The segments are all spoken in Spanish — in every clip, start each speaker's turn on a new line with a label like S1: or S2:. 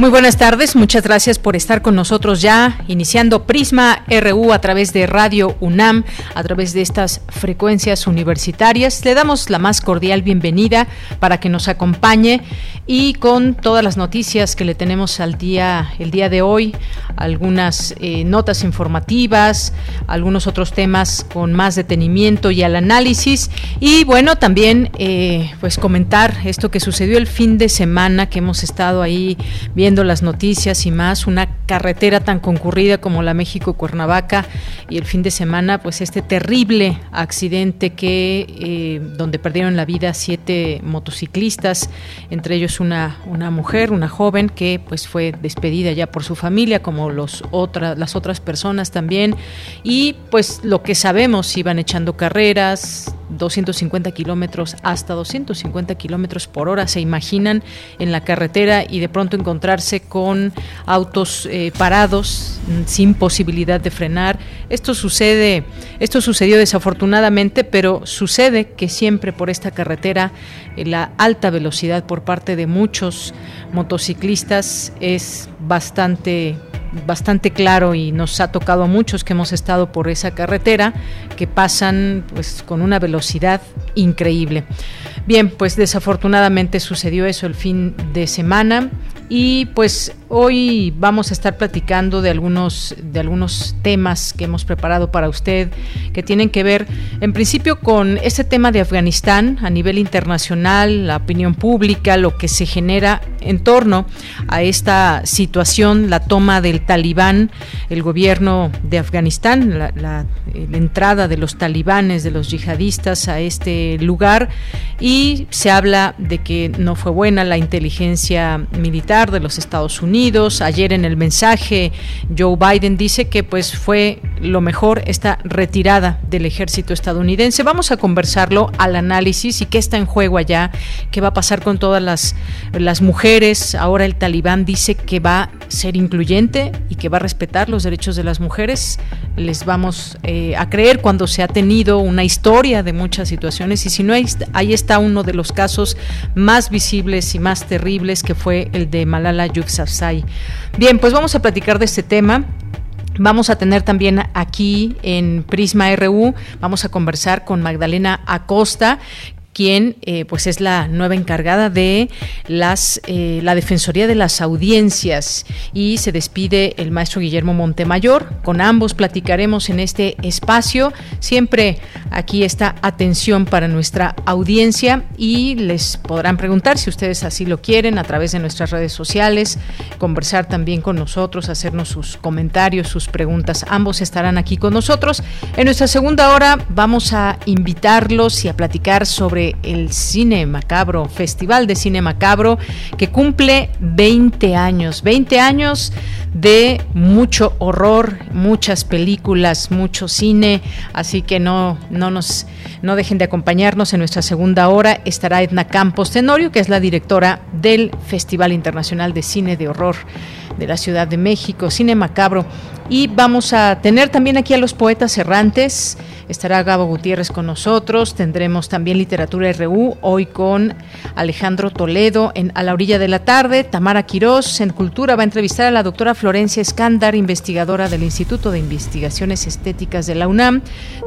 S1: Muy buenas tardes, muchas gracias por estar con nosotros ya, iniciando Prisma RU a través de Radio UNAM, a través de estas frecuencias universitarias. Le damos la más cordial bienvenida para que nos acompañe y con todas las noticias que le tenemos al día, el día de hoy, algunas eh, notas informativas, algunos otros temas con más detenimiento y al análisis y bueno, también eh, pues comentar esto que sucedió el fin de semana que hemos estado ahí viendo las noticias y más, una carretera tan concurrida como la México-Cuernavaca y el fin de semana, pues este terrible accidente que eh, donde perdieron la vida siete motociclistas, entre ellos una, una mujer, una joven que pues fue despedida ya por su familia, como los otras, las otras personas también, y pues lo que sabemos, iban echando carreras, 250 kilómetros hasta 250 kilómetros por hora, se imaginan en la carretera y de pronto encontrarse con autos eh, parados mm, sin posibilidad de frenar. Esto sucede, esto sucedió desafortunadamente, pero sucede que siempre por esta carretera eh, la alta velocidad por parte de muchos motociclistas es bastante bastante claro y nos ha tocado a muchos que hemos estado por esa carretera que pasan pues con una velocidad increíble. Bien, pues desafortunadamente sucedió eso el fin de semana y pues hoy vamos a estar platicando de algunos de algunos temas que hemos preparado para usted que tienen que ver en principio con ese tema de Afganistán a nivel internacional, la opinión pública, lo que se genera en torno a esta situación, la toma del talibán, el gobierno de Afganistán, la, la entrada de los talibanes, de los yihadistas a este lugar. Y se habla de que no fue buena la inteligencia militar de los Estados Unidos. Ayer en el mensaje Joe Biden dice que pues fue lo mejor esta retirada del ejército estadounidense. Vamos a conversarlo al análisis y qué está en juego allá, qué va a pasar con todas las, las mujeres. Ahora el talibán dice que va a ser incluyente y que va a respetar los derechos de las mujeres. Les vamos eh, a creer cuando se ha tenido una historia de muchas situaciones y si no, ahí está uno de los casos más visibles y más terribles que fue el de Malala Yousafzai. Bien, pues vamos a platicar de este tema. Vamos a tener también aquí en Prisma RU, vamos a conversar con Magdalena Acosta, quien eh, pues es la nueva encargada de las eh, la defensoría de las audiencias. Y se despide el maestro Guillermo Montemayor. Con ambos platicaremos en este espacio. Siempre aquí está atención para nuestra audiencia y les podrán preguntar si ustedes así lo quieren a través de nuestras redes sociales conversar también con nosotros hacernos sus comentarios sus preguntas. Ambos estarán aquí con nosotros. En nuestra segunda hora vamos a invitarlos y a platicar sobre el Cine Macabro, Festival de Cine Macabro, que cumple 20 años, 20 años de mucho horror, muchas películas, mucho cine, así que no, no nos no dejen de acompañarnos en nuestra segunda hora. Estará Edna Campos Tenorio, que es la directora del Festival Internacional de Cine de Horror de la Ciudad de México, Cine Macabro. Y vamos a tener también aquí a los poetas errantes. Estará Gabo Gutiérrez con nosotros. Tendremos también Literatura RU, hoy con Alejandro Toledo en A la orilla de la tarde. Tamara Quirós en Cultura va a entrevistar a la doctora Florencia Escándar, investigadora del Instituto de Investigaciones Estéticas de la UNAM.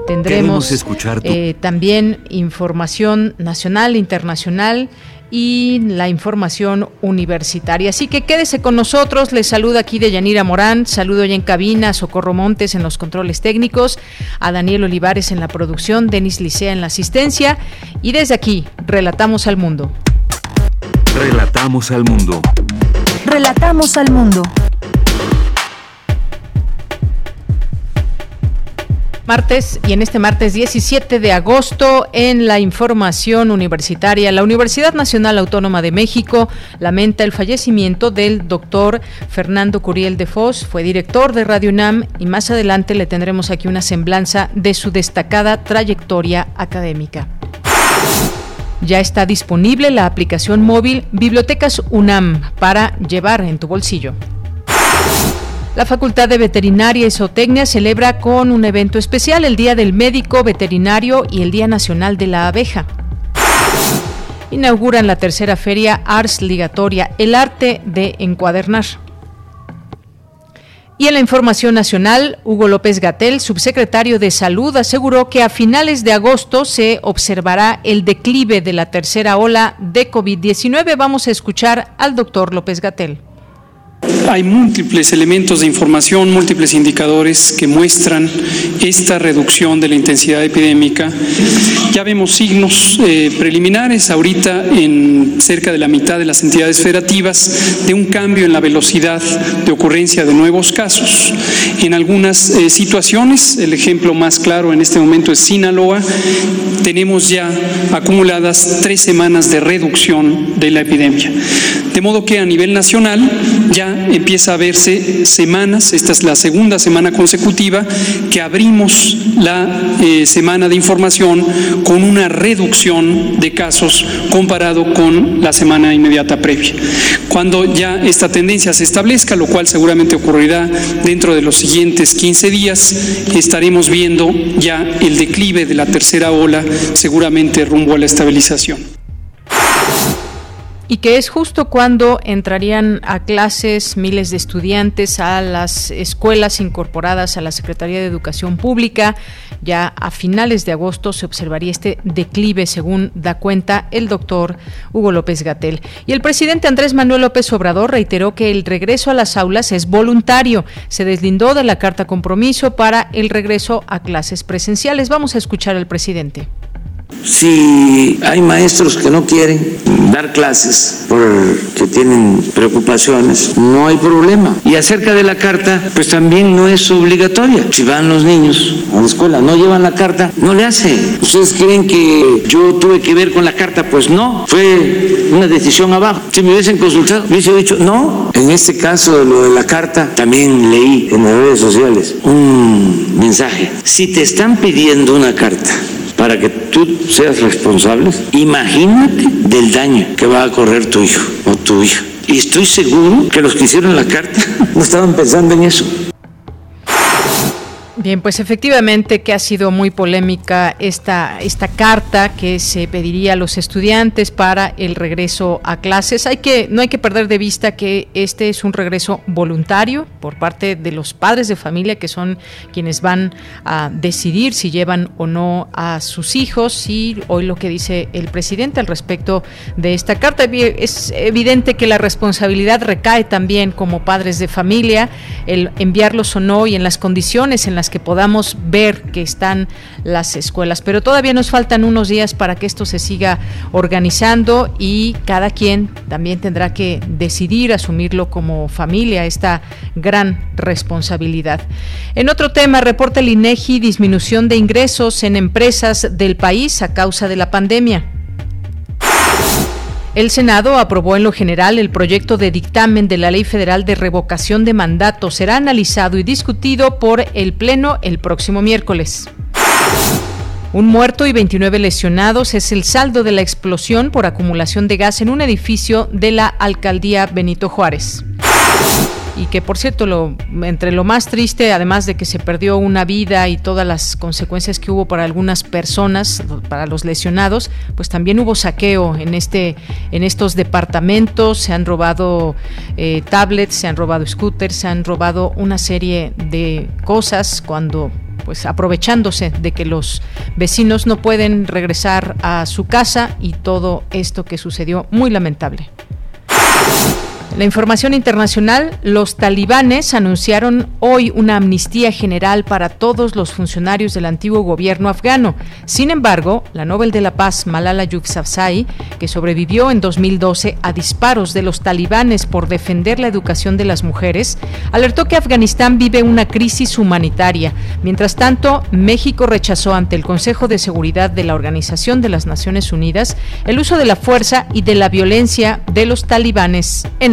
S1: Tendremos eh, también información nacional, internacional y la información universitaria. Así que quédese con nosotros. Les saluda aquí de Yanira Morán. Saludo ya en cabina a Socorro Montes en los controles técnicos, a Daniel Olivares en la producción, Denis Licea en la asistencia. Y desde aquí, relatamos al mundo.
S2: Relatamos al mundo.
S3: Relatamos al mundo.
S1: Martes y en este martes 17 de agosto en la información universitaria, la Universidad Nacional Autónoma de México lamenta el fallecimiento del doctor Fernando Curiel de Foz, fue director de Radio UNAM y más adelante le tendremos aquí una semblanza de su destacada trayectoria académica. Ya está disponible la aplicación móvil Bibliotecas UNAM para llevar en tu bolsillo. La Facultad de Veterinaria y Zootecnia celebra con un evento especial el Día del Médico Veterinario y el Día Nacional de la Abeja. Inauguran la tercera feria Ars Ligatoria, el arte de encuadernar. Y en la información nacional, Hugo López Gatel, subsecretario de Salud, aseguró que a finales de agosto se observará el declive de la tercera ola de COVID-19. Vamos a escuchar al doctor López Gatel.
S4: Hay múltiples elementos de información, múltiples indicadores que muestran esta reducción de la intensidad epidémica. Ya vemos signos eh, preliminares ahorita en cerca de la mitad de las entidades federativas de un cambio en la velocidad de ocurrencia de nuevos casos. En algunas eh, situaciones, el ejemplo más claro en este momento es Sinaloa, tenemos ya acumuladas tres semanas de reducción de la epidemia. De modo que a nivel nacional ya empieza a verse semanas, esta es la segunda semana consecutiva, que abrimos la eh, semana de información con una reducción de casos comparado con la semana inmediata previa. Cuando ya esta tendencia se establezca, lo cual seguramente ocurrirá dentro de los siguientes 15 días, estaremos viendo ya el declive de la tercera ola, seguramente rumbo a la estabilización
S1: y que es justo cuando entrarían a clases miles de estudiantes a las escuelas incorporadas a la Secretaría de Educación Pública. Ya a finales de agosto se observaría este declive, según da cuenta el doctor Hugo López Gatel. Y el presidente Andrés Manuel López Obrador reiteró que el regreso a las aulas es voluntario. Se deslindó de la carta compromiso para el regreso a clases presenciales. Vamos a escuchar al presidente.
S5: Si hay maestros que no quieren dar clases porque tienen preocupaciones, no hay problema. Y acerca de la carta, pues también no es obligatoria. Si van los niños a la escuela, no llevan la carta, no le hace. ¿Ustedes creen que yo tuve que ver con la carta? Pues no, fue una decisión abajo. Si me hubiesen consultado, me hubiese dicho, no. En este caso lo de la carta, también leí en las redes sociales un mensaje. Si te están pidiendo una carta, para que tú seas responsable, imagínate del daño que va a correr tu hijo o tu hija. Y estoy seguro que los que hicieron la carta no estaban pensando en eso.
S1: Bien, pues efectivamente que ha sido muy polémica esta, esta carta que se pediría a los estudiantes para el regreso a clases. Hay que, no hay que perder de vista que este es un regreso voluntario por parte de los padres de familia que son quienes van a decidir si llevan o no a sus hijos y hoy lo que dice el presidente al respecto de esta carta. Es evidente que la responsabilidad recae también como padres de familia, el enviarlos o no y en las condiciones en las que podamos ver que están las escuelas. Pero todavía nos faltan unos días para que esto se siga organizando y cada quien también tendrá que decidir asumirlo como familia, esta gran responsabilidad. En otro tema, reporta el INEGI disminución de ingresos en empresas del país a causa de la pandemia. El Senado aprobó en lo general el proyecto de dictamen de la Ley Federal de Revocación de Mandato. Será analizado y discutido por el Pleno el próximo miércoles. Un muerto y 29 lesionados es el saldo de la explosión por acumulación de gas en un edificio de la alcaldía Benito Juárez y que por cierto entre lo más triste además de que se perdió una vida y todas las consecuencias que hubo para algunas personas para los lesionados pues también hubo saqueo en este en estos departamentos se han robado eh, tablets se han robado scooters se han robado una serie de cosas cuando pues aprovechándose de que los vecinos no pueden regresar a su casa y todo esto que sucedió muy lamentable. La información internacional, los talibanes anunciaron hoy una amnistía general para todos los funcionarios del antiguo gobierno afgano. Sin embargo, la Nobel de la Paz Malala Yousafzai, que sobrevivió en 2012 a disparos de los talibanes por defender la educación de las mujeres, alertó que Afganistán vive una crisis humanitaria. Mientras tanto, México rechazó ante el Consejo de Seguridad de la Organización de las Naciones Unidas el uso de la fuerza y de la violencia de los talibanes en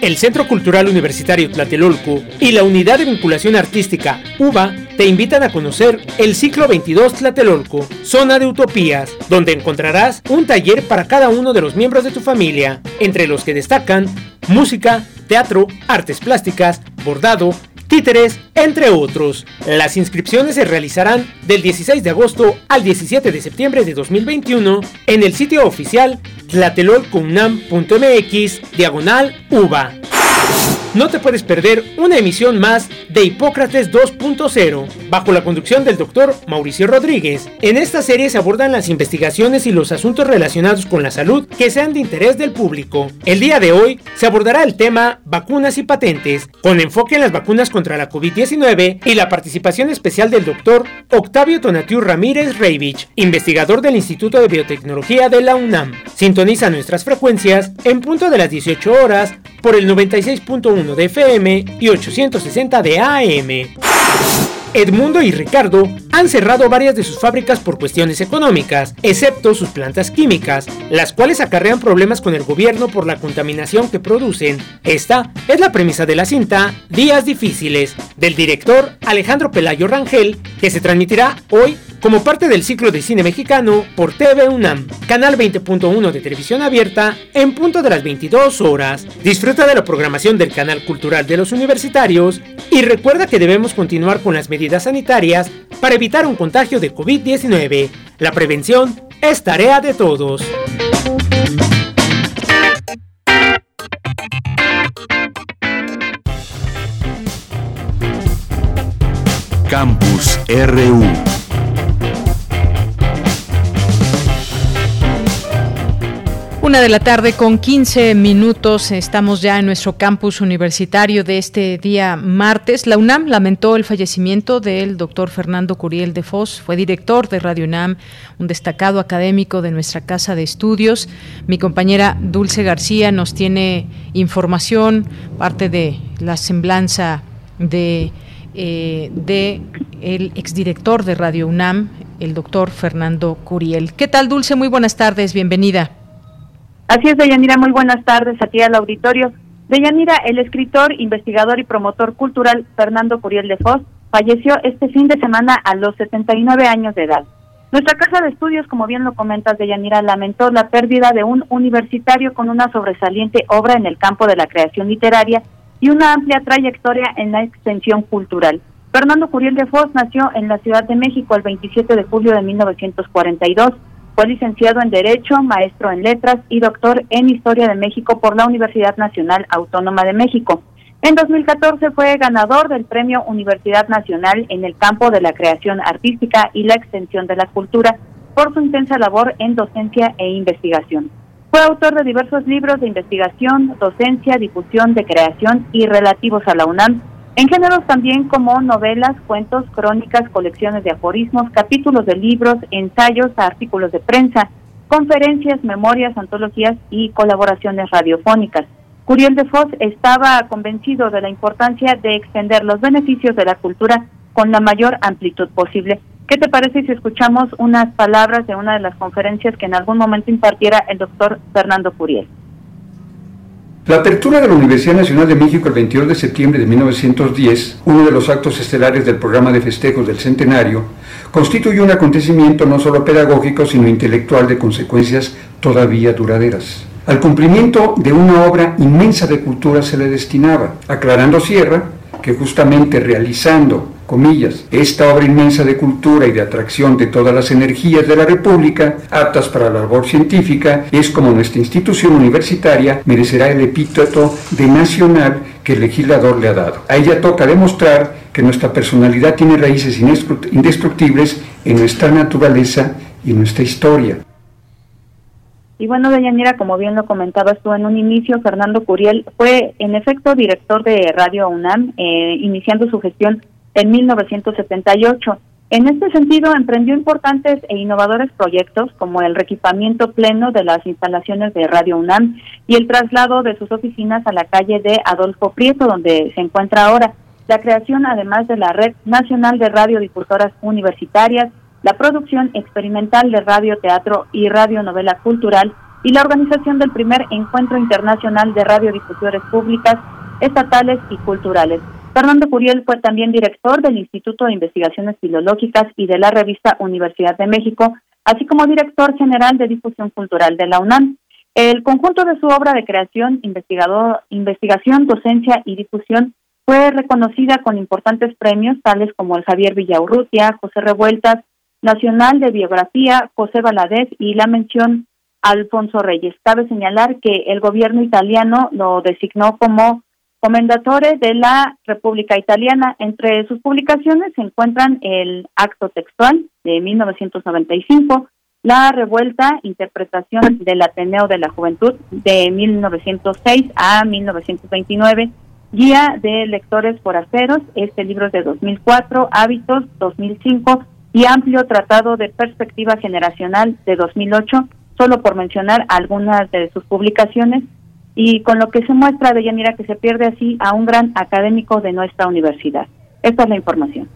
S6: El Centro Cultural Universitario Tlatelolco y la Unidad de Vinculación Artística UBA te invitan a conocer el ciclo 22 Tlatelolco, Zona de Utopías, donde encontrarás un taller para cada uno de los miembros de tu familia, entre los que destacan música, teatro, artes plásticas, bordado, títeres, entre otros. Las inscripciones se realizarán del 16 de agosto al 17 de septiembre de 2021 en el sitio oficial tlatelolcunam.mx diagonal UVA. No te puedes perder una emisión más de Hipócrates 2.0, bajo la conducción del doctor Mauricio Rodríguez. En esta serie se abordan las investigaciones y los asuntos relacionados con la salud que sean de interés del público. El día de hoy se abordará el tema vacunas y patentes, con enfoque en las vacunas contra la COVID-19 y la participación especial del doctor Octavio Tonatiu Ramírez Reivich, investigador del Instituto de Biotecnología de la UNAM. Sintoniza nuestras frecuencias en punto de las 18 horas por el 96.1 de FM y 860 de AM. Edmundo y Ricardo han cerrado varias de sus fábricas por cuestiones económicas, excepto sus plantas químicas, las cuales acarrean problemas con el gobierno por la contaminación que producen. Esta es la premisa de la cinta Días Difíciles, del director Alejandro Pelayo Rangel, que se transmitirá hoy como parte del ciclo de cine mexicano por TV UNAM, canal 20.1 de televisión abierta, en punto de las 22 horas. Disfruta de la programación del canal cultural de los universitarios y recuerda que debemos continuar con las medidas sanitarias para evitar un contagio de COVID-19. La prevención es tarea de todos.
S2: Campus RU
S1: Una de la tarde con 15 minutos. Estamos ya en nuestro campus universitario de este día martes. La UNAM lamentó el fallecimiento del doctor Fernando Curiel de Foz. Fue director de Radio UNAM, un destacado académico de nuestra casa de estudios. Mi compañera Dulce García nos tiene información, parte de la semblanza de, eh, de el exdirector de Radio UNAM, el doctor Fernando Curiel. ¿Qué tal, Dulce? Muy buenas tardes. Bienvenida.
S7: Así es, Deyanira, muy buenas tardes a ti al auditorio. Deyanira, el escritor, investigador y promotor cultural Fernando Curiel de Foz falleció este fin de semana a los 79 años de edad. Nuestra casa de estudios, como bien lo comentas, Deyanira, lamentó la pérdida de un universitario con una sobresaliente obra en el campo de la creación literaria y una amplia trayectoria en la extensión cultural. Fernando Curiel de Foz nació en la Ciudad de México el 27 de julio de 1942 fue licenciado en Derecho, maestro en Letras y doctor en Historia de México por la Universidad Nacional Autónoma de México. En 2014 fue ganador del Premio Universidad Nacional en el campo de la creación artística y la extensión de la cultura por su intensa labor en docencia e investigación. Fue autor de diversos libros de investigación, docencia, difusión de creación y relativos a la UNAM, en géneros también como novelas, cuentos, crónicas, colecciones de aforismos, capítulos de libros, ensayos, artículos de prensa, conferencias, memorias, antologías y colaboraciones radiofónicas. Curiel de Foz estaba convencido de la importancia de extender los beneficios de la cultura con la mayor amplitud posible. ¿Qué te parece si escuchamos unas palabras de una de las conferencias que en algún momento impartiera el doctor Fernando Curiel?
S8: La apertura de la Universidad Nacional de México el 22 de septiembre de 1910, uno de los actos estelares del programa de festejos del centenario, constituye un acontecimiento no solo pedagógico, sino intelectual de consecuencias todavía duraderas. Al cumplimiento de una obra inmensa de cultura se le destinaba, aclarando Sierra que justamente realizando comillas. Esta obra inmensa de cultura y de atracción de todas las energías de la República, aptas para la labor científica, es como nuestra institución universitaria merecerá el epíteto de nacional que el legislador le ha dado. A ella toca demostrar que nuestra personalidad tiene raíces indestructibles en nuestra naturaleza y nuestra historia.
S7: Y bueno, Deyanira, como bien lo comentaba tú en un inicio, Fernando Curiel fue en efecto director de Radio UNAM, eh, iniciando su gestión en 1978. En este sentido, emprendió importantes e innovadores proyectos como el reequipamiento pleno de las instalaciones de Radio UNAM y el traslado de sus oficinas a la calle de Adolfo Prieto, donde se encuentra ahora. La creación, además de la Red Nacional de Radiodifusoras Universitarias, la producción experimental de radio, teatro y radionovela cultural y la organización del primer encuentro internacional de radiodifusores públicas, estatales y culturales. Fernando Curiel fue también director del Instituto de Investigaciones Filológicas y de la revista Universidad de México, así como director general de difusión cultural de la UNAM. El conjunto de su obra de creación, investigador, investigación, docencia y difusión fue reconocida con importantes premios tales como el Javier Villaurrutia, José Revueltas, Nacional de Biografía, José Valadez y la mención Alfonso Reyes. Cabe señalar que el gobierno italiano lo designó como comendatore de la República Italiana. Entre sus publicaciones se encuentran el Acto Textual de 1995, La Revuelta, Interpretación del Ateneo de la Juventud de 1906 a 1929, Guía de Lectores Forasteros, este libro es de 2004, Hábitos 2005 y amplio tratado de perspectiva generacional de 2008, solo por mencionar algunas de sus publicaciones, y con lo que se muestra de Yanira que se pierde así a un gran académico de nuestra universidad. Esta es la información.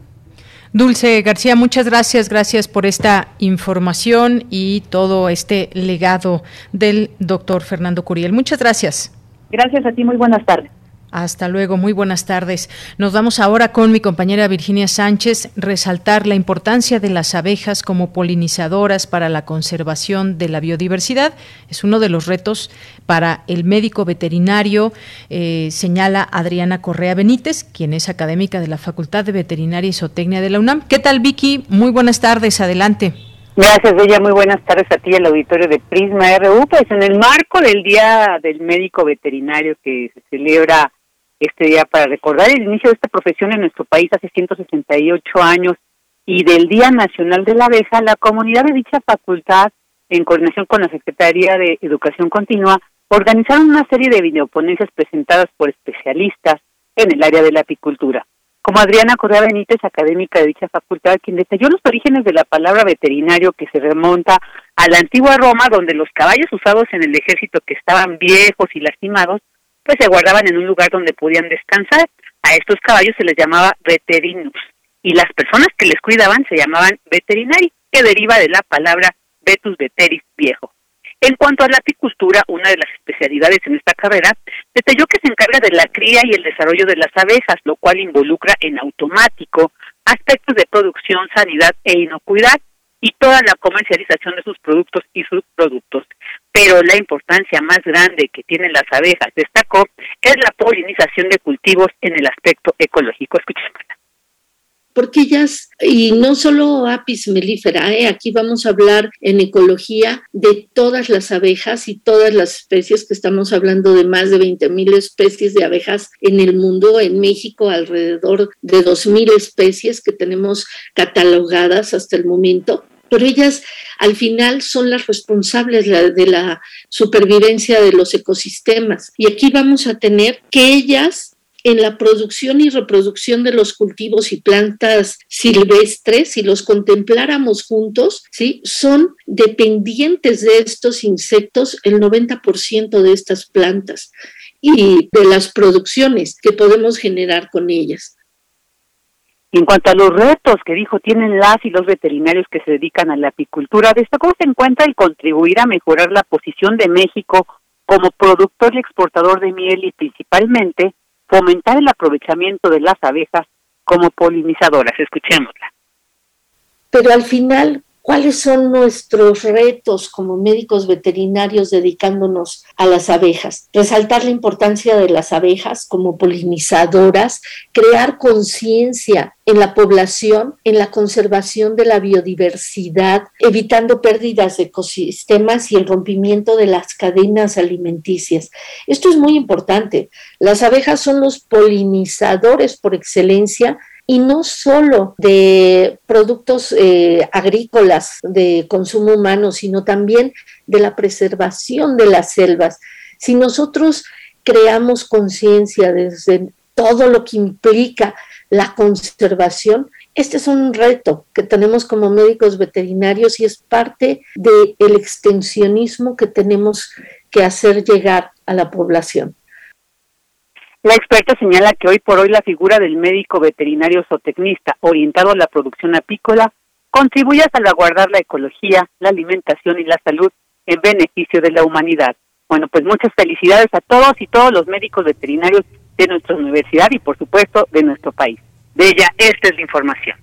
S1: Dulce García, muchas gracias, gracias por esta información y todo este legado del doctor Fernando Curiel. Muchas gracias.
S7: Gracias a ti, muy buenas tardes.
S1: Hasta luego, muy buenas tardes. Nos vamos ahora con mi compañera Virginia Sánchez, resaltar la importancia de las abejas como polinizadoras para la conservación de la biodiversidad. Es uno de los retos para el médico veterinario, eh, señala Adriana Correa Benítez, quien es académica de la Facultad de Veterinaria y Zootecnia de la UNAM. ¿Qué tal, Vicky? Muy buenas tardes, adelante.
S9: Gracias, Bella. Muy buenas tardes a ti, el auditorio de Prisma RU. Pues en el marco del Día del Médico Veterinario que se celebra este día para recordar el inicio de esta profesión en nuestro país hace 168 años y del Día Nacional de la Abeja, la comunidad de dicha facultad, en coordinación con la Secretaría de Educación Continua, organizaron una serie de videoponencias presentadas por especialistas en el área de la apicultura. Como Adriana Correa Benítez, académica de dicha facultad, quien detalló los orígenes de la palabra veterinario que se remonta a la antigua Roma, donde los caballos usados en el ejército que estaban viejos y lastimados pues se guardaban en un lugar donde podían descansar. A estos caballos se les llamaba veterinus y las personas que les cuidaban se llamaban veterinari, que deriva de la palabra vetus veteris viejo. En cuanto a la apicultura, una de las especialidades en esta carrera, detalló que se encarga de la cría y el desarrollo de las abejas, lo cual involucra en automático aspectos de producción, sanidad e inocuidad y toda la comercialización de sus productos y sus productos pero la importancia más grande que tienen las abejas, destacó, es la polinización de cultivos en el aspecto ecológico. Escuchemos.
S10: Porque ellas, y no solo apis melífera, ¿eh? aquí vamos a hablar en ecología de todas las abejas y todas las especies, que estamos hablando de más de 20 mil especies de abejas en el mundo, en México alrededor de 2 mil especies que tenemos catalogadas hasta el momento pero ellas al final son las responsables de la supervivencia de los ecosistemas. Y aquí vamos a tener que ellas en la producción y reproducción de los cultivos y plantas silvestres, si los contempláramos juntos, ¿sí? son dependientes de estos insectos el 90% de estas plantas y de las producciones que podemos generar con ellas.
S9: Y en cuanto a los retos que dijo tienen las y los veterinarios que se dedican a la apicultura, destacó se encuentra el contribuir a mejorar la posición de México como productor y exportador de miel y principalmente fomentar el aprovechamiento de las abejas como polinizadoras. Escuchémosla.
S10: Pero al final, cuáles son nuestros retos como médicos veterinarios dedicándonos a las abejas. Resaltar la importancia de las abejas como polinizadoras, crear conciencia en la población, en la conservación de la biodiversidad, evitando pérdidas de ecosistemas y el rompimiento de las cadenas alimenticias. Esto es muy importante. Las abejas son los polinizadores por excelencia y no solo de productos eh, agrícolas de consumo humano, sino también de la preservación de las selvas. Si nosotros creamos conciencia desde todo lo que implica la conservación, este es un reto que tenemos como médicos veterinarios y es parte del extensionismo que tenemos que hacer llegar a la población.
S9: La experta señala que hoy por hoy la figura del médico veterinario zootecnista orientado a la producción apícola contribuye a salvaguardar la ecología, la alimentación y la salud en beneficio de la humanidad. Bueno, pues muchas felicidades a todos y todos los médicos veterinarios de nuestra universidad y por supuesto de nuestro país. De ella, esta es la información.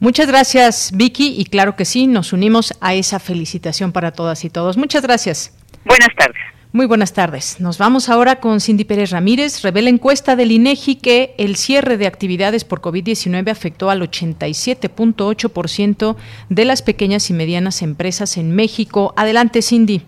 S1: Muchas gracias, Vicky, y claro que sí, nos unimos a esa felicitación para todas y todos. Muchas gracias.
S9: Buenas tardes.
S1: Muy buenas tardes. Nos vamos ahora con Cindy Pérez Ramírez. Revela encuesta del INEGI que el cierre de actividades por COVID-19 afectó al 87.8% de las pequeñas y medianas empresas en México. Adelante, Cindy.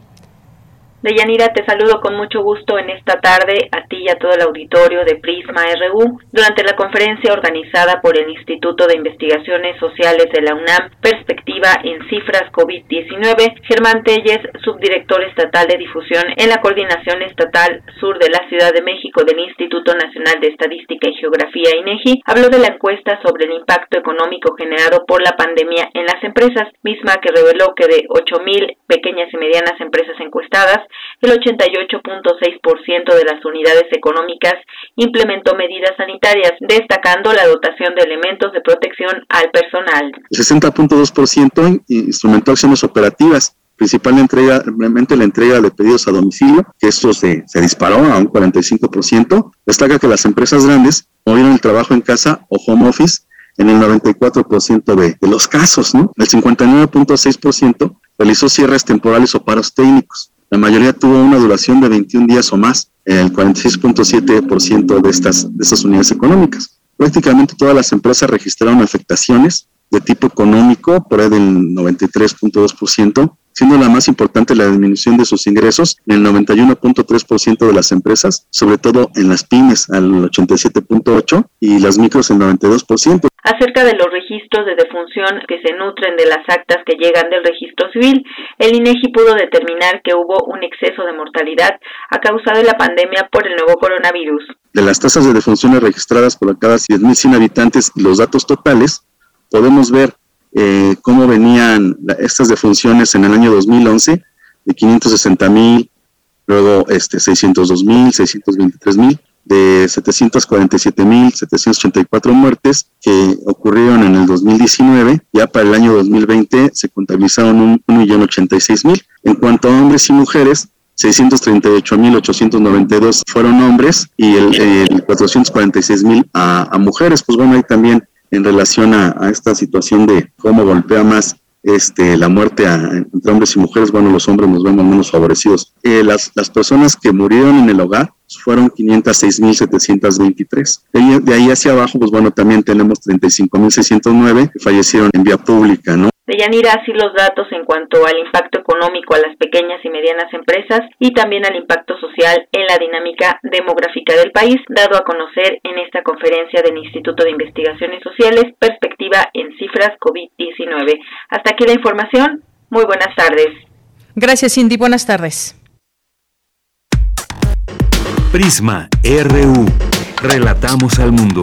S11: Deyanira, te saludo con mucho gusto en esta tarde a ti y a todo el auditorio de Prisma RU durante la conferencia organizada por el Instituto de Investigaciones Sociales de la UNAM, Perspectiva en Cifras COVID-19. Germán Telles, subdirector estatal de difusión en la Coordinación Estatal Sur de la Ciudad de México del Instituto Nacional de Estadística y Geografía INEGI, habló de la encuesta sobre el impacto económico generado por la pandemia en las empresas, misma que reveló que de 8.000 pequeñas y medianas empresas encuestadas, el 88.6% de las unidades económicas implementó medidas sanitarias, destacando la dotación de elementos de protección al personal.
S12: El 60.2% instrumentó acciones operativas principalmente la entrega de pedidos a domicilio, que esto se, disparó a un 45%. Destaca que las empresas grandes movieron el trabajo en casa o home office en el 94% de, de los casos, ¿no? El 59.6% realizó cierres temporales o paros técnicos. La mayoría tuvo una duración de 21 días o más, el 46.7% de estas, de estas unidades económicas. Prácticamente todas las empresas registraron afectaciones de tipo económico, por ahí del 93.2%, siendo la más importante la disminución de sus ingresos en el 91.3% de las empresas, sobre todo en las pymes al 87.8% y las micros el 92%.
S11: Acerca de los registros de defunción que se nutren de las actas que llegan del registro civil, el INEGI pudo determinar que hubo un exceso de mortalidad a causa de la pandemia por el nuevo coronavirus.
S12: De las tasas de defunciones registradas por cada 100.100 habitantes y los datos totales, podemos ver eh, cómo venían estas defunciones en el año 2011, de 560 mil, luego este, 602 mil, 623 mil, de 747 mil, 784 muertes que ocurrieron en el 2019, ya para el año 2020 se contabilizaron un, millón 86 mil. En cuanto a hombres y mujeres, 638.892 fueron hombres y el, el 446.000 a, a mujeres. Pues bueno, ahí también en relación a, esta situación de cómo golpea más este, la muerte entre hombres y mujeres, bueno, los hombres nos vemos menos favorecidos. Eh, las, las personas que murieron en el hogar fueron 506.723. De, de ahí hacia abajo, pues bueno, también tenemos 35.609 que fallecieron en vía pública, ¿no?
S11: Deyanira, así los datos en cuanto al impacto económico a las pequeñas y medianas empresas y también al impacto social en la dinámica demográfica del país, dado a conocer en esta conferencia del Instituto de Investigaciones Sociales, Perspectiva en Cifras COVID-19. Hasta aquí la información. Muy buenas tardes.
S1: Gracias, Cindy. Buenas tardes.
S2: Prisma RU. Relatamos al mundo.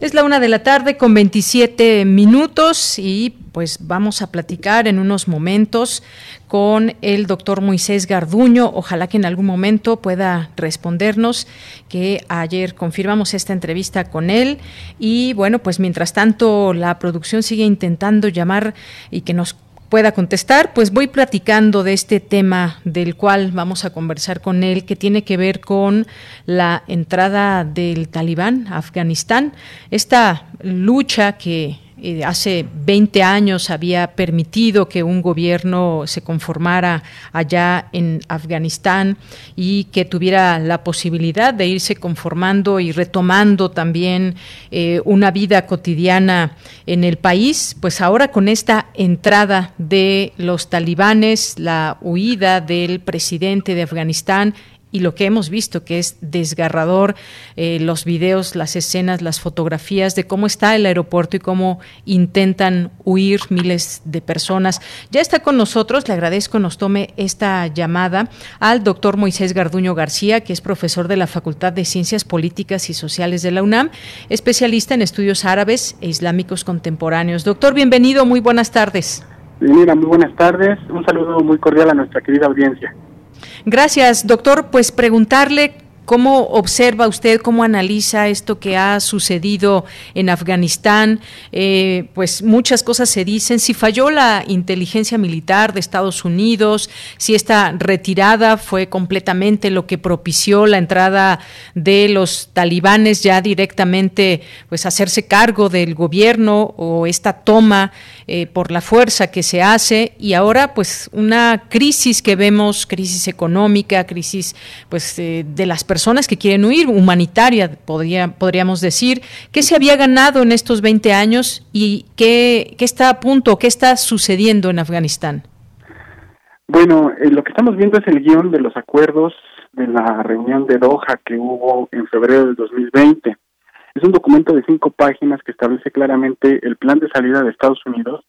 S1: Es la una de la tarde con 27 minutos y pues vamos a platicar en unos momentos con el doctor Moisés Garduño. Ojalá que en algún momento pueda respondernos, que ayer confirmamos esta entrevista con él. Y bueno, pues mientras tanto la producción sigue intentando llamar y que nos pueda contestar, pues voy platicando de este tema del cual vamos a conversar con él, que tiene que ver con la entrada del talibán a Afganistán, esta lucha que eh, hace 20 años había permitido que un gobierno se conformara allá en Afganistán y que tuviera la posibilidad de irse conformando y retomando también eh, una vida cotidiana en el país, pues ahora con esta entrada de los talibanes, la huida del presidente de Afganistán, y lo que hemos visto que es desgarrador, eh, los videos, las escenas, las fotografías de cómo está el aeropuerto y cómo intentan huir miles de personas. Ya está con nosotros, le agradezco nos tome esta llamada al doctor Moisés Garduño García, que es profesor de la Facultad de Ciencias Políticas y Sociales de la UNAM, especialista en estudios árabes e islámicos contemporáneos. Doctor, bienvenido, muy buenas tardes.
S13: Mira, muy buenas tardes, un saludo muy cordial a nuestra querida audiencia.
S1: Gracias, doctor. Pues preguntarle ¿Cómo observa usted, cómo analiza esto que ha sucedido en Afganistán? Eh, pues muchas cosas se dicen. Si falló la inteligencia militar de Estados Unidos, si esta retirada fue completamente lo que propició la entrada de los talibanes ya directamente, pues hacerse cargo del gobierno o esta toma eh, por la fuerza que se hace y ahora pues una crisis que vemos, crisis económica, crisis pues eh, de las personas personas que quieren huir, humanitaria, podría, podríamos decir. ¿Qué se había ganado en estos 20 años y qué, qué está a punto, qué está sucediendo en Afganistán?
S13: Bueno, eh, lo que estamos viendo es el guion de los acuerdos de la reunión de Doha que hubo en febrero del 2020. Es un documento de cinco páginas que establece claramente el plan de salida de Estados Unidos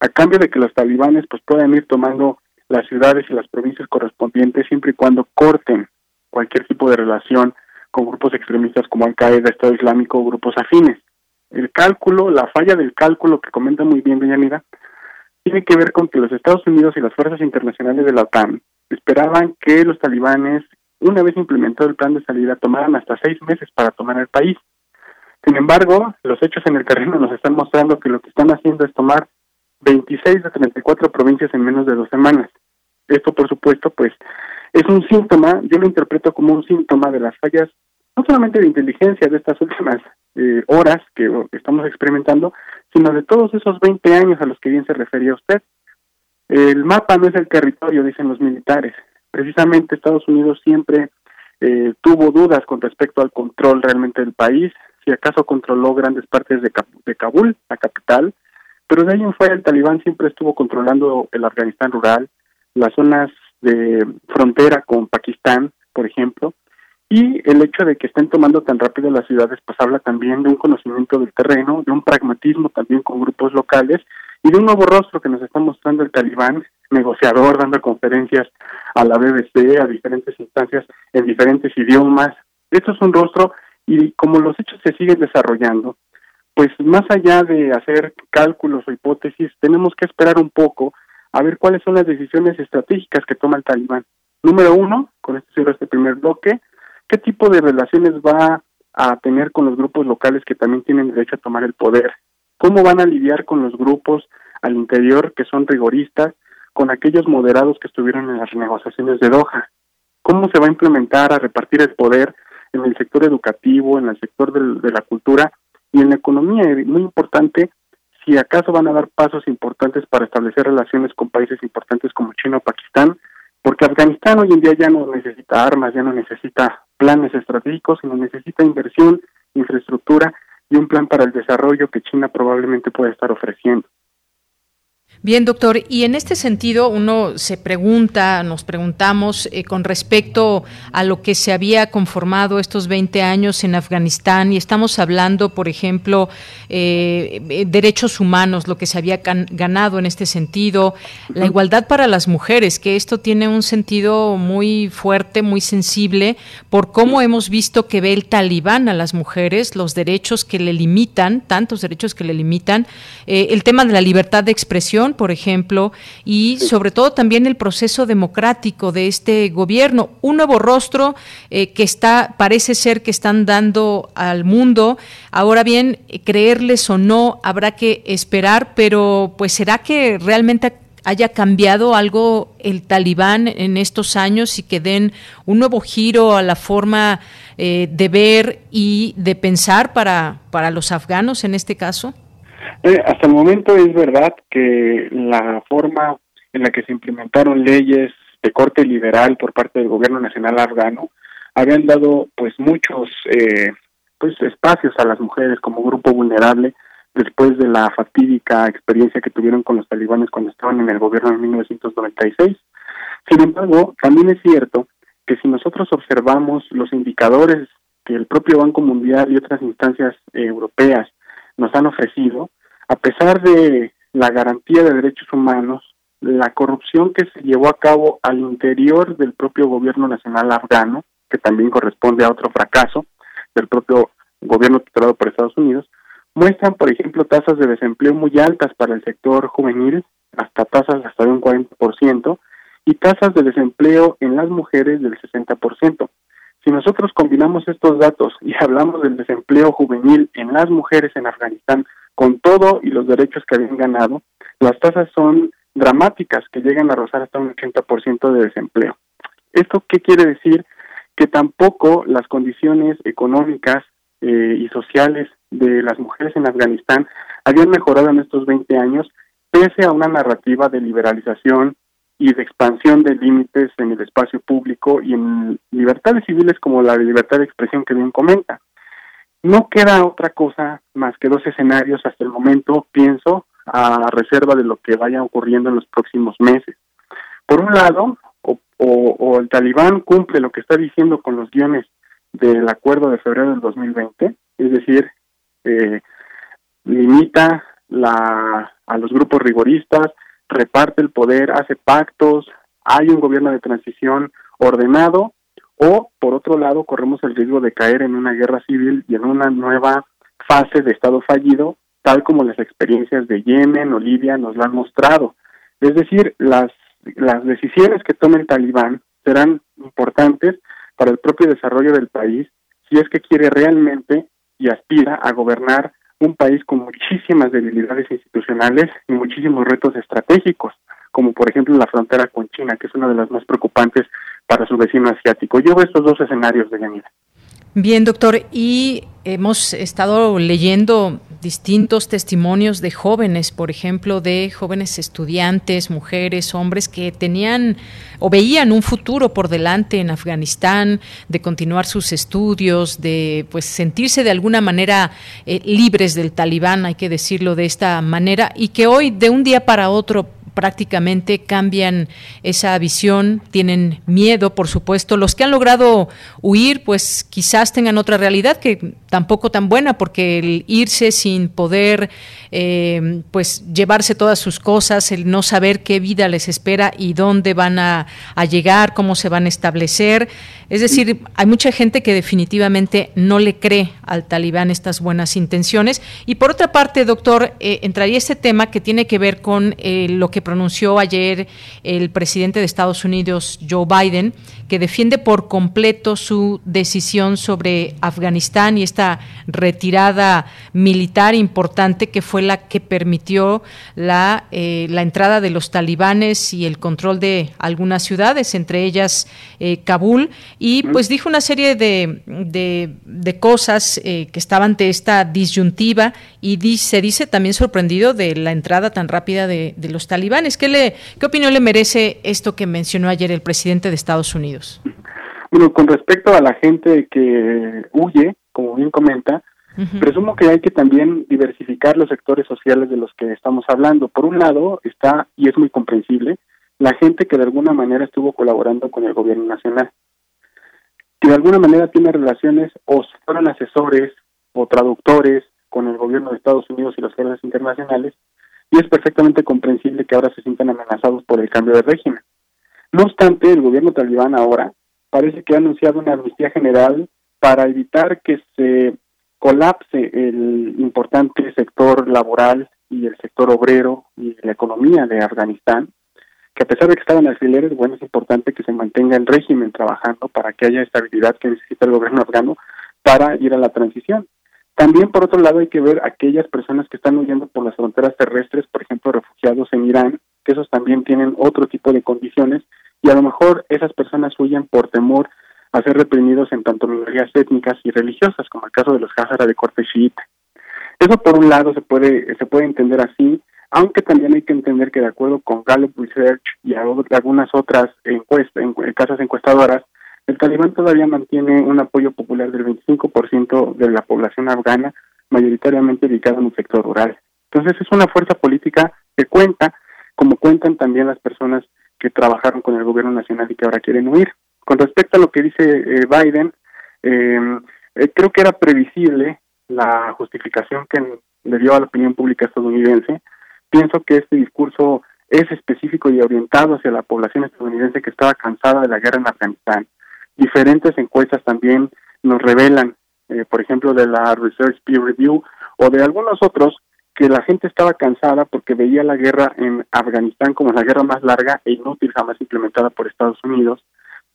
S13: a cambio de que los talibanes pues puedan ir tomando las ciudades y las provincias correspondientes siempre y cuando corten cualquier tipo de relación con grupos extremistas como Al-Qaeda, Estado Islámico o grupos afines. El cálculo, la falla del cálculo que comenta muy bien Mira, tiene que ver con que los Estados Unidos y las fuerzas internacionales de la OTAN esperaban que los talibanes, una vez implementado el plan de salida, tomaran hasta seis meses para tomar el país. Sin embargo, los hechos en el terreno nos están mostrando que lo que están haciendo es tomar 26 de 34 provincias en menos de dos semanas. Esto, por supuesto, pues es un síntoma, yo lo interpreto como un síntoma de las fallas, no solamente de inteligencia de estas últimas eh, horas que estamos experimentando, sino de todos esos 20 años a los que bien se refería usted. El mapa no es el territorio, dicen los militares. Precisamente Estados Unidos siempre eh, tuvo dudas con respecto al control realmente del país, si acaso controló grandes partes de, de Kabul, la capital, pero de ahí en fuera el talibán siempre estuvo controlando el Afganistán rural, las zonas de frontera con Pakistán, por ejemplo, y el hecho de que estén tomando tan rápido las ciudades, pues habla también de un conocimiento del terreno, de un pragmatismo también con grupos locales y de un nuevo rostro que nos está mostrando el talibán, negociador, dando conferencias a la BBC, a diferentes instancias en diferentes idiomas. Esto es un rostro y como los hechos se siguen desarrollando, pues más allá de hacer cálculos o hipótesis, tenemos que esperar un poco a ver cuáles son las decisiones estratégicas que toma el talibán. Número uno, con esto cierro este primer bloque, ¿qué tipo de relaciones va a tener con los grupos locales que también tienen derecho a tomar el poder? ¿Cómo van a lidiar con los grupos al interior que son rigoristas, con aquellos moderados que estuvieron en las negociaciones de Doha? ¿Cómo se va a implementar a repartir el poder en el sector educativo, en el sector de la cultura y en la economía? Muy importante, si acaso van a dar pasos importantes para establecer relaciones con países importantes como China o Pakistán, porque Afganistán hoy en día ya no necesita armas, ya no necesita planes estratégicos, sino necesita inversión, infraestructura y un plan para el desarrollo que China probablemente pueda estar ofreciendo.
S1: Bien, doctor, y en este sentido uno se pregunta, nos preguntamos eh, con respecto a lo que se había conformado estos 20 años en Afganistán y estamos hablando, por ejemplo, eh, eh, derechos humanos, lo que se había ganado en este sentido, la igualdad para las mujeres, que esto tiene un sentido muy fuerte, muy sensible, por cómo hemos visto que ve el talibán a las mujeres, los derechos que le limitan, tantos derechos que le limitan, el tema de la libertad de expresión, por ejemplo, y sobre todo también el proceso democrático de este gobierno. Un nuevo rostro eh, que está, parece ser que están dando al mundo. Ahora bien, creerles o no, habrá que esperar, pero pues será que realmente haya cambiado algo el talibán en estos años y que den un nuevo giro a la forma eh, de ver y de pensar para, para los afganos en este caso?
S13: Eh, hasta el momento es verdad que la forma en la que se implementaron leyes de corte liberal por parte del gobierno nacional afgano habían dado pues muchos eh, pues espacios a las mujeres como grupo vulnerable después de la fatídica experiencia que tuvieron con los talibanes cuando estaban en el gobierno en 1996. Sin embargo, también es cierto que si nosotros observamos los indicadores que el propio Banco Mundial y otras instancias europeas nos han ofrecido, a pesar de la garantía de derechos humanos, la corrupción que se llevó a cabo al interior del propio gobierno nacional afgano, que también corresponde a otro fracaso del propio gobierno tutelado por Estados Unidos, muestran, por ejemplo, tasas de desempleo muy altas para el sector juvenil, hasta tasas hasta de un 40%, y tasas de desempleo en las mujeres del 60%. Si nosotros combinamos estos datos y hablamos del desempleo juvenil en las mujeres en Afganistán con todo y los derechos que habían ganado, las tasas son dramáticas, que llegan a rozar hasta un 80% de desempleo. ¿Esto qué quiere decir? Que tampoco las condiciones económicas eh, y sociales de las mujeres en Afganistán habían mejorado en estos 20 años, pese a una narrativa de liberalización y de expansión de límites en el espacio público y en libertades civiles como la libertad de expresión que bien comenta. No queda otra cosa más que dos escenarios hasta el momento, pienso, a reserva de lo que vaya ocurriendo en los próximos meses. Por un lado, o, el talibán cumple lo que está diciendo con los guiones del acuerdo de febrero del 2020, es decir, eh, limita la, a los grupos rigoristas, reparte el poder, hace pactos, hay un gobierno de transición ordenado o por otro lado corremos el riesgo de caer en una guerra civil y en una nueva fase de Estado fallido, tal como las experiencias de Yemen o Libia nos lo han mostrado. Es decir, las, las decisiones que tome el talibán serán importantes para el propio desarrollo del país si es que quiere realmente y aspira a gobernar un país con muchísimas debilidades institucionales y muchísimos retos estratégicos, como por ejemplo la frontera con China, que es una de las más preocupantes para su vecino asiático. Yo veo estos dos escenarios de Yanira.
S1: Bien, doctor, y hemos estado leyendo distintos testimonios de jóvenes, por ejemplo, de jóvenes estudiantes, mujeres, hombres que tenían o veían un futuro por delante en Afganistán, de continuar sus estudios, de pues sentirse de alguna manera eh, libres del talibán, hay que decirlo de esta manera, y que hoy de un día para otro prácticamente cambian esa visión, tienen miedo, por supuesto. Los que han logrado huir, pues quizás tengan otra realidad que tampoco tan buena, porque el irse sin poder, eh, pues llevarse todas sus cosas, el no saber qué vida les espera y dónde van a, llegar, cómo se van a establecer. Es decir, hay mucha gente que definitivamente no le cree al talibán estas buenas intenciones. Y por otra parte, doctor, eh, entraría este tema que tiene que ver con eh, lo que pronunció ayer el presidente de Estados Unidos, Joe Biden, que defiende por completo su decisión sobre Afganistán y esta retirada militar importante que fue la que permitió la, eh, la entrada de los talibanes y el control de algunas ciudades, entre ellas eh, Kabul, y pues dijo una serie de, de, cosas eh, que estaban ante esta disyuntiva y se dice también sorprendido de la entrada tan rápida de, de los talibanes ¿Qué, le, ¿Qué opinión le merece esto que mencionó ayer el presidente de Estados Unidos?
S13: Bueno, con respecto a la gente que huye, como bien comenta, Presumo que hay que también diversificar los sectores sociales de los que estamos hablando. Por un lado está, y es muy comprensible, la gente que de alguna manera estuvo colaborando con el gobierno nacional, que de alguna manera tiene relaciones o fueron asesores o traductores con el gobierno de Estados Unidos y las fuerzas internacionales, y es perfectamente comprensible que ahora se sientan amenazados por el cambio de régimen. No obstante, el gobierno talibán ahora parece que ha anunciado una amnistía general para evitar que se colapse el importante sector laboral y el sector obrero y la economía de Afganistán, que a pesar de que estaban alfileres, bueno, es importante que se mantenga el régimen trabajando para que haya estabilidad que necesita el gobierno afgano para ir a la transición. También, por otro lado, hay que ver aquellas personas que están huyendo por las fronteras terrestres, por ejemplo, refugiados en Irán, que esos también tienen otro tipo de condiciones y a lo mejor esas personas huyen por temor a ser reprimidos en tanto minorías étnicas y religiosas, como el caso de los Hazara de corte chiita. Eso por un lado se puede, se puede entender así, aunque también hay que entender que de acuerdo con Gallup Research y algunas otras encuestas, en, casas encuestadoras, el talibán todavía mantiene un apoyo popular del 25% de la población afgana, mayoritariamente ubicada en el sector rural. Entonces es una fuerza política que cuenta, como cuentan también las personas que trabajaron con el gobierno nacional y que ahora quieren huir. Con respecto a lo que dice eh, Biden, em, eh, creo que era previsible la justificación que le dio a la opinión pública estadounidense. Pienso que este discurso es específico y orientado hacia la población estadounidense que estaba cansada de la guerra en Afganistán. Diferentes encuestas también nos revelan, eh, por ejemplo, de la Research Peer Review o de algunos otros, que la gente estaba cansada porque veía la guerra en Afganistán como la guerra más larga e inútil jamás implementada por Estados Unidos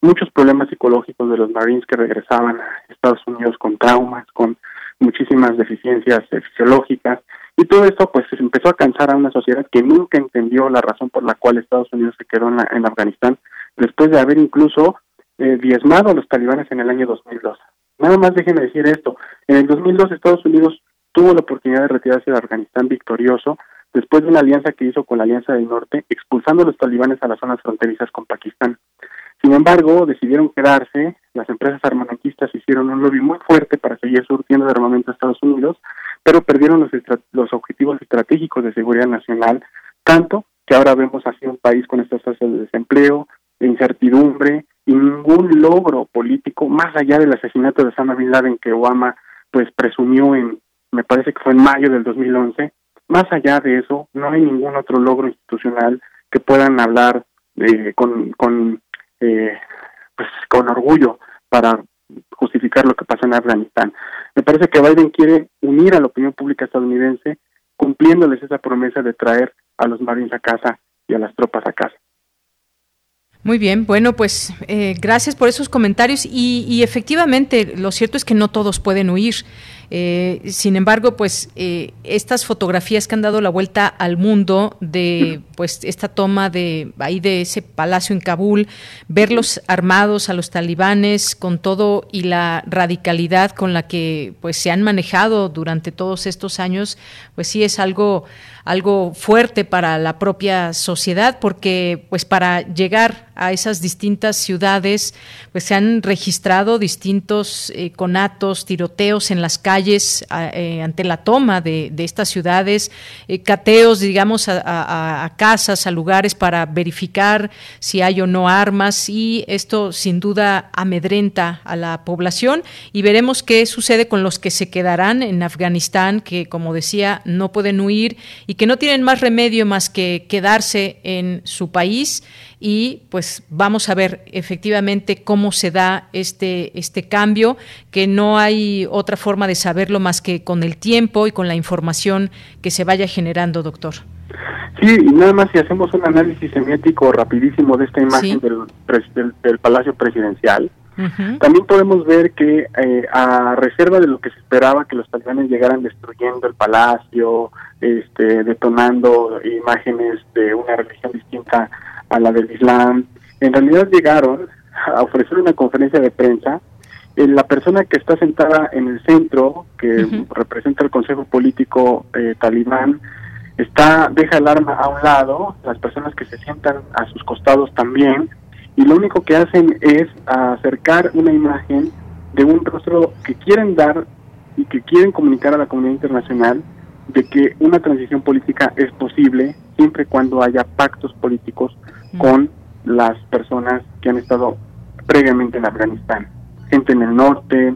S13: muchos problemas psicológicos de los Marines que regresaban a Estados Unidos con traumas, con muchísimas deficiencias fisiológicas y todo esto pues empezó a cansar a una sociedad que nunca entendió la razón por la cual Estados Unidos se quedó en, Afganistán después de haber incluso eh, diezmado a los talibanes en el año 2002. Nada más déjenme decir esto, en el 2002 Estados Unidos tuvo la oportunidad de retirarse de Afganistán victorioso después de una alianza que hizo con la Alianza del Norte, expulsando a los talibanes a las zonas fronterizas con Pakistán. Sin embargo, decidieron quedarse, las empresas armamentistas hicieron un lobby muy fuerte para seguir surtiendo de armamento a Estados Unidos, pero perdieron los, los objetivos estratégicos de seguridad nacional, tanto que ahora vemos así un país con estas tasas de desempleo, de incertidumbre y ningún logro político más allá del asesinato de Osama Bin Laden que Obama pues presumió en me parece que fue en mayo del 2011 más allá de eso no hay ningún otro logro institucional que puedan hablar de, con, con eh, pues con orgullo para justificar lo que pasa en Afganistán. Me parece que Biden quiere unir a la opinión pública estadounidense cumpliéndoles esa promesa de traer a los marines a casa y a las tropas a casa.
S1: Muy bien, bueno, pues eh, gracias por esos comentarios y, y, efectivamente lo cierto es que no todos pueden huir. Eh, sin embargo, pues eh, estas fotografías que han dado la vuelta al mundo de pues esta toma de ahí de ese palacio en Kabul, verlos armados a los talibanes con todo y la radicalidad con la que pues se han manejado durante todos estos años, pues sí es algo algo fuerte para la propia sociedad porque pues para llegar a esas distintas ciudades pues se han registrado distintos eh, conatos, tiroteos en las calles eh, ante la toma de, estas ciudades, eh, cateos digamos a, casas, a lugares para verificar si hay o no armas y esto sin duda amedrenta a la población. Y veremos qué sucede con los que se quedarán en Afganistán que como decía no pueden huir y que no tienen más remedio más que quedarse en su país y pues vamos a ver efectivamente cómo se da este, este cambio, que no hay otra forma de saberlo más que con el tiempo y con la información que se vaya generando, doctor.
S13: Sí, y nada más si hacemos un análisis semiótico rapidísimo de esta imagen del, del, Palacio Presidencial, también podemos ver que eh, a reserva de lo que se esperaba que los talibanes llegaran destruyendo el palacio, este, detonando imágenes de una religión distinta a la del Islam, en realidad llegaron a ofrecer una conferencia de prensa. Eh, la persona que está sentada en el centro, que representa el Consejo Político eh, Talibán, está deja el arma a un lado, las personas que se sientan a sus costados también, y lo único que hacen es acercar una imagen de un rostro que quieren dar y que quieren comunicar a la comunidad internacional de que una transición política es posible siempre y cuando haya pactos políticos con las personas que han estado previamente en Afganistán. Gente en el norte,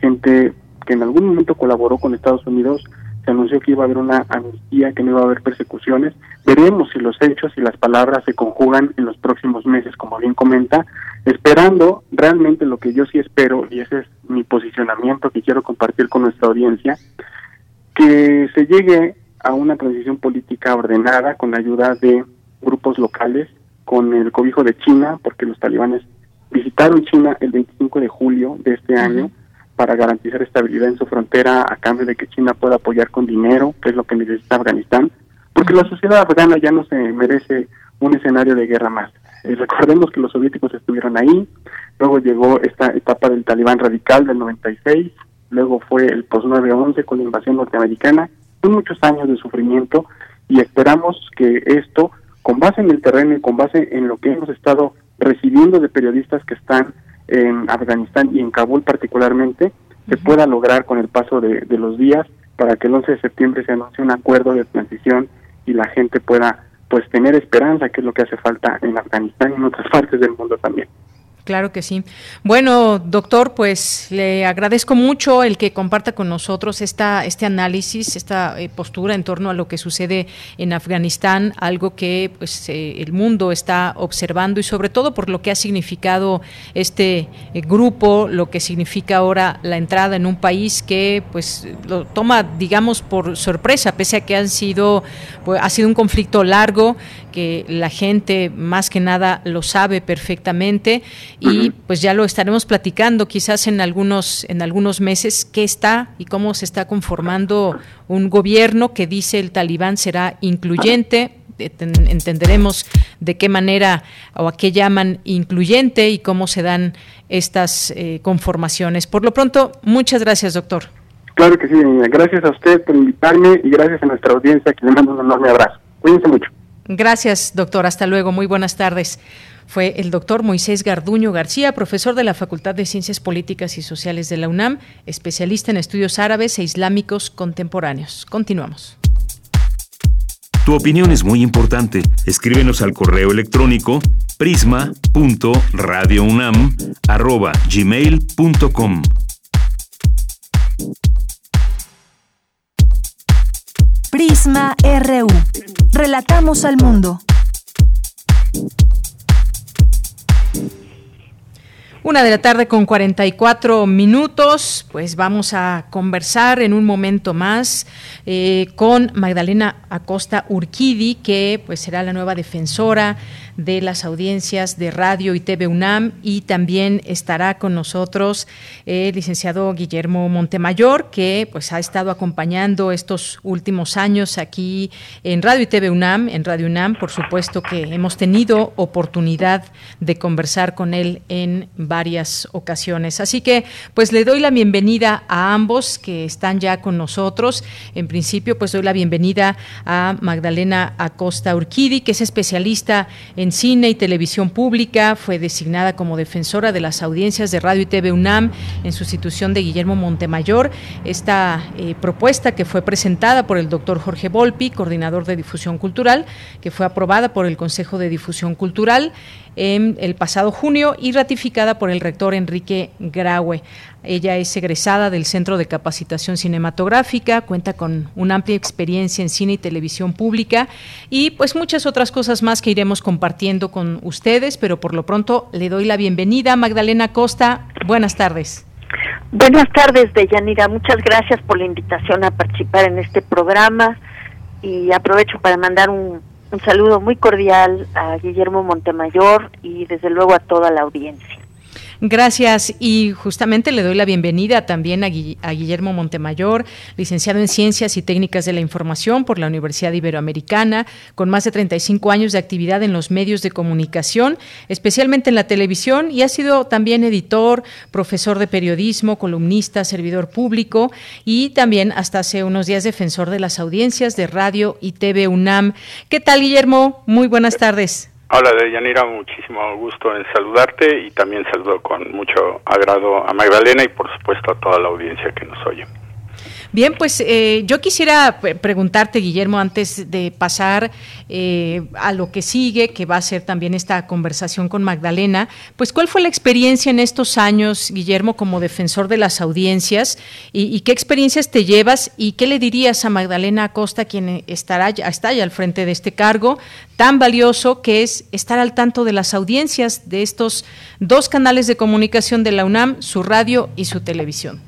S13: gente que en algún momento colaboró con Estados Unidos, se anunció que iba a haber una amnistía, que no iba a haber persecuciones. Veremos si los hechos y las palabras se conjugan en los próximos meses, como bien comenta, esperando realmente lo que yo sí espero, y ese es mi posicionamiento que quiero compartir con nuestra audiencia, que se llegue a una transición política ordenada con la ayuda de grupos locales, con el cobijo de China, porque los talibanes visitaron China el 25 de julio de este año para garantizar estabilidad en su frontera a cambio de que China pueda apoyar con dinero, que es lo que necesita Afganistán, porque la sociedad afgana ya no se merece un escenario de guerra más. Recordemos que los soviéticos estuvieron ahí, luego llegó esta etapa del talibán radical del 96, luego fue el post 9-11 con la invasión norteamericana, son muchos años de sufrimiento y esperamos que esto, con base en el terreno y con base en lo que hemos estado recibiendo de periodistas que están en Afganistán y en Kabul particularmente, se pueda lograr con el paso de, de los días para que el 11 de septiembre se anuncie un acuerdo de transición y la gente pueda pues tener esperanza, que es lo que hace falta en Afganistán y en otras partes del mundo también.
S1: Claro que sí. Bueno, doctor, pues le agradezco mucho el que comparta con nosotros esta, este análisis, esta eh, postura en torno a lo que sucede en Afganistán, algo que pues eh, el mundo está observando y sobre todo por lo que ha significado este eh, grupo, lo que significa ahora la entrada en un país que pues lo toma, digamos, por sorpresa, pese a que han sido, pues, ha sido un conflicto largo que la gente más que nada lo sabe perfectamente y pues ya lo estaremos platicando quizás en algunos en algunos meses qué está y cómo se está conformando un gobierno que dice el talibán será incluyente entenderemos de qué manera o a qué llaman incluyente y cómo se dan estas eh, conformaciones. Por lo pronto, muchas gracias, doctor.
S13: Claro que sí, gracias a usted por invitarme y gracias a nuestra audiencia que le mando un enorme abrazo. Cuídense mucho.
S1: Gracias, doctor. Hasta luego. Muy buenas tardes. Fue el doctor Moisés Garduño García, profesor de la Facultad de Ciencias Políticas y Sociales de la UNAM, especialista en estudios árabes e islámicos contemporáneos. Continuamos.
S2: Tu opinión es muy importante. Escríbenos al correo electrónico prisma.radiounam@gmail.com.
S3: Prisma RU. Relatamos al mundo.
S1: Una de la tarde con 44 minutos, pues vamos a conversar en un momento más eh, con Magdalena Acosta Urquidi, que pues será la nueva defensora de las audiencias de Radio y TV UNAM y también estará con nosotros el licenciado Guillermo Montemayor, que pues ha estado acompañando estos últimos años aquí en Radio y TV UNAM, en Radio UNAM, por supuesto que hemos tenido oportunidad de conversar con él en varias ocasiones. Así que pues le doy la bienvenida a ambos que están ya con nosotros. En principio pues doy la bienvenida a Magdalena Acosta Urquidi, que es especialista en cine y televisión pública, fue designada como defensora de las audiencias de Radio y TV UNAM en sustitución de Guillermo Montemayor. Esta eh, propuesta que fue presentada por el doctor Jorge Volpi, coordinador de difusión cultural, que fue aprobada por el Consejo de Difusión Cultural en el pasado junio y ratificada por el rector Enrique Graue. Ella es egresada del Centro de Capacitación Cinematográfica, cuenta con una amplia experiencia en cine y televisión pública y pues muchas otras cosas más que iremos compartiendo con ustedes, pero por lo pronto le doy la bienvenida a Magdalena Costa. Buenas tardes.
S14: Buenas tardes, Deyanira. Muchas gracias por la invitación a participar en este programa y aprovecho para mandar un, un saludo muy cordial a Guillermo Montemayor y desde luego a toda la audiencia.
S1: Gracias y justamente le doy la bienvenida también a, Guillermo Montemayor, licenciado en Ciencias y Técnicas de la Información por la Universidad Iberoamericana, con más de 35 años de actividad en los medios de comunicación, especialmente en la televisión y ha sido también editor, profesor de periodismo, columnista, servidor público y también hasta hace unos días defensor de las audiencias de radio y TV UNAM. ¿Qué tal, Guillermo? Muy buenas tardes.
S15: Hola, Deyanira, muchísimo gusto en saludarte y también saludo con mucho agrado a Magdalena y por supuesto a toda la audiencia que nos oye.
S1: Bien, pues eh, yo quisiera preguntarte, Guillermo, antes de pasar eh, a lo que sigue, que va a ser también esta conversación con Magdalena, pues cuál fue la experiencia en estos años, Guillermo, como defensor de las audiencias y, qué experiencias te llevas y qué le dirías a Magdalena Acosta, quien estará está ya al frente de este cargo tan valioso que es estar al tanto de las audiencias de estos dos canales de comunicación de la UNAM, su radio y su televisión.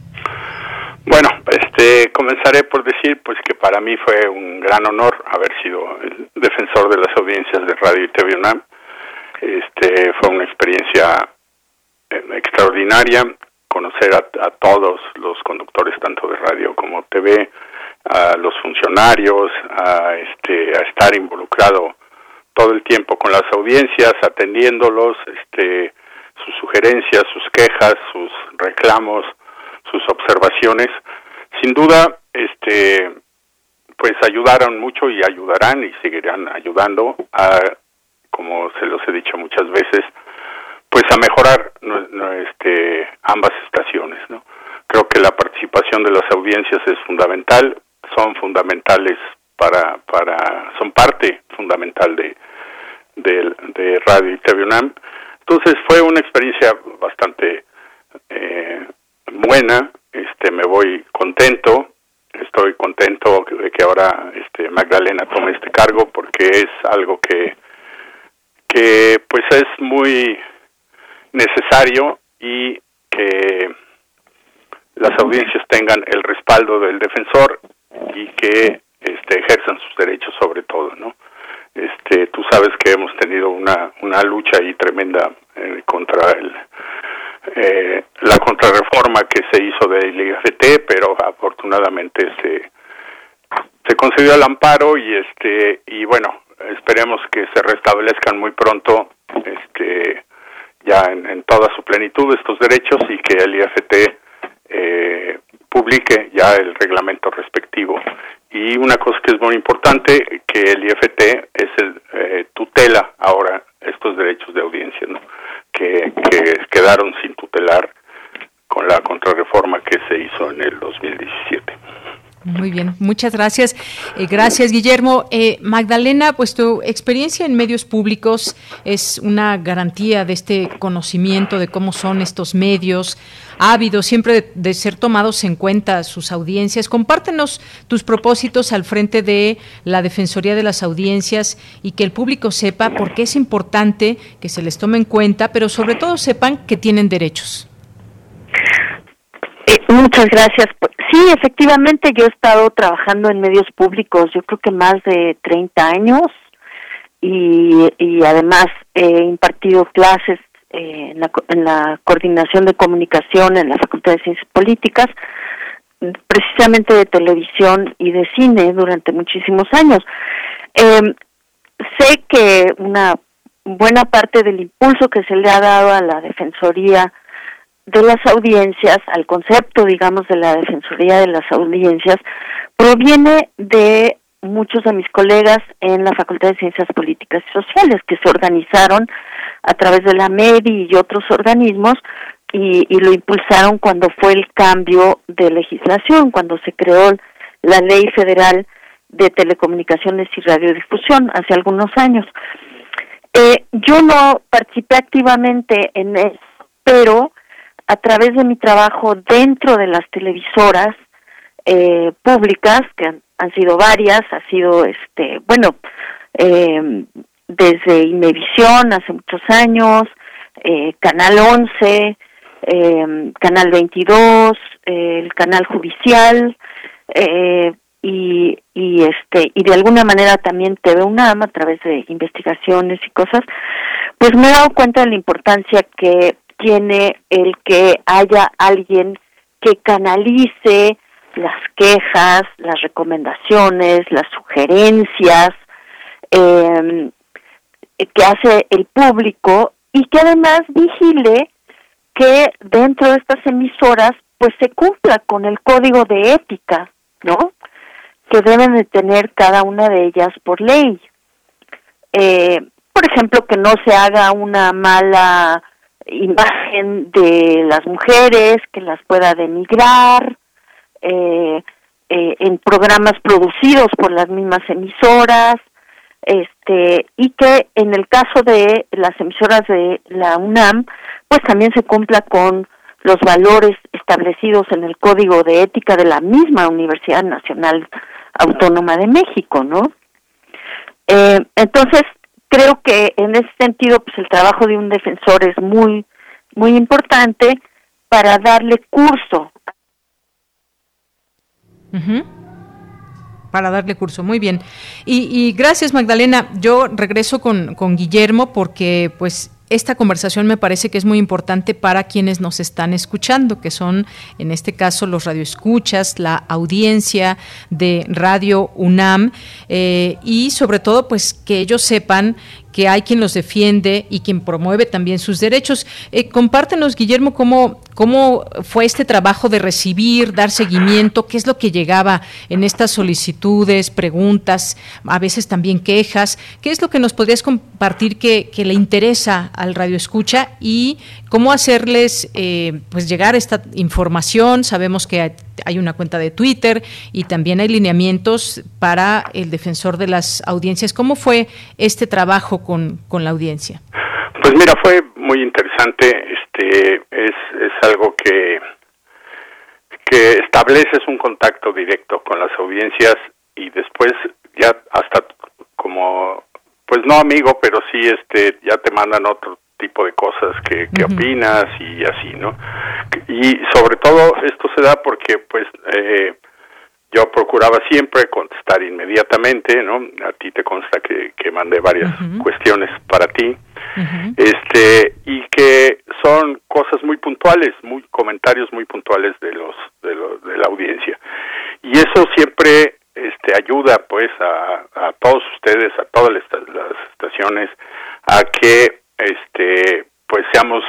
S15: Bueno, este, comenzaré por decir pues que para mí fue un gran honor haber sido el defensor de las audiencias de Radio y TV UNAM. Este, fue una experiencia eh, extraordinaria conocer a, todos los conductores tanto de radio como TV, a los funcionarios, a este, a estar involucrado todo el tiempo con las audiencias, atendiéndolos, este, sus sugerencias, sus quejas, sus reclamos, sus observaciones, sin duda, este, pues ayudaron mucho y ayudarán y seguirán ayudando a, como se los he dicho muchas veces, pues a mejorar este, ambas estaciones, ¿no? Creo que la participación de las audiencias es fundamental, son fundamentales para, para, son parte fundamental de, de, de Radio y TV UNAM. Entonces fue una experiencia bastante eh, buena, este me voy contento, estoy contento de que ahora este Magdalena tome este cargo porque es algo que que pues es muy necesario y que las audiencias tengan el respaldo del defensor y que este ejerzan sus derechos sobre todo, ¿no? Este, tú sabes que hemos tenido una una lucha ahí tremenda eh, contra el eh, la contrarreforma que se hizo del IFT, pero afortunadamente se concedió el amparo y este y bueno esperemos que se restablezcan muy pronto este ya en, toda su plenitud estos derechos y que el IFT eh, publique ya el reglamento respectivo. Y una cosa que es muy importante que el IFT es el eh, tutela ahora estos derechos de audiencia ¿no? que, quedaron sin tutelar con la contrarreforma que se hizo en el 2017.
S1: Muy bien, muchas gracias. Eh, gracias, Guillermo. Eh, Magdalena, pues tu experiencia en medios públicos es una garantía de este conocimiento de cómo son estos medios, ávidos siempre de, ser tomados en cuenta sus audiencias. Compártenos tus propósitos al frente de la Defensoría de las Audiencias y que el público sepa por qué es importante que se les tome en cuenta, pero sobre todo sepan que tienen derechos.
S14: Muchas gracias. Sí, efectivamente, yo he estado trabajando en medios públicos, yo creo que más de 30 años, y, y además he impartido clases eh, en, la, en la coordinación de comunicación en la Facultad de Ciencias Políticas, precisamente de televisión y de cine durante muchísimos años. Eh, sé que una buena parte del impulso que se le ha dado a la Defensoría de las audiencias, al concepto, digamos, de la Defensoría de las Audiencias, proviene de muchos de mis colegas en la Facultad de Ciencias Políticas y Sociales, que se organizaron a través de la MEDI y otros organismos y, lo impulsaron cuando fue el cambio de legislación, cuando se creó la Ley Federal de Telecomunicaciones y Radiodifusión hace algunos años. Eh, yo no participé activamente en eso, pero a través de mi trabajo dentro de las televisoras eh, públicas, que han, sido varias, ha sido, este, bueno, eh, desde Imevisión hace muchos años, eh, Canal 11, eh, Canal 22, eh, el Canal Judicial, eh, y, y este y de alguna manera también TV UNAM a través de investigaciones y cosas, pues me he dado cuenta de la importancia que tiene el que haya alguien que canalice las quejas, las recomendaciones, las sugerencias, eh, que hace el público y que además vigile que dentro de estas emisoras pues se cumpla con el código de ética, ¿no? Que deben de tener cada una de ellas por ley. Eh, por ejemplo, que no se haga una mala imagen de las mujeres, que las pueda denigrar, eh, eh, en programas producidos por las mismas emisoras, este y que en el caso de las emisoras de la UNAM, pues también se cumpla con los valores establecidos en el Código de Ética de la misma Universidad Nacional Autónoma de México, ¿no? Eh, entonces, creo que en ese sentido, pues el trabajo de un defensor es muy, muy importante para darle curso.
S1: Para darle curso, muy bien. Y, y, gracias Magdalena. Yo regreso con, con Guillermo porque pues esta conversación me parece que es muy importante para quienes nos están escuchando, que son en este caso los radioescuchas, la audiencia de Radio UNAM eh, y sobre todo pues que ellos sepan que hay quien los defiende y quien promueve también sus derechos. Eh, compártenos, Guillermo, cómo, cómo fue este trabajo de recibir, dar seguimiento, qué es lo que llegaba en estas solicitudes, preguntas, a veces también quejas, qué es lo que nos podrías compartir que, que le interesa al radio escucha y cómo hacerles eh, pues llegar esta información. Sabemos que hay una cuenta de Twitter y también hay lineamientos para el defensor de las audiencias. ¿Cómo fue este trabajo con, con la audiencia?
S15: Pues mira, fue muy interesante. Este es, es algo que que estableces un contacto directo con las audiencias y después ya hasta como pues no amigo, pero sí este ya te mandan otro tipo de cosas que, que opinas y así, ¿no? Y sobre todo esto se da porque pues eh, yo procuraba siempre contestar inmediatamente, ¿no? A ti te consta que, que mandé varias cuestiones para ti, este y que son cosas muy puntuales, muy comentarios muy puntuales de los de, de la audiencia. Y eso siempre este ayuda pues a, a todos ustedes, a todas las, las estaciones a que este pues seamos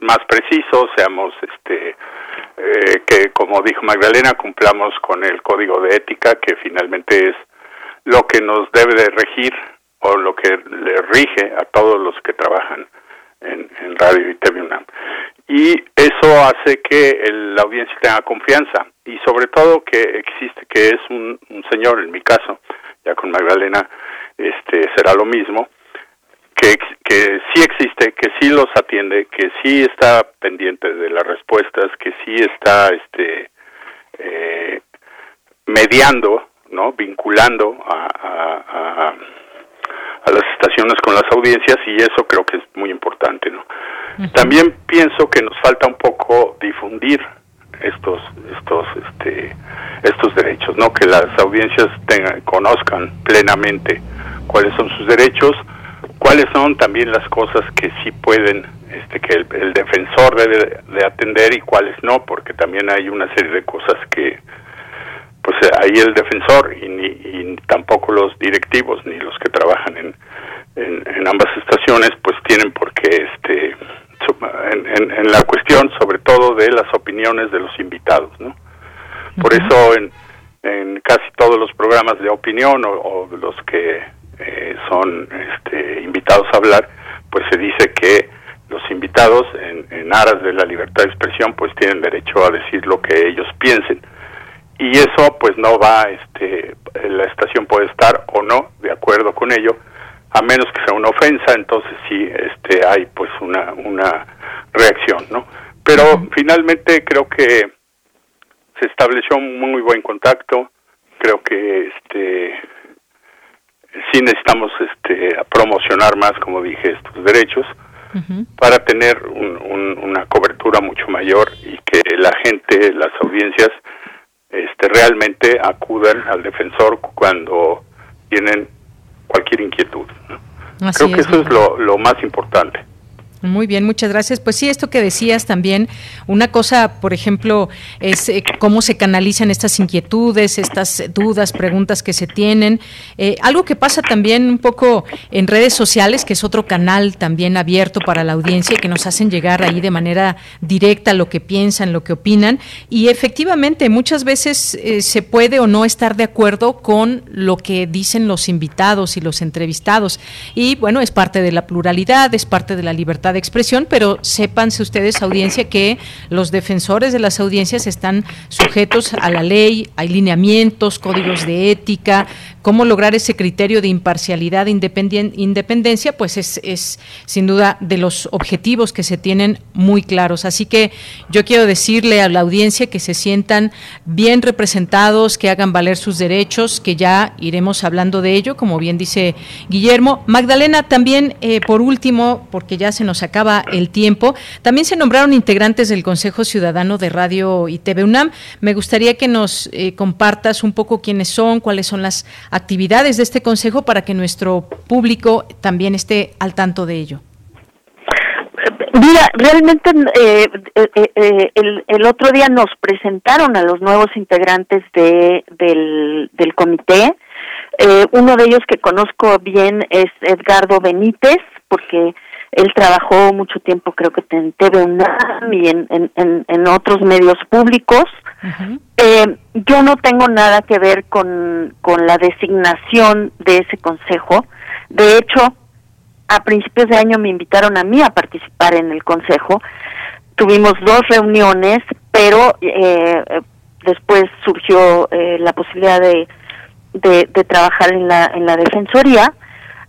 S15: más precisos, seamos este eh, que como dijo Magdalena cumplamos con el código de ética que finalmente es lo que nos debe de regir o lo que le rige a todos los que trabajan en, radio y TV. Y eso hace que la audiencia tenga confianza y sobre todo que existe, que es un, un señor, en mi caso, ya con Magdalena, este será lo mismo, que, que sí existe, que sí los atiende, que sí está pendiente de las respuestas, que sí está este eh, mediando, no, vinculando a, a, a, las estaciones con las audiencias y eso creo que es muy importante, ¿no? También pienso que nos falta un poco difundir estos estos este estos derechos, ¿no? Que las audiencias tengan conozcan plenamente cuáles son sus derechos cuáles son también las cosas que sí pueden este que el, defensor debe de atender y cuáles no porque también hay una serie de cosas que pues ahí el defensor y, ni, y tampoco los directivos ni los que trabajan en, en, ambas estaciones pues tienen por qué este en, en, la cuestión sobre todo de las opiniones de los invitados no por eso en, en casi todos los programas de opinión o, o los que eh, son este, invitados a hablar, pues se dice que los invitados, en, en aras de la libertad de expresión, pues tienen derecho a decir lo que ellos piensen. Y eso, pues no va, este, la estación puede estar o no de acuerdo con ello, a menos que sea una ofensa, entonces sí, este, hay pues una, una reacción, ¿no? Pero finalmente creo que se estableció un muy buen contacto, creo que este sí necesitamos este, promocionar más, como dije, estos derechos para tener una cobertura mucho mayor y que la gente, las audiencias, este, realmente acudan al defensor cuando tienen cualquier inquietud. Creo que eso es lo, lo más importante.
S1: Muy bien, muchas gracias. Pues sí, esto que decías también, una cosa, por ejemplo, es eh, cómo se canalizan estas inquietudes, estas dudas, preguntas que se tienen. Eh, algo que pasa también un poco en redes sociales, que es otro canal también abierto para la audiencia, que nos hacen llegar ahí de manera directa lo que piensan, lo que opinan. Y efectivamente, muchas veces eh, se puede o no estar de acuerdo con lo que dicen los invitados y los entrevistados. Y bueno, es parte de la pluralidad, es parte de la libertad de expresión, pero sépanse ustedes, audiencia, que los defensores de las audiencias están sujetos a la ley, hay lineamientos, códigos de ética, cómo lograr ese criterio de imparcialidad e independencia, pues es, es sin duda de los objetivos que se tienen muy claros. Así que yo quiero decirle a la audiencia que se sientan bien representados, que hagan valer sus derechos, que ya iremos hablando de ello, como bien dice Guillermo. Magdalena, también eh, por último, porque ya se nos acaba el tiempo, también se nombraron integrantes del Consejo Ciudadano de Radio y TV UNAM. Me gustaría que nos eh, compartas un poco quiénes son, cuáles son las de este consejo para que nuestro público también esté al tanto de ello.
S14: Mira, realmente eh, eh, eh, el, el, otro día nos presentaron a los nuevos integrantes de, del, comité. uno de ellos que conozco bien es Edgardo Benítez, porque él trabajó mucho tiempo, creo que en TV UNAM y en, otros medios públicos. Yo no tengo nada que ver con, con la designación de ese consejo. De hecho, a principios de año me invitaron a mí a participar en el consejo. Tuvimos dos reuniones, pero eh, después surgió eh, la posibilidad de, de, trabajar en la, en la defensoría.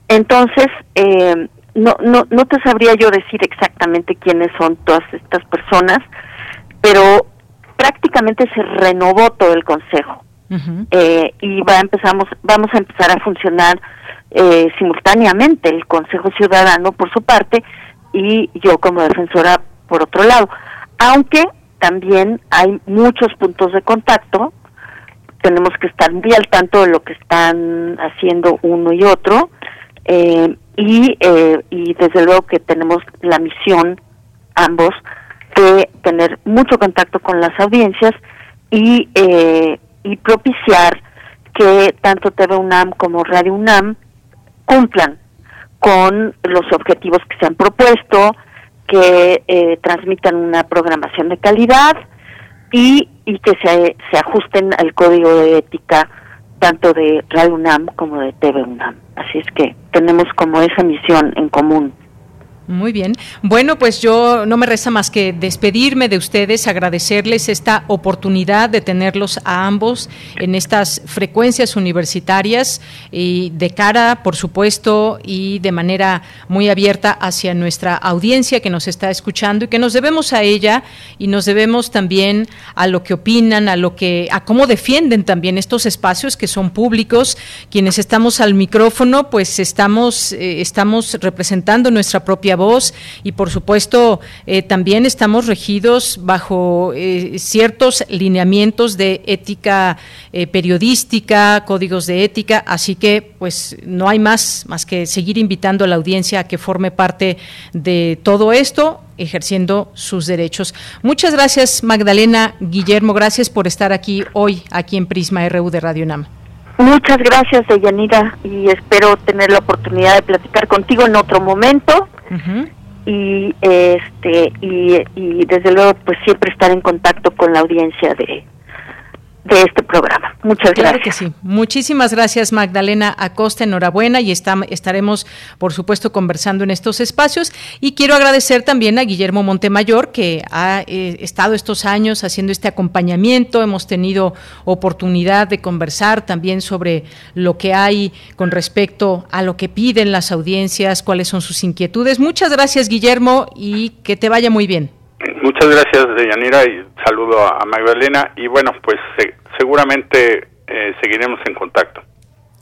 S14: Entonces, eh, no, no, no te sabría yo decir exactamente quiénes son todas estas personas, pero prácticamente se renovó todo el consejo. y va empezamos vamos a empezar a funcionar eh, simultáneamente el Consejo Ciudadano por su parte y yo como defensora por otro lado. Aunque también hay muchos puntos de contacto, tenemos que estar muy al tanto de lo que están haciendo uno y otro eh, y, eh, y desde luego que tenemos la misión ambos de tener mucho contacto con las audiencias y, y propiciar que tanto TV UNAM como Radio UNAM cumplan con los objetivos que se han propuesto, que eh, transmitan una programación de calidad y, y que se, se ajusten al código de ética tanto de Radio UNAM como de TV UNAM. Así es que tenemos como esa misión en común.
S1: Muy bien. Bueno, pues yo no me resta más que despedirme de ustedes, agradecerles esta oportunidad de tenerlos a ambos en estas frecuencias universitarias y de cara, por supuesto, y de manera muy abierta hacia nuestra audiencia que nos está escuchando y que nos debemos a ella y nos debemos también a lo que opinan, a lo que a cómo defienden también estos espacios que son públicos. Quienes estamos al micrófono, pues estamos eh, estamos representando nuestra propia voz y por supuesto eh, también estamos regidos bajo eh, ciertos lineamientos de ética eh, periodística, códigos de ética, así que pues no hay más más que seguir invitando a la audiencia a que forme parte de todo esto ejerciendo sus derechos. Muchas gracias Magdalena Guillermo, gracias por estar aquí hoy aquí en Prisma RU de Radio UNAM.
S14: Muchas gracias, Deyanira, y espero tener la oportunidad de platicar contigo en otro momento. Y este y, y desde luego pues siempre estar en contacto con la audiencia de de este programa. Muchas
S1: claro que sí. Muchísimas gracias Magdalena Acosta, enhorabuena y estaremos por supuesto conversando en estos espacios y quiero agradecer también a Guillermo Montemayor que ha eh, estado estos años haciendo este acompañamiento, hemos tenido oportunidad de conversar también sobre lo que hay con respecto a lo que piden las audiencias, cuáles son sus inquietudes. Muchas gracias Guillermo y que te vaya muy bien.
S15: Muchas gracias, Yanira, y saludo a Magdalena. Y bueno, pues seguramente eh, seguiremos en contacto.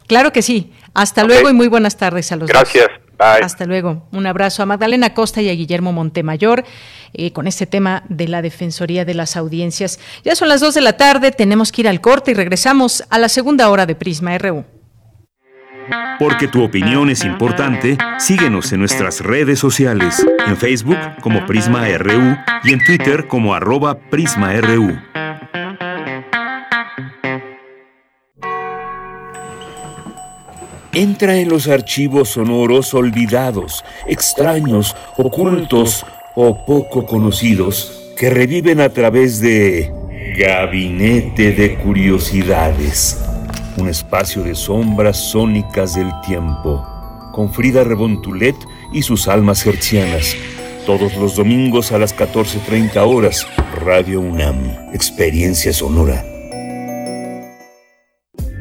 S1: Claro que sí. Hasta luego y muy buenas tardes a los
S15: Gracias. Bye.
S1: Hasta luego. Un abrazo a Magdalena Costa y a Guillermo Montemayor eh, con este tema de la Defensoría de las Audiencias. Ya son las dos de la tarde, tenemos que ir al corte y regresamos a la segunda hora de Prisma RU.
S2: Porque tu opinión es importante, síguenos en nuestras redes sociales, en Facebook como Prisma RU y en Twitter como arroba PrismaRU. Entra en los archivos sonoros olvidados, extraños, ocultos o poco conocidos que reviven a través de Gabinete de Curiosidades un espacio de sombras sónicas del tiempo, con Frida Rebontulet y sus almas hercianas, Todos los domingos a las 14.30 horas, Radio UNAM, Experiencia Sonora.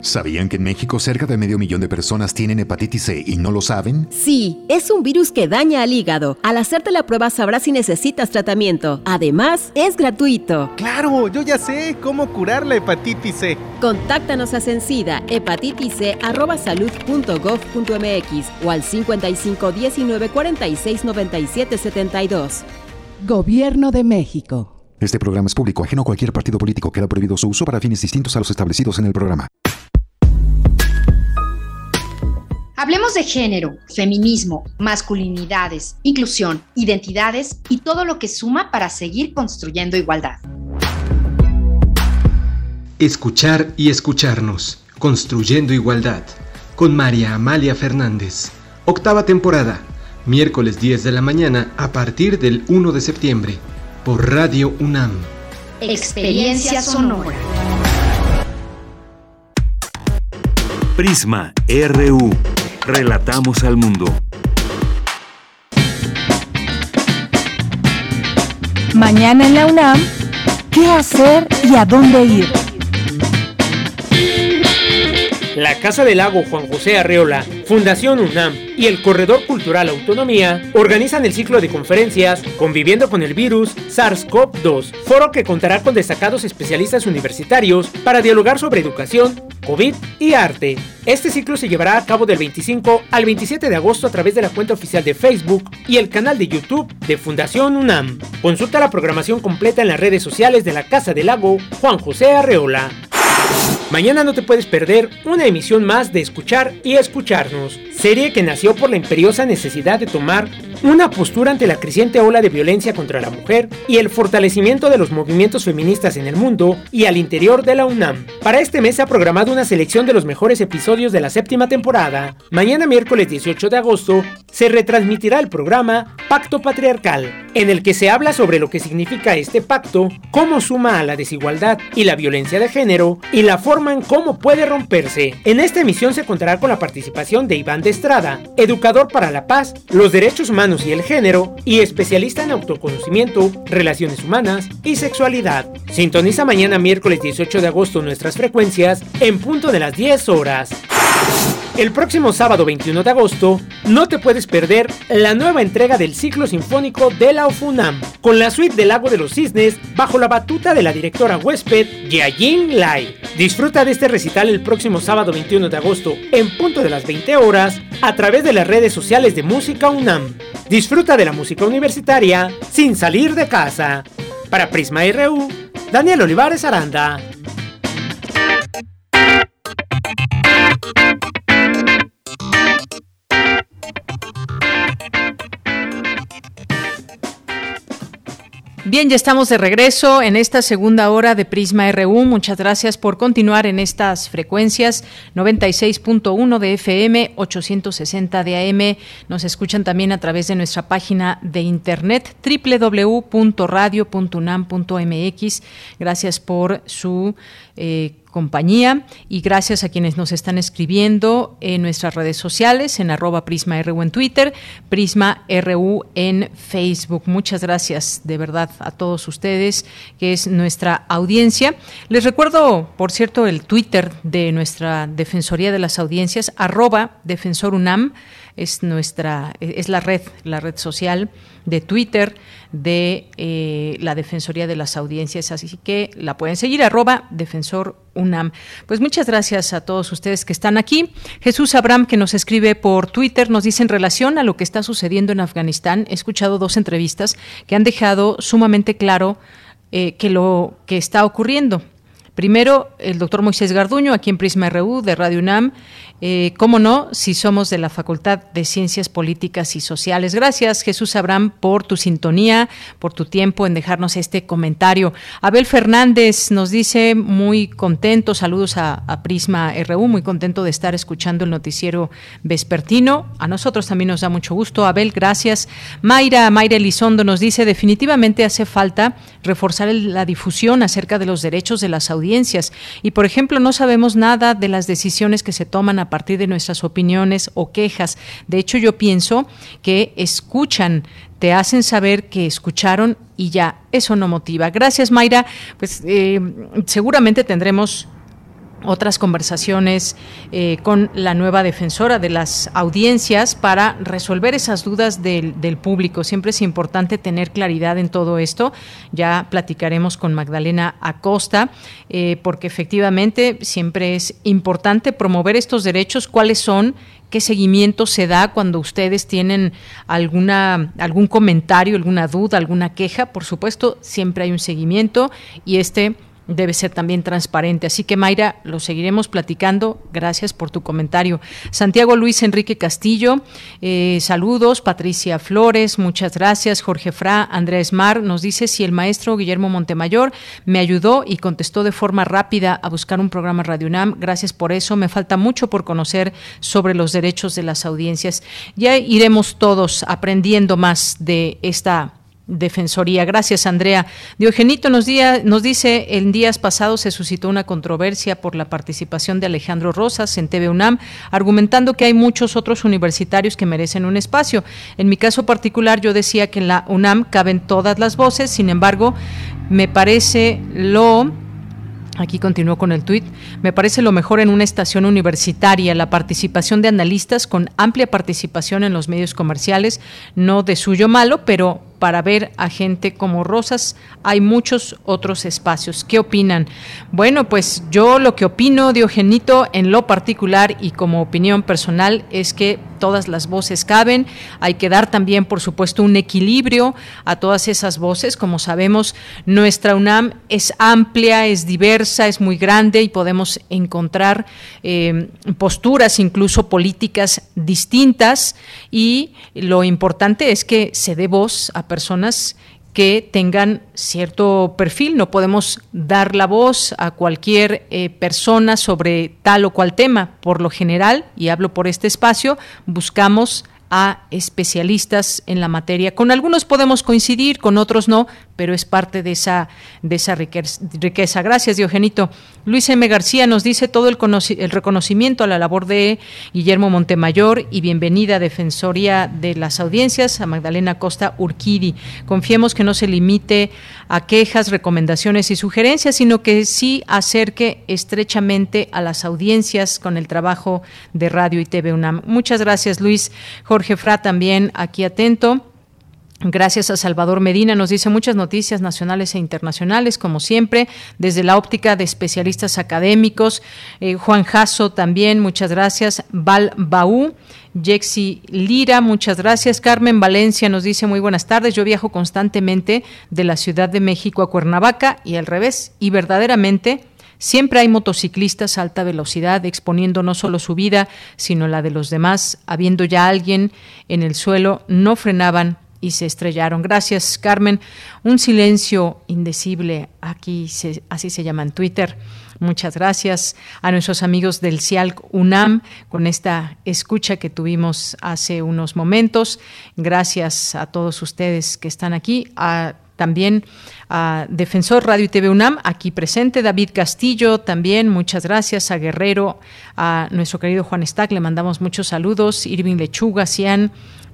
S16: ¿Sabían que en México cerca de medio millón de personas tienen hepatitis C y no lo saben?
S17: Sí, es un virus que daña al hígado. Al hacerte la prueba sabrás si necesitas tratamiento. Además, es gratuito.
S18: Claro, yo ya sé cómo curar la hepatitis C.
S17: Contáctanos a Sencida, hepatitis.salud.gov.mx o al 55 19 46 97 72.
S19: Gobierno de México.
S16: Este programa es público, ajeno a cualquier partido político. Queda prohibido su uso para fines distintos a los establecidos en el programa.
S20: Hablemos de género, feminismo, masculinidades, inclusión, identidades y todo lo que suma para seguir construyendo igualdad.
S21: Escuchar y escucharnos, construyendo igualdad, con María Amalia Fernández. Octava temporada, miércoles 10 de la mañana a partir del 1 de septiembre, por Radio UNAM.
S20: Experiencia sonora.
S2: Prisma RU. Relatamos al mundo.
S3: Mañana en la UNAM, ¿qué hacer y a dónde ir?
S6: La Casa del Lago Juan José Arreola, Fundación UNAM y el Corredor Cultural Autonomía organizan el ciclo de conferencias Conviviendo con el Virus SARS-CoV-2, foro que contará con destacados especialistas universitarios para dialogar sobre educación, COVID y arte. Este ciclo se llevará a cabo del 25 al 27 de agosto a través de la cuenta oficial de Facebook y el canal de YouTube de Fundación UNAM. Consulta la programación completa en las redes sociales de la Casa del Lago Juan José Arreola. Mañana no te puedes perder una emisión más de Escuchar y Escucharnos, serie que nació por la imperiosa necesidad de tomar una postura ante la creciente ola de violencia contra la mujer y el fortalecimiento de los movimientos feministas en el mundo y al interior de la UNAM. Para este mes se ha programado una selección de los mejores episodios de la séptima temporada. Mañana miércoles 18 de agosto se retransmitirá el programa Pacto Patriarcal, en el que se habla sobre lo que significa este pacto, cómo suma a la desigualdad y la violencia de género y la forma cómo puede romperse. En esta emisión se contará con la participación de Iván de Estrada, educador para la paz, los derechos humanos y el género y especialista en autoconocimiento, relaciones humanas y sexualidad. Sintoniza mañana miércoles 18 de agosto nuestras frecuencias en punto de las 10 horas. El próximo sábado 21 de agosto no te puedes perder la nueva entrega del ciclo sinfónico de la OFUNAM con la suite del Lago de los Cisnes bajo la batuta de la directora huésped Yayin Lai. Disfruta de este recital el próximo sábado 21 de agosto en punto de las 20 horas a través de las redes sociales de Música UNAM. Disfruta de la música universitaria sin salir de casa. Para Prisma RU, Daniel Olivares Aranda.
S1: Bien, ya estamos de regreso en esta segunda hora de Prisma RU. Muchas gracias por continuar en estas frecuencias 96.1 de FM, 860 de AM. Nos escuchan también a través de nuestra página de internet www.radio.unam.mx. Gracias por su eh, compañía y gracias a quienes nos están escribiendo en nuestras redes sociales, en arroba Prisma RU en Twitter, Prisma RU en Facebook. Muchas gracias de verdad a todos ustedes, que es nuestra audiencia. Les recuerdo, por cierto, el Twitter de nuestra Defensoría de las Audiencias, arroba Defensor UNAM es nuestra, es la red, la red social de Twitter de eh, la Defensoría de las Audiencias, así que la pueden seguir, arroba Defensor UNAM. Pues muchas gracias a todos ustedes que están aquí. Jesús Abraham, que nos escribe por Twitter, nos dice en relación a lo que está sucediendo en Afganistán, he escuchado dos entrevistas que han dejado sumamente claro eh, que lo que está ocurriendo Primero, el doctor Moisés Garduño, aquí en Prisma RU de Radio UNAM. Eh, ¿Cómo no? Si somos de la Facultad de Ciencias Políticas y Sociales. Gracias, Jesús Abraham, por tu sintonía, por tu tiempo en dejarnos este comentario. Abel Fernández nos dice muy contento, saludos a, Prisma RU, muy contento de estar escuchando el noticiero vespertino. A nosotros también nos da mucho gusto. Abel, gracias. Mayra, Mayra Elizondo nos dice, definitivamente hace falta reforzar la difusión acerca de los derechos de las audiencias. Y, por ejemplo, no sabemos nada de las decisiones que se toman a partir de nuestras opiniones o quejas. De hecho, yo pienso que escuchan, te hacen saber que escucharon y ya, eso no motiva. Gracias, Mayra. Pues eh, seguramente tendremos otras conversaciones eh, con la nueva defensora de las audiencias para resolver esas dudas del, público. Siempre es importante tener claridad en todo esto. Ya platicaremos con Magdalena Acosta, eh, porque efectivamente siempre es importante promover estos derechos, cuáles son qué seguimiento se da cuando ustedes tienen alguna algún comentario, alguna duda, alguna queja, por supuesto, siempre hay un seguimiento y este debe ser también transparente. Así que Mayra, lo seguiremos platicando. Gracias por tu comentario. Santiago Luis Enrique Castillo, eh, saludos. Patricia Flores, muchas gracias. Jorge Fra, Andrés Mar nos dice si el maestro Guillermo Montemayor me ayudó y contestó de forma rápida a buscar un programa Radio UNAM. Gracias por eso. Me falta mucho por conocer sobre los derechos de las audiencias. Ya iremos todos aprendiendo más de esta Defensoría. Gracias, Andrea. Diogenito nos, nos dice, en días pasados se suscitó una controversia por la participación de Alejandro Rosas en TV UNAM, argumentando que hay muchos otros universitarios que merecen un espacio. En mi caso particular, yo decía que en la UNAM caben todas las voces, sin embargo, me parece lo Aquí continúo con el tuit. Me parece lo mejor en una estación universitaria la participación de analistas con amplia participación en los medios comerciales, no de suyo malo, pero para ver a gente como Rosas hay muchos otros espacios. ¿Qué opinan? Bueno, pues yo lo que opino, Diogenito, en lo particular y como opinión personal, es que todas las voces caben. Hay que dar también, por supuesto, un equilibrio a todas esas voces. Como sabemos, nuestra UNAM es amplia, es diversa, es muy grande y podemos encontrar eh, posturas, incluso políticas distintas. Y lo importante es que se dé voz a personas que tengan cierto perfil. No podemos dar la voz a cualquier eh, persona sobre tal o cual tema. Por lo general, y hablo por este espacio, buscamos a especialistas en la materia. Con algunos podemos coincidir, con otros no, pero es parte de esa, de esa riqueza. Gracias, Diogenito. Luis M. García nos dice todo el, reconocimiento a la labor de Guillermo Montemayor y bienvenida a Defensoría de las Audiencias a Magdalena Costa Urquidi. Confiemos que no se limite a quejas, recomendaciones y sugerencias, sino que sí acerque estrechamente a las audiencias con el trabajo de Radio y TV UNAM. Muchas gracias, Luis. Jorge Fra también aquí atento. Gracias a Salvador Medina, nos dice muchas noticias nacionales e internacionales, como siempre, desde la óptica de especialistas académicos. Eh, Juan Jasso también, muchas gracias. Val Baú, Jexi Lira, muchas gracias. Carmen Valencia nos dice muy buenas tardes. Yo viajo constantemente de la Ciudad de México a Cuernavaca y al revés, y verdaderamente Siempre hay motociclistas a alta velocidad exponiendo no solo su vida, sino la de los demás. Habiendo ya alguien en el suelo, no frenaban y se estrellaron. Gracias, Carmen. Un silencio indecible, aquí así se llama en Twitter. Muchas gracias a nuestros amigos del CIALC UNAM con esta escucha que tuvimos hace unos momentos. Gracias a todos ustedes que están aquí. También a Defensor Radio y TV UNAM, aquí presente, David Castillo, también muchas gracias a Guerrero, a nuestro querido Juan Stack, le mandamos muchos saludos, Irving Lechuga, Cian,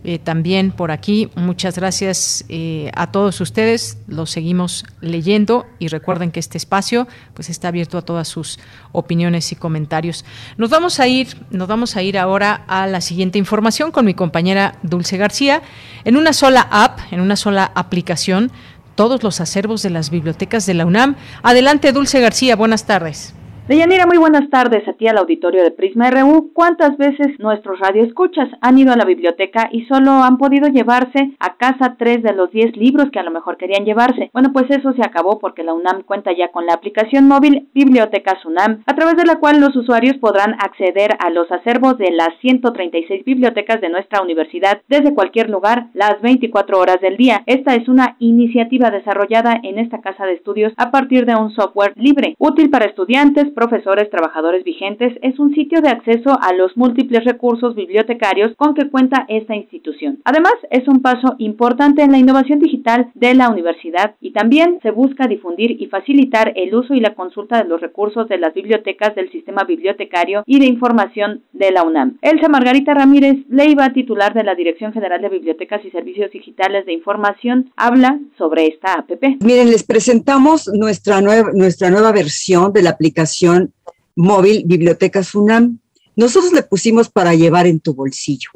S1: eh, también por aquí. Muchas gracias eh, a todos ustedes. Los seguimos leyendo y recuerden que este espacio pues está abierto a todas sus opiniones y comentarios. Nos vamos a ir, nos vamos a ir ahora a la siguiente información con mi compañera Dulce García. En una sola app, en una sola aplicación, todos los acervos de las bibliotecas de la UNAM. Adelante, Dulce García. Buenas tardes.
S22: Deyanira, muy buenas tardes a ti al auditorio de Prisma RU. ¿Cuántas veces nuestros radioescuchas han ido a la biblioteca y solo han podido llevarse a casa tres de los diez libros que a lo mejor querían llevarse? Bueno, pues eso se acabó porque la UNAM cuenta ya con la aplicación móvil Bibliotecas UNAM, a través de la cual los usuarios podrán acceder a los acervos de las 136 bibliotecas de nuestra universidad desde cualquier lugar, las 24 horas del día. Esta es una iniciativa desarrollada en esta casa de estudios a partir de un software libre, útil para estudiantes, profesores, trabajadores vigentes, es un sitio de acceso a los múltiples recursos bibliotecarios con que cuenta esta institución. Además, es un paso importante en la innovación digital de la universidad y también se busca difundir y facilitar el uso y la consulta de los recursos de las bibliotecas del sistema bibliotecario y de información de la UNAM. Elsa Margarita Ramírez Leiva, titular de la Dirección General de Bibliotecas y Servicios Digitales de Información, habla sobre esta APP.
S23: Miren, les presentamos nuestra nuestra nueva versión de la aplicación móvil Bibliotecas UNAM. Nosotros le pusimos para llevar en tu bolsillo,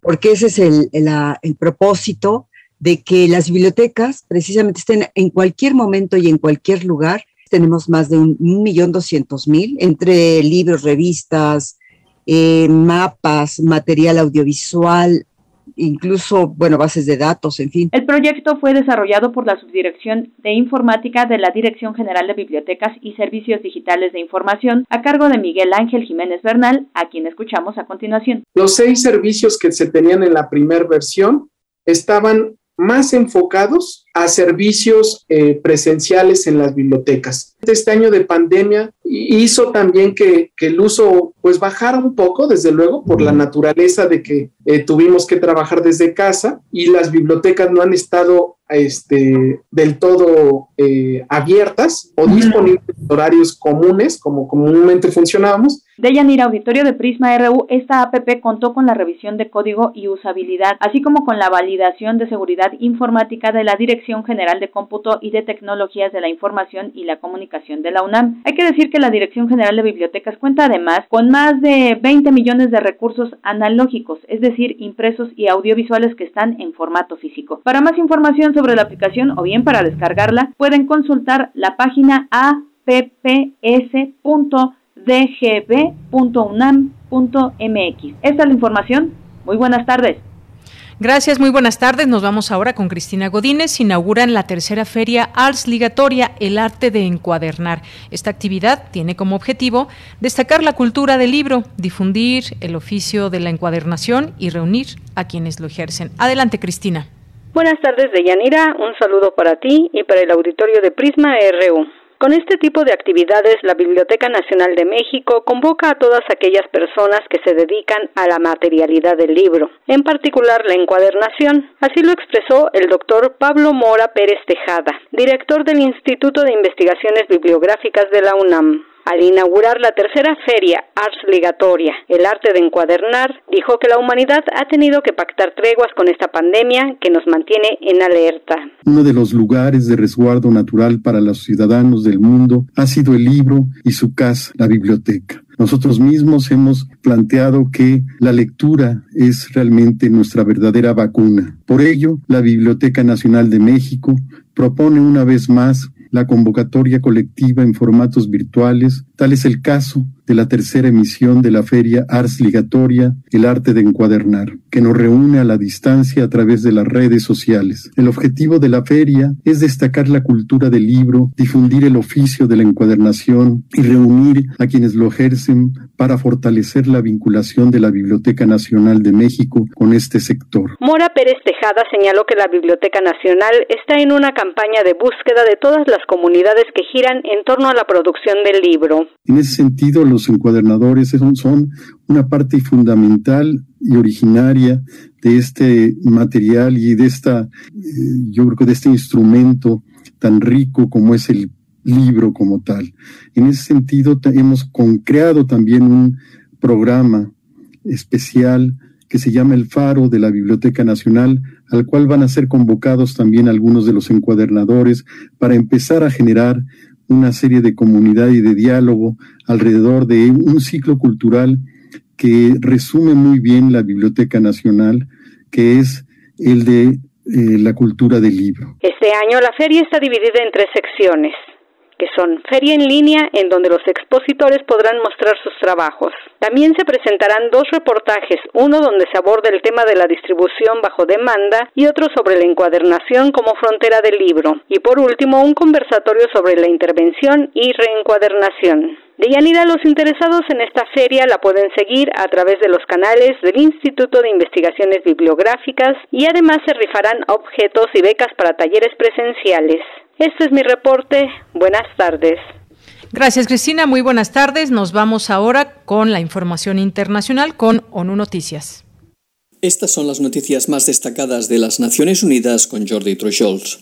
S23: porque ese es el, el propósito de que las bibliotecas precisamente estén en cualquier momento y en cualquier lugar. Tenemos más de un, millón doscientos mil entre libros, revistas, eh, mapas, material audiovisual, incluso, bueno, bases de datos, en fin.
S22: El proyecto fue desarrollado por la Subdirección de Informática de la Dirección General de Bibliotecas y Servicios Digitales de Información a cargo de Miguel Ángel Jiménez Bernal, a quien escuchamos a continuación.
S24: Los seis servicios que se tenían en la primera versión estaban más enfocados a servicios eh, presenciales en las bibliotecas. Este año de pandemia hizo también que, el uso pues bajara un poco, desde luego, por la naturaleza de que eh, tuvimos que trabajar desde casa y las bibliotecas no han estado este, del todo eh, abiertas o disponibles en horarios comunes, como comúnmente funcionábamos.
S22: De Yanira Auditorio de Prisma RU, esta APP contó con la revisión de código y usabilidad, así como con la validación de seguridad informática de la Dirección General de Cómputo y de Tecnologías de la Información y la Comunicación de la UNAM. Hay que decir que la Dirección General de Bibliotecas cuenta además con más de 20 millones de recursos analógicos, es decir, impresos y audiovisuales que están en formato físico. Para más información sobre la aplicación o bien para descargarla, pueden consultar la página apps.dgb.unam.mx. Esta es la información. Muy buenas tardes.
S1: Gracias, muy buenas tardes. Nos vamos ahora con Cristina Godínez. Inauguran la tercera feria Ars Ligatoria, el arte de encuadernar. Esta actividad tiene como objetivo destacar la cultura del libro, difundir el oficio de la encuadernación y reunir a quienes lo ejercen. Adelante, Cristina.
S25: Buenas tardes, Deyanira. Un saludo para ti y para el auditorio de Prisma RU. Con este tipo de actividades, la Biblioteca Nacional de México convoca a todas aquellas personas que se dedican a la materialidad del libro, en particular la encuadernación. Así lo expresó el doctor Pablo Mora Pérez Tejada, director del Instituto de Investigaciones Bibliográficas de la UNAM. Al inaugurar la tercera feria Ars Ligatoria, el arte de encuadernar, dijo que la humanidad ha tenido que pactar treguas con esta pandemia que nos mantiene en alerta.
S26: Uno de los lugares de resguardo natural para los ciudadanos del mundo ha sido el libro y su casa, la biblioteca. Nosotros mismos hemos planteado que la lectura es realmente nuestra verdadera vacuna. Por ello, la Biblioteca Nacional de México propone una vez más la convocatoria colectiva en formatos virtuales, tal es el caso de la tercera emisión de la feria Ars Ligatoria, el arte de encuadernar, que nos reúne a la distancia a través de las redes sociales. El objetivo de la feria es destacar la cultura del libro, difundir el oficio de la encuadernación y reunir a quienes lo ejercen para fortalecer la vinculación de la Biblioteca Nacional de México con este sector.
S25: Mora Pérez Tejada señaló que la Biblioteca Nacional está en una campaña de búsqueda de todas las comunidades que giran en torno a la producción del libro.
S26: En ese sentido, los los encuadernadores son, una parte fundamental y originaria de este material y de esta, eh, yo creo que de este instrumento tan rico como es el libro como tal. En ese sentido, hemos creado también un programa especial que se llama El Faro de la Biblioteca Nacional, al cual van a ser convocados también algunos de los encuadernadores para empezar a generar una serie de comunidad y de diálogo alrededor de un ciclo cultural que resume muy bien la Biblioteca Nacional, que es el de eh, la cultura del libro.
S25: Este año la feria está dividida en tres secciones. Que son Feria en línea, en donde los expositores podrán mostrar sus trabajos. También se presentarán dos reportajes, uno donde se aborda el tema de la distribución bajo demanda y otro sobre la encuadernación como frontera del libro. Y por último, un conversatorio sobre la intervención y reencuadernación. De Yanira, los interesados en esta feria la pueden seguir a través de los canales del Instituto de Investigaciones Bibliográficas y además se rifarán objetos y becas para talleres presenciales. Este es mi reporte. Buenas tardes.
S1: Gracias, Cristina. Muy buenas tardes. Nos vamos ahora con la información internacional con ONU Noticias.
S27: Estas son las noticias más destacadas de las Naciones Unidas con Jordi Trujols.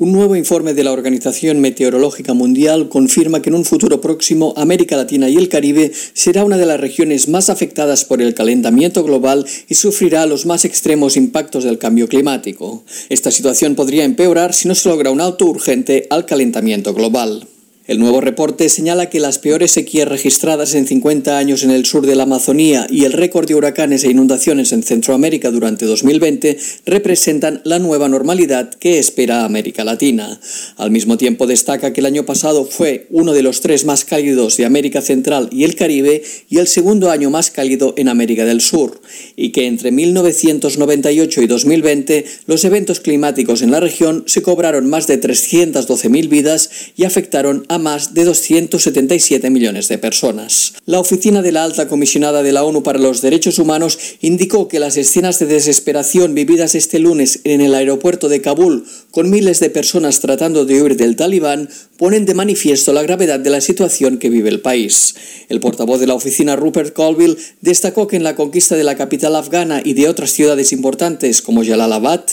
S27: Un nuevo informe de la Organización Meteorológica Mundial confirma que en un futuro próximo América Latina y el Caribe será una de las regiones más afectadas por el calentamiento global y sufrirá los más extremos impactos del cambio climático. Esta situación podría empeorar si no se logra un alto urgente al calentamiento global. El nuevo reporte señala que las peores sequías registradas en 50 años en el sur de la Amazonía y el récord de huracanes e inundaciones en Centroamérica durante 2020 representan la nueva normalidad que espera América Latina. Al mismo tiempo destaca que el año pasado fue uno de los tres más cálidos de América Central y el Caribe y el segundo año más cálido en América del Sur, y que entre 1998 y 2020 los eventos climáticos en la región se cobraron más de 312.000 vidas y afectaron a más de 277 millones de personas. La oficina de la alta comisionada de la ONU para los Derechos Humanos indicó que las escenas de desesperación vividas este lunes en el aeropuerto de Kabul, con miles de personas tratando de huir del talibán, ponen de manifiesto la gravedad de la situación que vive el país. El portavoz de la oficina Rupert Colville destacó que en la conquista de la capital afgana y de otras ciudades importantes como Jalalabad,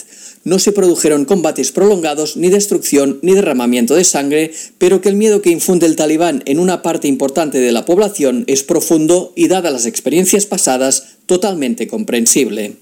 S27: no se produjeron combates prolongados, ni destrucción, ni derramamiento de sangre, pero que el miedo que infunde el talibán en una parte importante de la población es profundo y, dadas las experiencias pasadas, totalmente comprensible.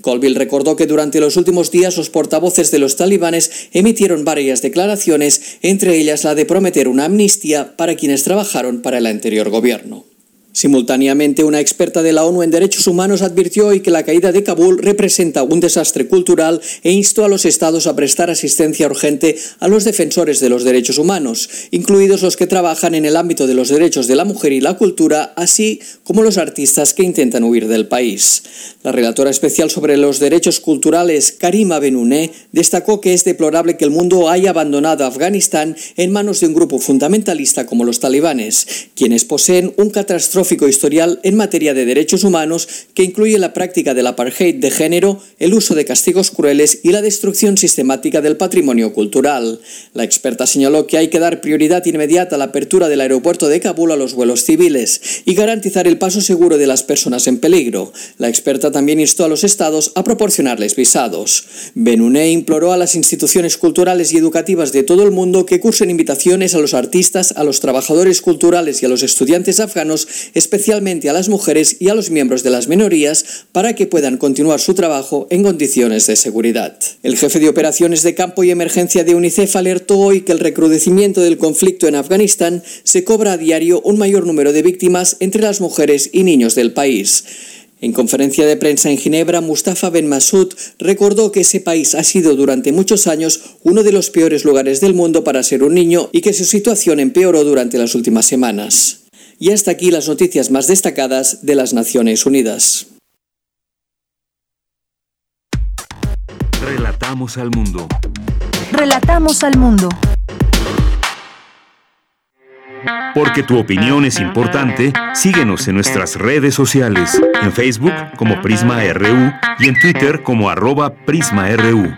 S27: Colville recordó que durante los últimos días los portavoces de los talibanes emitieron varias declaraciones, entre ellas la de prometer una amnistía para quienes trabajaron para el anterior gobierno. Simultáneamente, una experta de la ONU en Derechos Humanos advirtió hoy que la caída de Kabul representa un desastre cultural e instó a los estados a prestar asistencia urgente a los defensores de los derechos humanos, incluidos los que trabajan en el ámbito de los derechos de la mujer y la cultura, así como los artistas que intentan huir del país. La relatora especial sobre los derechos culturales, Karima Benouné, destacó que es deplorable que el mundo haya abandonado a Afganistán en manos de un grupo fundamentalista como los talibanes, quienes poseen un catastrófico historial en materia de derechos humanos que incluye la práctica del apartheid de género, el uso de castigos crueles y la destrucción sistemática del patrimonio cultural. La experta señaló que hay que dar prioridad inmediata a la apertura del aeropuerto de Kabul a los vuelos civiles y garantizar el paso seguro de las personas en peligro. La experta también instó a los estados a proporcionarles visados. Benuné imploró a las instituciones culturales y educativas de todo el mundo que cursen invitaciones a los artistas, a los trabajadores culturales y a los estudiantes afganos especialmente a las mujeres y a los miembros de las minorías, para que puedan continuar su trabajo en condiciones de seguridad. El jefe de operaciones de campo y emergencia de UNICEF alertó hoy que el recrudecimiento del conflicto en Afganistán se cobra a diario un mayor número de víctimas entre las mujeres y niños del país. En conferencia de prensa en Ginebra, Mustafa Ben Massoud recordó que ese país ha sido durante muchos años uno de los peores lugares del mundo para ser un niño y que su situación empeoró durante las últimas semanas. Y hasta aquí las noticias más destacadas de las Naciones Unidas.
S2: Relatamos al mundo.
S3: Relatamos al mundo.
S2: Porque tu opinión es importante, síguenos en nuestras redes sociales, en Facebook como Prisma RU y en Twitter como arroba PrismaRU.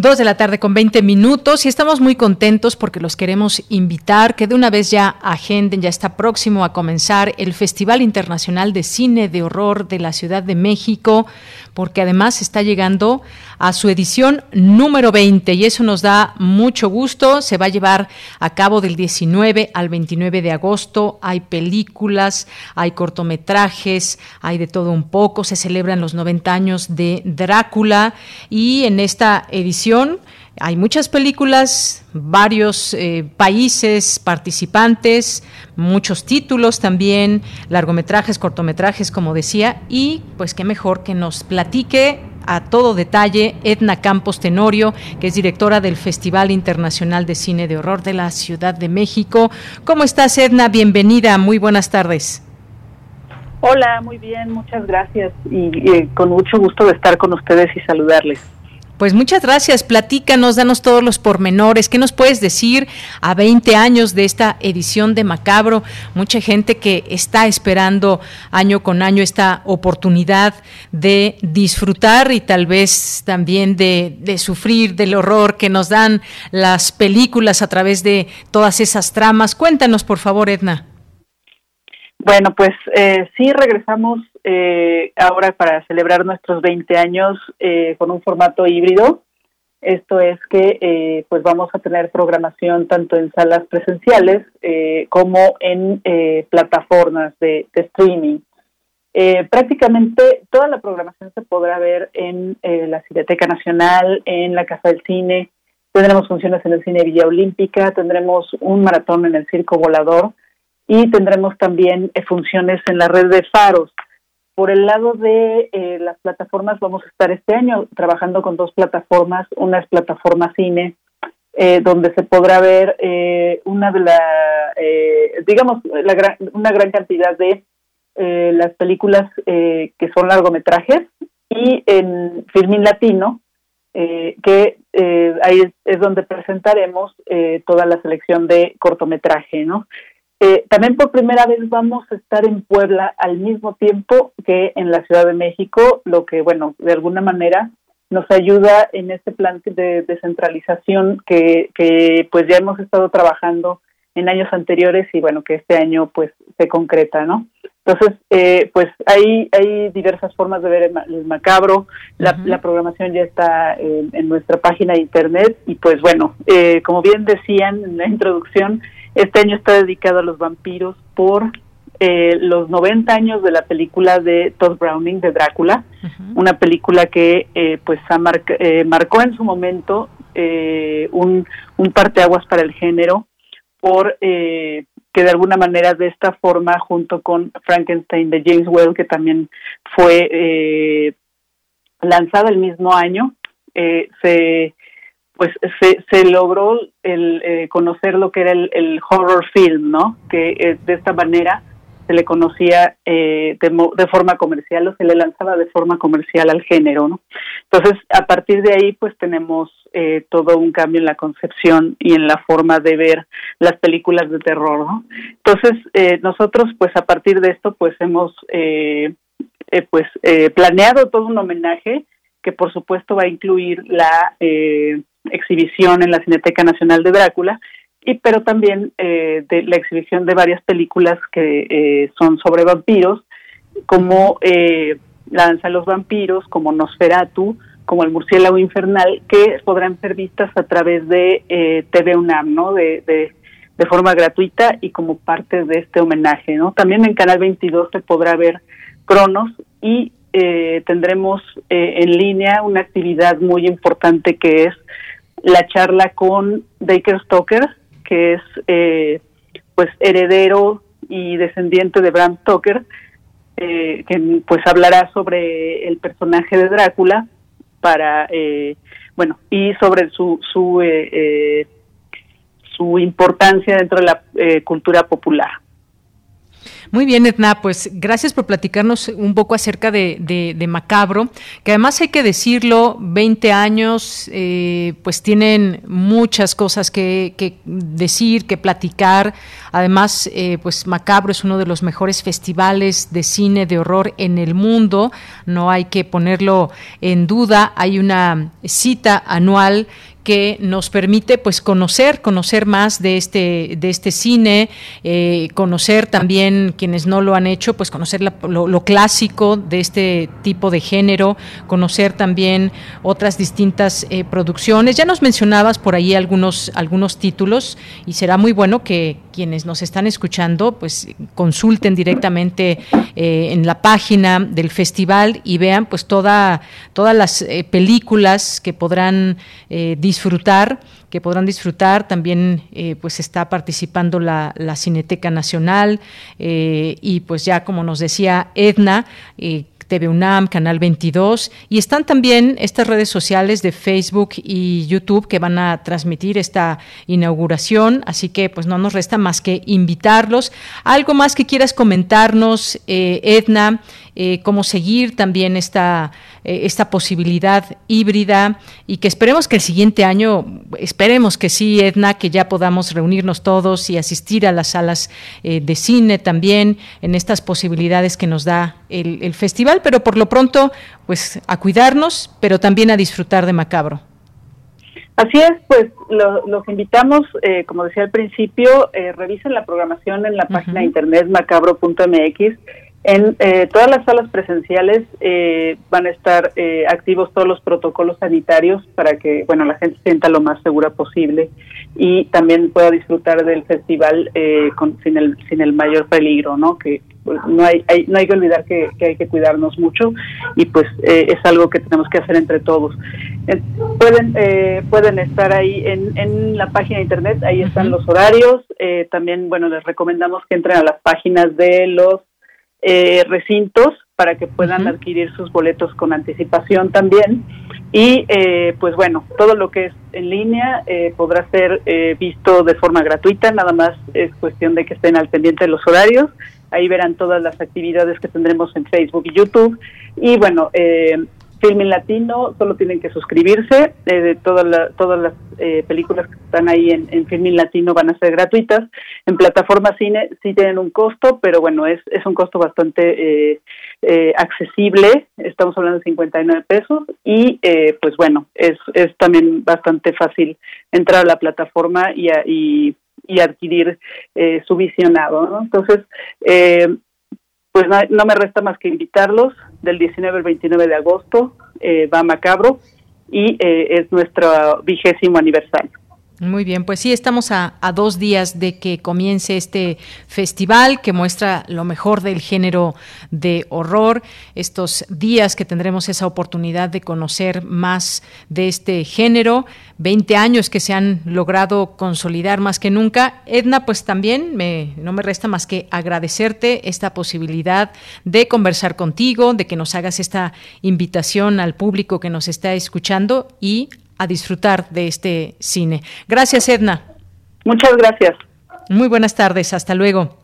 S1: Dos de la tarde con 20 minutos y estamos muy contentos porque los queremos invitar que de una vez ya agenden, ya está próximo a comenzar el Festival Internacional de Cine de Horror de la Ciudad de México, porque además está llegando a su edición número 20 y eso nos da mucho gusto. Se va a llevar a cabo del 19 al 29 de agosto. Hay películas, hay cortometrajes, hay de todo un poco. Se celebran los 90 años de Drácula y en esta edición hay muchas películas, varios eh, países participantes, muchos títulos también, largometrajes, cortometrajes, como decía, y pues qué mejor que nos platique a todo detalle Edna Campos Tenorio, que es directora del Festival Internacional de Cine de Horror de la Ciudad de México. ¿Cómo estás, Edna? Bienvenida, muy buenas tardes.
S28: Hola, muy bien, muchas gracias y, con mucho gusto de estar con ustedes y saludarles.
S1: Pues muchas gracias, platícanos, danos todos los pormenores. ¿Qué nos puedes decir a 20 años de esta edición de Macabro? Mucha gente que está esperando año con año esta oportunidad de disfrutar y tal vez también de, de sufrir del horror que nos dan las películas a través de todas esas tramas. Cuéntanos, por favor, Edna.
S28: Bueno, pues eh, sí regresamos eh, ahora para celebrar nuestros 20 años eh, con un formato híbrido. Esto es que eh, pues vamos a tener programación tanto en salas presenciales como en plataformas de, de streaming. prácticamente toda la programación se podrá ver en la Cineteca Nacional, en la Casa del Cine. Tendremos funciones en el Cine Villa Olímpica, tendremos un maratón en el Circo Volador y tendremos también eh, funciones en la red de faros. Por el lado de eh, las plataformas, vamos a estar este año trabajando con dos plataformas. Una es plataforma cine, eh, donde se podrá ver una de la, digamos, la una gran cantidad de las películas que son largometrajes y en Filmin Latino, que ahí es, es, donde presentaremos toda la selección de cortometraje, ¿no? Eh, también por primera vez vamos a estar en Puebla al mismo tiempo que en la Ciudad de México, lo que, bueno, de alguna manera nos ayuda en este plan de descentralización que, que pues ya hemos estado trabajando en años anteriores y bueno, que este año pues se concreta, ¿no? Entonces, eh, pues hay, hay diversas formas de ver el, macabro, la, programación ya está en, nuestra página de internet y pues bueno, eh, como bien decían en la introducción, este año está dedicado a los vampiros por eh, los 90 años de la película de Todd Browning de Drácula, una película que eh, pues eh, marcó en su momento un, un parteaguas para el género por que de alguna manera de esta forma junto con Frankenstein de James Well que también fue lanzada el mismo año se pues se, se logró el eh, conocer lo que era el, horror film, ¿no? Que eh, de esta manera se le conocía eh, de, forma comercial o se le lanzaba de forma comercial al género, ¿no? Entonces, a partir de ahí, pues tenemos todo un cambio en la concepción y en la forma de ver las películas de terror, ¿no? Entonces, nosotros, pues a partir de esto, pues hemos, pues, planeado todo un homenaje que por supuesto va a incluir la exhibición en la Cineteca Nacional de Drácula, y pero también eh, de la exhibición de varias películas que eh, son sobre vampiros, como eh, La danza de los vampiros, como Nosferatu, como El murciélago infernal, que podrán ser vistas a través de TV UNAM, ¿no? De, de, de, forma gratuita y como parte de este homenaje, ¿no? También en Canal 22 se podrá ver Cronos y tendremos en línea una actividad muy importante que es la charla con Baker Stoker, que es eh, pues heredero y descendiente de Bram Stoker, eh, que pues hablará sobre el personaje de Drácula para eh, bueno y sobre su su su importancia dentro de la cultura popular.
S1: Muy bien, Edna, pues gracias por platicarnos un poco acerca de, Macabro, que además hay que decirlo, 20 años, eh, pues tienen muchas cosas que, decir, que platicar. Además, eh, pues Macabro es uno de los mejores festivales de cine de horror en el mundo, no hay que ponerlo en duda. Hay una cita anual que nos permite pues conocer, conocer más de este, de este cine, eh, conocer también quienes no lo han hecho, pues conocer lo, clásico de este tipo de género, conocer también otras distintas eh, producciones. Ya nos mencionabas por ahí algunos, algunos títulos y será muy bueno que quienes nos están escuchando pues consulten directamente eh, en la página del festival y vean pues toda, todas las películas que podrán disfrutar disfrutar, que podrán disfrutar. También eh, pues está participando la, Cineteca Nacional eh, y pues ya como nos decía Edna, eh, TV UNAM, Canal 22 y están también estas redes sociales de Facebook y YouTube que van a transmitir esta inauguración, así que pues no nos resta más que invitarlos. Algo más que quieras comentarnos, eh, Edna, eh, cómo seguir también esta, eh, esta posibilidad híbrida y que esperemos que el siguiente año, esperemos que sí, Edna, que ya podamos reunirnos todos y asistir a las salas eh, de cine también en estas posibilidades que nos da el, el festival, pero por lo pronto, pues a cuidarnos, pero también a disfrutar de Macabro.
S28: Así es, pues los invitamos, eh, como decía al principio, eh, revisen la programación en la página de internet macabro.mx en eh, todas las salas presenciales eh, van a estar eh, activos todos los protocolos sanitarios para que bueno la gente se sienta lo más segura posible y también pueda disfrutar del festival con, sin el sin el mayor peligro, ¿no? Que pues, no hay, no hay que olvidar que, hay que cuidarnos mucho y pues es algo que tenemos que hacer entre todos. pueden pueden estar ahí en, en la página de internet, ahí están los horarios. también bueno les recomendamos que entren a las páginas de los eh, recintos para que puedan adquirir sus boletos con anticipación también. Y eh, pues bueno, todo lo que es en línea eh, podrá ser visto de forma gratuita, nada más es cuestión de que estén al pendiente de los horarios. Ahí verán todas las actividades que tendremos en Facebook y YouTube. Y bueno, eh, Filmin Latino, solo tienen que suscribirse. Eh, todas todas las eh, películas que están ahí en, en Latino van a ser gratuitas. En plataforma cine sí tienen un costo, pero bueno, es, es un costo bastante eh, eh accesible. Estamos hablando de 59 pesos. Y pues bueno, es, es también bastante fácil entrar a la plataforma y, y, y adquirir su visionado. ¿no? Entonces, pues no, me resta más que invitarlos del 19 al 29 de agosto, eh, va Macabro y eh, es nuestro vigésimo aniversario.
S1: Muy bien, pues sí, estamos a, dos días de que comience este festival que muestra lo mejor del género de horror. Estos días que tendremos esa oportunidad de conocer más de este género. 20 años que se han logrado consolidar más que nunca. Edna, pues también me, no me resta más que agradecerte esta posibilidad de conversar contigo, de que nos hagas esta invitación al público que nos está escuchando y a disfrutar de este cine. Gracias, Edna.
S28: Muchas gracias.
S1: Muy buenas tardes, hasta luego.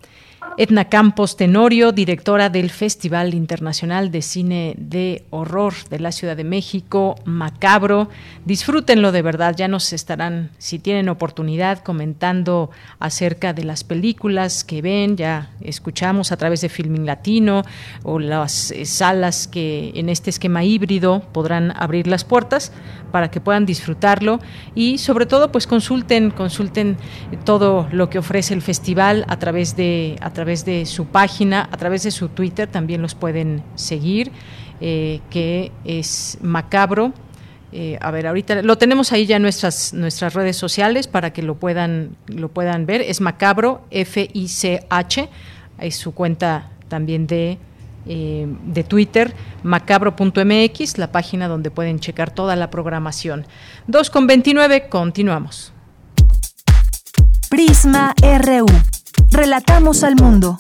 S1: Edna Campos Tenorio, directora del Festival Internacional de Cine de Horror de la Ciudad de México, Macabro. Disfrútenlo de verdad, ya nos estarán, si tienen oportunidad, comentando acerca de las películas que ven, ya escuchamos a través de Filming Latino o las eh, salas que en este esquema híbrido podrán abrir las puertas para que puedan disfrutarlo y sobre todo pues consulten, consulten todo lo que ofrece el festival a través de de su página, a través de su Twitter también los pueden seguir, eh, que es macabro. Eh, a ver, ahorita lo tenemos ahí ya en nuestras, nuestras redes sociales para que lo puedan, lo puedan ver. Es macabro, F-I-C-H, es su cuenta también de, eh, de Twitter, macabro.mx, la página donde pueden checar toda la programación. 2 con 29, continuamos.
S3: Prisma RU. Relatamos al mundo.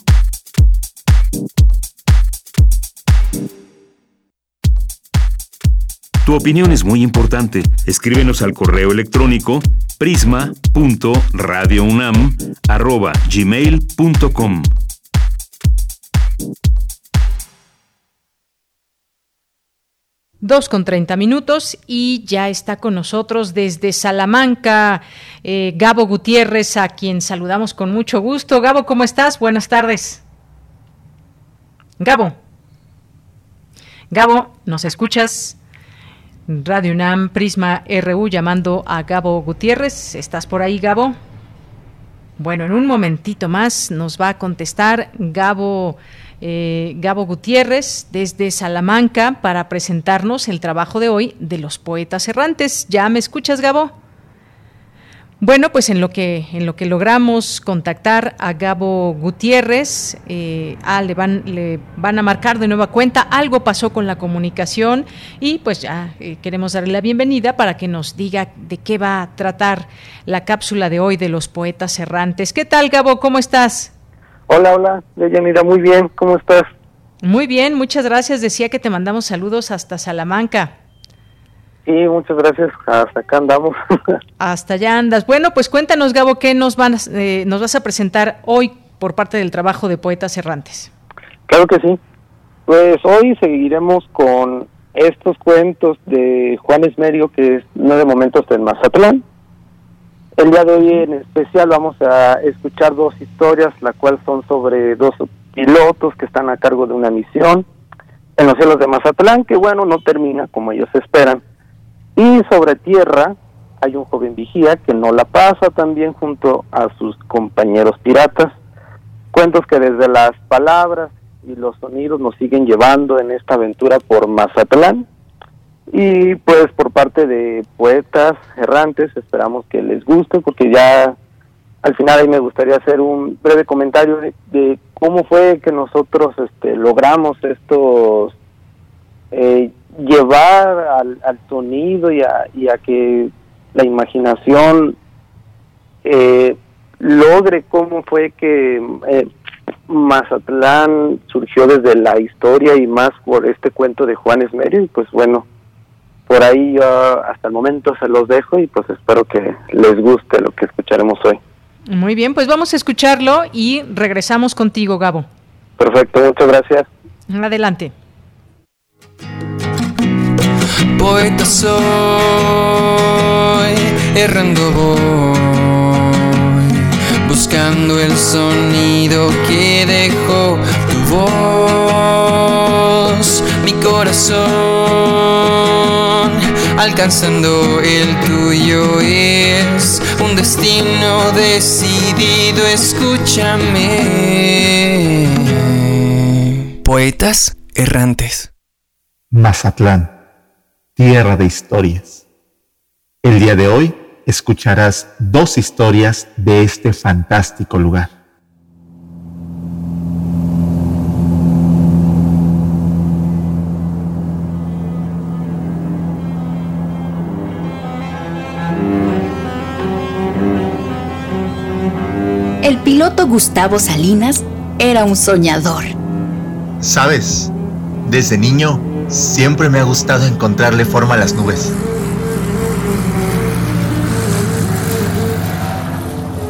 S2: Tu opinión es muy importante. Escríbenos al correo electrónico prisma.radiounam@gmail.com.
S1: Dos con treinta minutos y ya está con nosotros desde Salamanca eh, Gabo Gutiérrez, a quien saludamos con mucho gusto. Gabo, ¿cómo estás? Buenas tardes. Gabo. Gabo, ¿nos escuchas? Radio UNAM, Prisma RU, llamando a Gabo Gutiérrez. ¿Estás por ahí, Gabo? Bueno, en un momentito más nos va a contestar Gabo eh, Gabo Gutiérrez desde Salamanca para presentarnos el trabajo de hoy de los poetas errantes. ¿Ya me escuchas, Gabo? Bueno, pues en lo que en lo que logramos contactar a Gabo Gutiérrez, eh, ah, le van le van a marcar de nueva cuenta. Algo pasó con la comunicación y pues ya eh, queremos darle la bienvenida para que nos diga de qué va a tratar la cápsula de hoy de los poetas errantes. ¿Qué tal, Gabo? ¿Cómo estás?
S29: Hola, hola, Deyanira, muy bien, ¿cómo estás?
S1: Muy bien, muchas gracias. Decía que te mandamos saludos hasta Salamanca.
S29: Sí, muchas gracias. Hasta acá andamos.
S1: hasta allá andas. Bueno, pues cuéntanos, Gabo, ¿qué nos, van, eh, nos vas a presentar hoy por parte del trabajo de Poetas Errantes?
S29: Claro que sí. Pues hoy seguiremos con estos cuentos de Juan Esmerio, que es Nueve Momentos en Mazatlán. El día de hoy en especial vamos a escuchar dos historias, la cual son sobre dos pilotos que están a cargo de una misión en los cielos de Mazatlán, que bueno, no termina como ellos esperan. Y sobre tierra hay un joven vigía que no la pasa también junto a sus compañeros piratas. Cuentos que desde las palabras y los sonidos nos siguen llevando en esta aventura por Mazatlán. Y pues por parte de poetas errantes esperamos que les guste porque ya al final ahí me gustaría hacer un breve comentario de, cómo fue que nosotros este, logramos estos eh, llevar al, sonido y a, que la imaginación eh, logre cómo fue que eh, Mazatlán surgió desde la historia y más por este cuento de Juan Esmerio y pues bueno, por ahí yo hasta el momento se los dejo y pues espero que les guste lo que escucharemos hoy.
S1: Muy bien, pues vamos a escucharlo y regresamos contigo, Gabo.
S29: Perfecto, muchas gracias.
S1: Adelante.
S30: Poeta soy, errando voy, buscando el sonido que dejó tu voz, mi corazón, alcanzando el tuyo es un destino decidido, escúchame. Poetas errantes.
S31: Mazatlán tierra de historias. El día de hoy escucharás dos historias de este fantástico lugar.
S32: El piloto Gustavo Salinas era un soñador.
S33: ¿Sabes? Desde niño Siempre me ha gustado encontrarle forma a las nubes.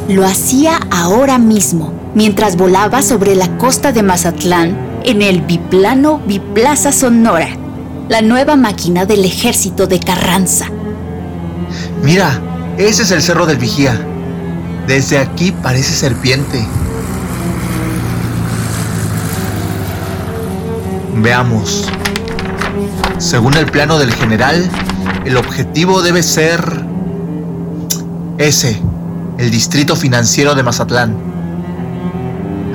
S32: Lo hacía ahora mismo, mientras volaba sobre la costa de Mazatlán en el biplano Biplaza Sonora, la nueva máquina del ejército de Carranza.
S33: Mira, ese es el Cerro del Vigía. Desde aquí parece serpiente. Veamos. Según el plano del general, el objetivo debe ser ese, el distrito financiero de Mazatlán.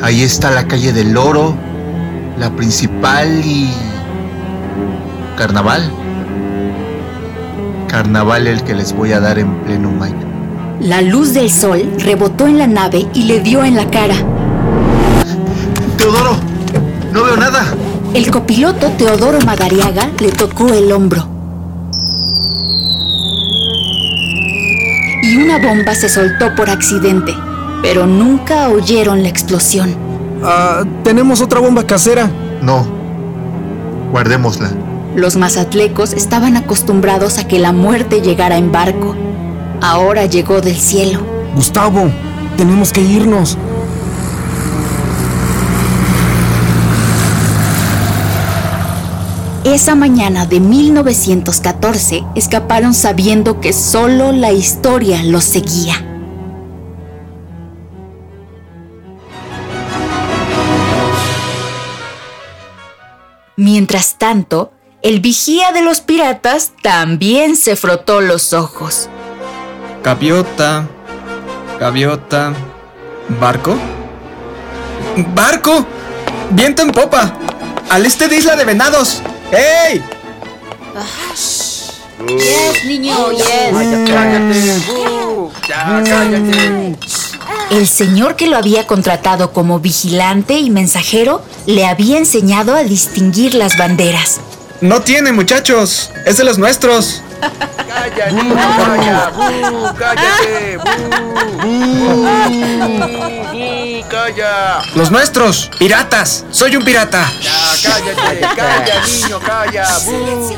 S33: Ahí está la calle del Oro, la principal y... Carnaval. Carnaval el que les voy a dar en pleno mayo.
S32: La luz del sol rebotó en la nave y le dio en la cara.
S33: Teodoro, no veo nada.
S32: El copiloto Teodoro Madariaga le tocó el hombro. Y una bomba se soltó por accidente, pero nunca oyeron la explosión.
S33: Ah, tenemos otra bomba casera. No, guardémosla.
S32: Los mazatlecos estaban acostumbrados a que la muerte llegara en barco. Ahora llegó del cielo.
S33: Gustavo, tenemos que irnos.
S32: Esa mañana de 1914 escaparon sabiendo que solo la historia los seguía. Mientras tanto, el vigía de los piratas también se frotó los ojos.
S33: Gaviota, gaviota, barco. ¡Barco! ¡Viento en popa! ¡Al este de Isla de Venados! ¡Ey!
S32: Yes, niño, yes.
S33: ya cállate.
S32: El señor que lo había contratado como vigilante y mensajero le había enseñado a distinguir las banderas.
S33: No tiene, muchachos. Es de los nuestros.
S34: ¡Calla, niño, calla! ¡Bu! ¡Cállate! ¡Bu! ¡Calla!
S35: ¡Los nuestros! ¡Piratas! ¡Soy un pirata!
S34: ¡Ya, cállate! ¡Calla, niño, calla! ¡Bu!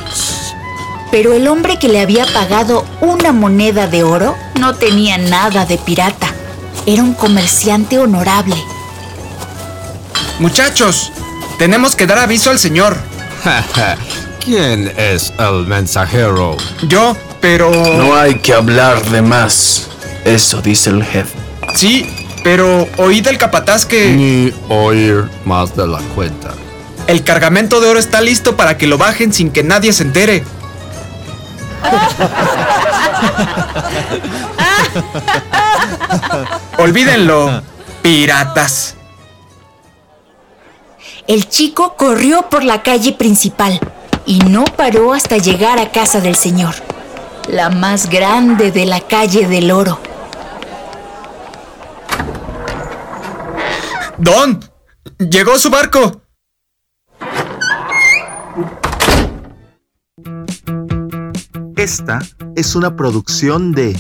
S32: Pero el hombre que le había pagado una moneda de oro no tenía nada de pirata. Era un comerciante honorable.
S35: Muchachos, tenemos que dar aviso al señor.
S36: ¿Quién es el mensajero?
S35: Yo, pero...
S37: No hay que hablar de más. Eso dice el jefe.
S35: Sí, pero oí del capataz que...
S36: Ni oír más de la cuenta.
S35: El cargamento de oro está listo para que lo bajen sin que nadie se entere. Olvídenlo, piratas.
S32: El chico corrió por la calle principal y no paró hasta llegar a casa del señor, la más grande de la calle del oro.
S35: Don, llegó su barco.
S31: Esta es una producción de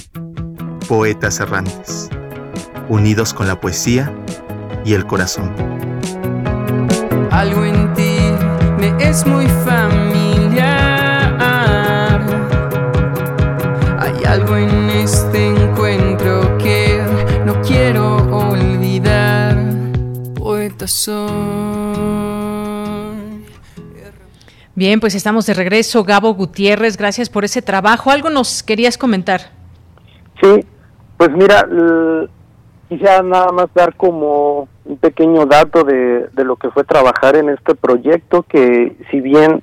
S31: Poetas Errantes, unidos con la poesía y el corazón.
S30: Algo en ti me es muy familiar. Hay algo en este encuentro que no quiero olvidar. Poeta soy.
S1: Bien, pues estamos de regreso. Gabo Gutiérrez, gracias por ese trabajo. ¿Algo nos querías comentar?
S29: Sí, pues mira, quisiera nada más dar como un pequeño dato de, de lo que fue trabajar en este proyecto, que si bien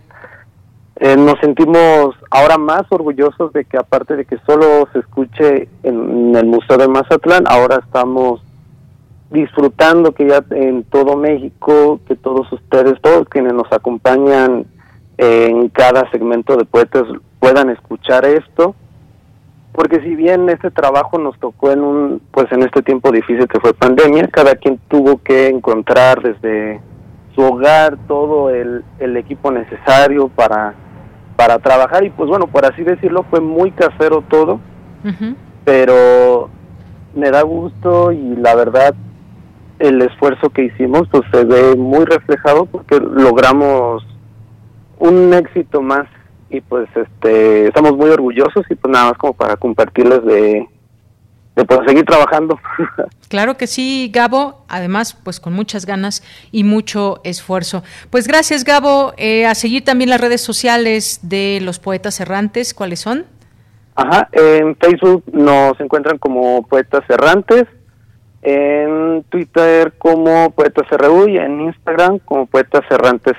S29: eh, nos sentimos ahora más orgullosos de que aparte de que solo se escuche en, el Museo de Mazatlán, ahora estamos disfrutando que ya en todo México, que todos ustedes, todos quienes nos acompañan en cada segmento de poetas puedan escuchar esto porque si bien este trabajo nos tocó en un pues en este tiempo difícil que fue pandemia cada quien tuvo que encontrar desde su hogar todo el, el equipo necesario para para trabajar. Y pues bueno por así decirlo fue muy casero todo pero me da gusto y la verdad el esfuerzo que hicimos pues se ve muy reflejado porque logramos un éxito más y pues este estamos muy orgullosos y pues nada más como para compartirles de de pues seguir trabajando
S1: Claro que sí, Gabo. Además, pues con muchas ganas y mucho esfuerzo. Pues gracias, Gabo. Eh, a seguir también las redes sociales de los poetas errantes. ¿Cuáles son?
S29: Ajá, en Facebook nos encuentran como Poetas Errantes, en Twitter como Poetas RU y en Instagram como Poetas Errantes.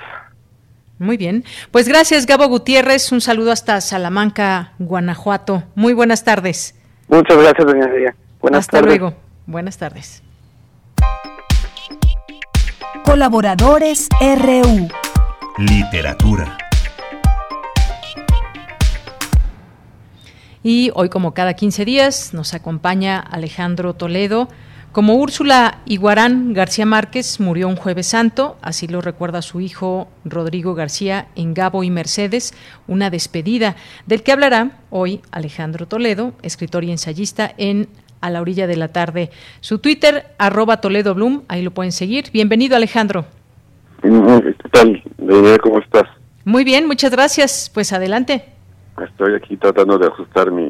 S1: Muy bien. Pues gracias, Gabo Gutiérrez. Un saludo hasta Salamanca, Guanajuato. Muy buenas tardes.
S29: Muchas gracias, doña María. Buenas
S1: hasta
S29: tardes.
S1: luego. Buenas tardes.
S3: Colaboradores RU.
S2: Literatura.
S1: Y hoy, como cada 15 días, nos acompaña Alejandro Toledo. Como Úrsula Iguarán García Márquez murió un jueves santo, así lo recuerda su hijo Rodrigo García en Gabo y Mercedes, una despedida, del que hablará hoy Alejandro Toledo, escritor y ensayista en A la orilla de la tarde. Su Twitter, arroba Toledo Bloom, ahí lo pueden seguir. Bienvenido Alejandro.
S38: ¿Qué tal? ¿Cómo estás?
S1: Muy bien, muchas gracias. Pues adelante.
S38: Estoy aquí tratando de ajustar mi,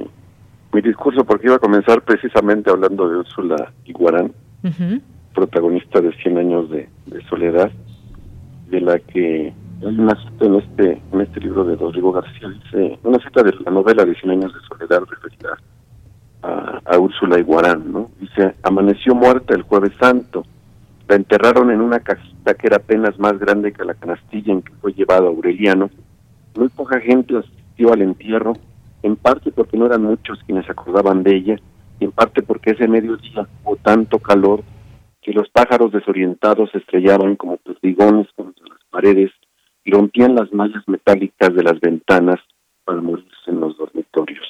S38: mi discurso porque iba a comenzar precisamente hablando de Úrsula Iguarán, protagonista de 100 años de, de soledad, de la que hay una cita en este, en este libro de Rodrigo García, dice, una cita de la novela de 100 años de soledad referida a, a Úrsula Iguarán, ¿no? Dice, amaneció muerta el jueves santo, la enterraron en una cajita que era apenas más grande que la canastilla en que fue llevado Aureliano. Muy poca gente asistió al entierro, en parte porque no eran muchos quienes acordaban de ella, y en parte porque ese mediodía hubo tanto calor que los pájaros desorientados se estrellaban como perdigones contra las paredes y rompían las mallas metálicas de las ventanas para morirse en los dormitorios.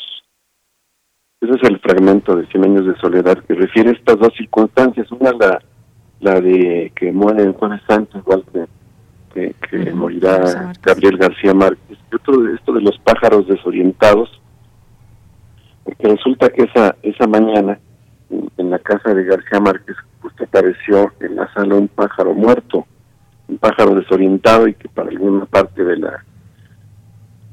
S38: Ese es el fragmento de Cien años de soledad que refiere estas dos circunstancias. Una, la, de que muere el jueves santo, que, que morirá Gabriel García Márquez. Y otro, de esto de los pájaros desorientados, resulta que esa esa mañana en, la casa de García Márquez justo apareció en la sala un pájaro muerto, un pájaro desorientado y que para alguna parte de la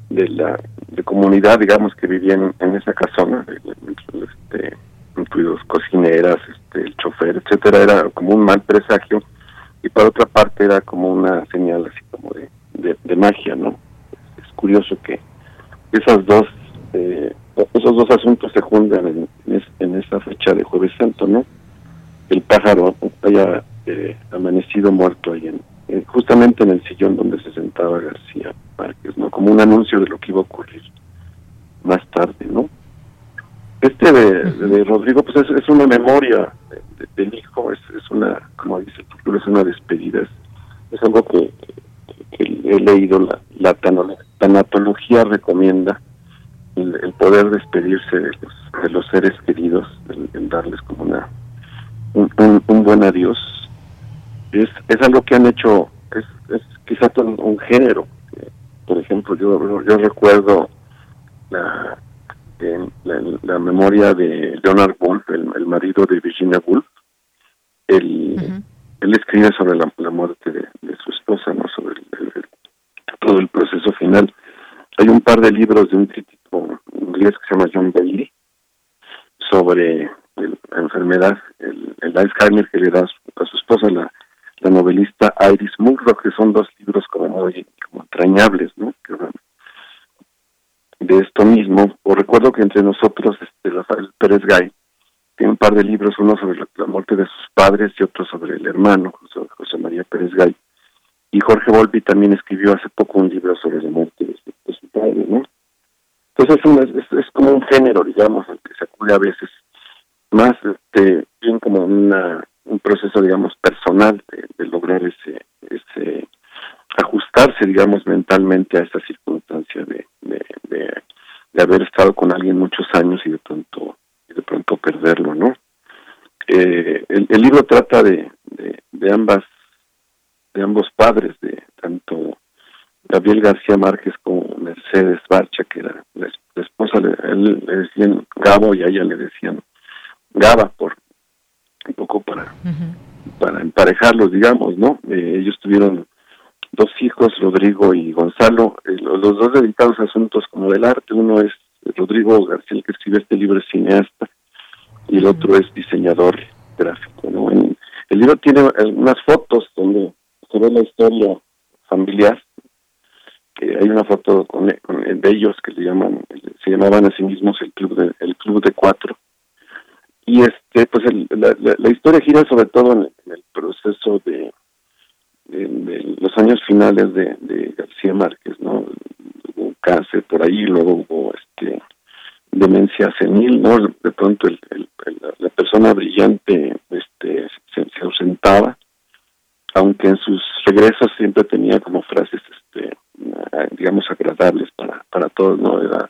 S38: de la de comunidad, digamos, que vivían en, esa casona, este, incluidos cocineras, este, el chofer, etcétera, era como un mal presagio y por otra parte era como una señal así como de, de, magia, ¿no? Es curioso que esas dos eh, esos dos asuntos se juntan en, en, esa fecha de Jueves Santo, ¿no? El pájaro haya eh, amanecido muerto ahí en, justamente en el sillón donde se sentaba García Márquez, ¿no? Como un anuncio de lo que iba a ocurrir más tarde, ¿no? Este de, Rodrigo, pues es, una memoria del hijo, es, es una, como dice el título, es una despedida, es, algo que, he leído, la, la tanatología recomienda el, poder despedirse de los, de los seres queridos, el, darles como una un, buen adiós, es, es algo que han hecho, es, es quizá un, un género. Por ejemplo, yo, yo recuerdo la, la, memoria de Leonard Woolf, el, marido de Virginia Woolf. Él, él escribe sobre la, muerte de, su esposa, no sobre todo el proceso final. Hay un par de de un crítico inglés que se llama John Bailey sobre la enfermedad, el, el Alzheimer que le da a su, esposa, la, la novelista Iris Murdoch, que son dos libros como muy como entrañables, ¿no? de esto mismo, o recuerdo que entre nosotros, este Pérez Gay, tiene un par de libros, uno sobre la, muerte de sus padres y otro sobre el hermano, José, María Pérez Gay. Y Jorge Volpi también escribió hace poco un libro sobre la muerte de, su padre, ¿no? Entonces es, es, como un género, digamos, que se acude a veces, más este, bien como una, un proceso, digamos, personal de, lograr ese, ese ajustarse, digamos, mentalmente a esa circunstancia de, de, haber estado con alguien muchos años y de pronto de pronto perderlo, ¿no? Eh, el, libro trata de, de, ambas de ambos padres, de tanto Gabriel García Márquez como Mercedes Barcha, que era la, esposa, le, él le decían Gabo y a ella le decían Gaba, por un poco para, para emparejarlos, digamos, ¿no? Eh, ellos tuvieron dos hijos, Rodrigo y Gonzalo, eh, los, dos dedicados a asuntos como del arte. Uno es Rodrigo García, el que escribe este libro, es cineasta, y el otro es diseñador gráfico. ¿no? el libro tiene unas fotos donde se ve la historia familiar. Hay una foto con, de ellos que se llaman, se llamaban a sí mismos el club de, el club de cuatro. Y este, pues la, historia gira sobre todo en el proceso de los años finales de, García Márquez, ¿no? Hubo cáncer por ahí, luego hubo este demencia senil, ¿no? De pronto el, la persona brillante este se, ausentaba, aunque en sus regresos siempre tenía como frases este digamos agradables para para todos, ¿no? Era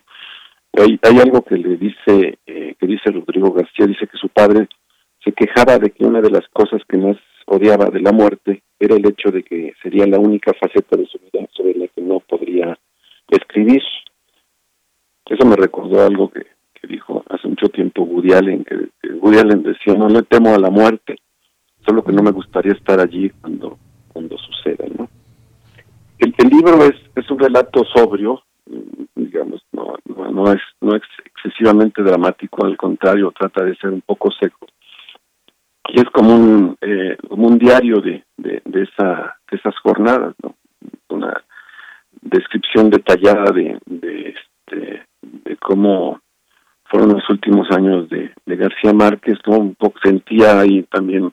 S38: hay, hay algo que le dice eh, que dice Rodrigo García, dice que su padre se quejaba de que una de las cosas que más odiaba de la muerte era el hecho de que sería la única faceta de su vida sobre la que no podría escribir. Eso me recordó algo que, dijo hace mucho tiempo Woody Allen, que, Woody Allen decía, no le temo a la muerte, solo que no me gustaría estar allí cuando, cuando suceda, ¿no? El, libro es, es un relato sobrio, digamos, no, no, es, no es excesivamente dramático, al contrario, trata de ser un poco seco y es como un eh, un diario de, de, esa de esas jornadas no una descripción detallada de de, este, de cómo fueron los últimos años de, de García Márquez ¿no? un poco sentía ahí también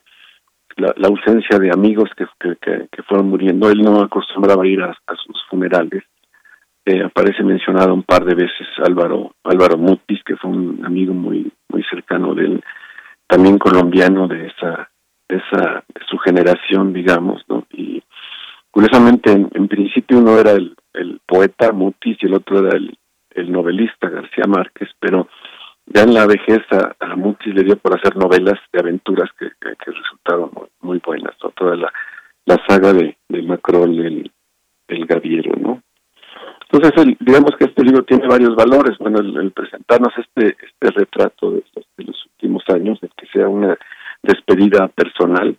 S38: la, ausencia de amigos que, que, que, fueron muriendo. Él no acostumbraba ir a, a sus funerales. Eh, aparece mencionado un par de veces Álvaro Álvaro Mutis que fue un amigo muy muy cercano de él también colombiano de esa de esa de su generación digamos no y curiosamente en, principio uno era el, el poeta Mutis y el otro era el, el novelista García Márquez pero ya en la vejez a, Mutis le dio por hacer novelas de aventuras que, resultaron muy, buenas toda la, saga de, de el, el Gaviero no Entonces, digamos que este libro tiene varios valores. Bueno, el, presentarnos este, este retrato de, los últimos años, de que sea una despedida personal,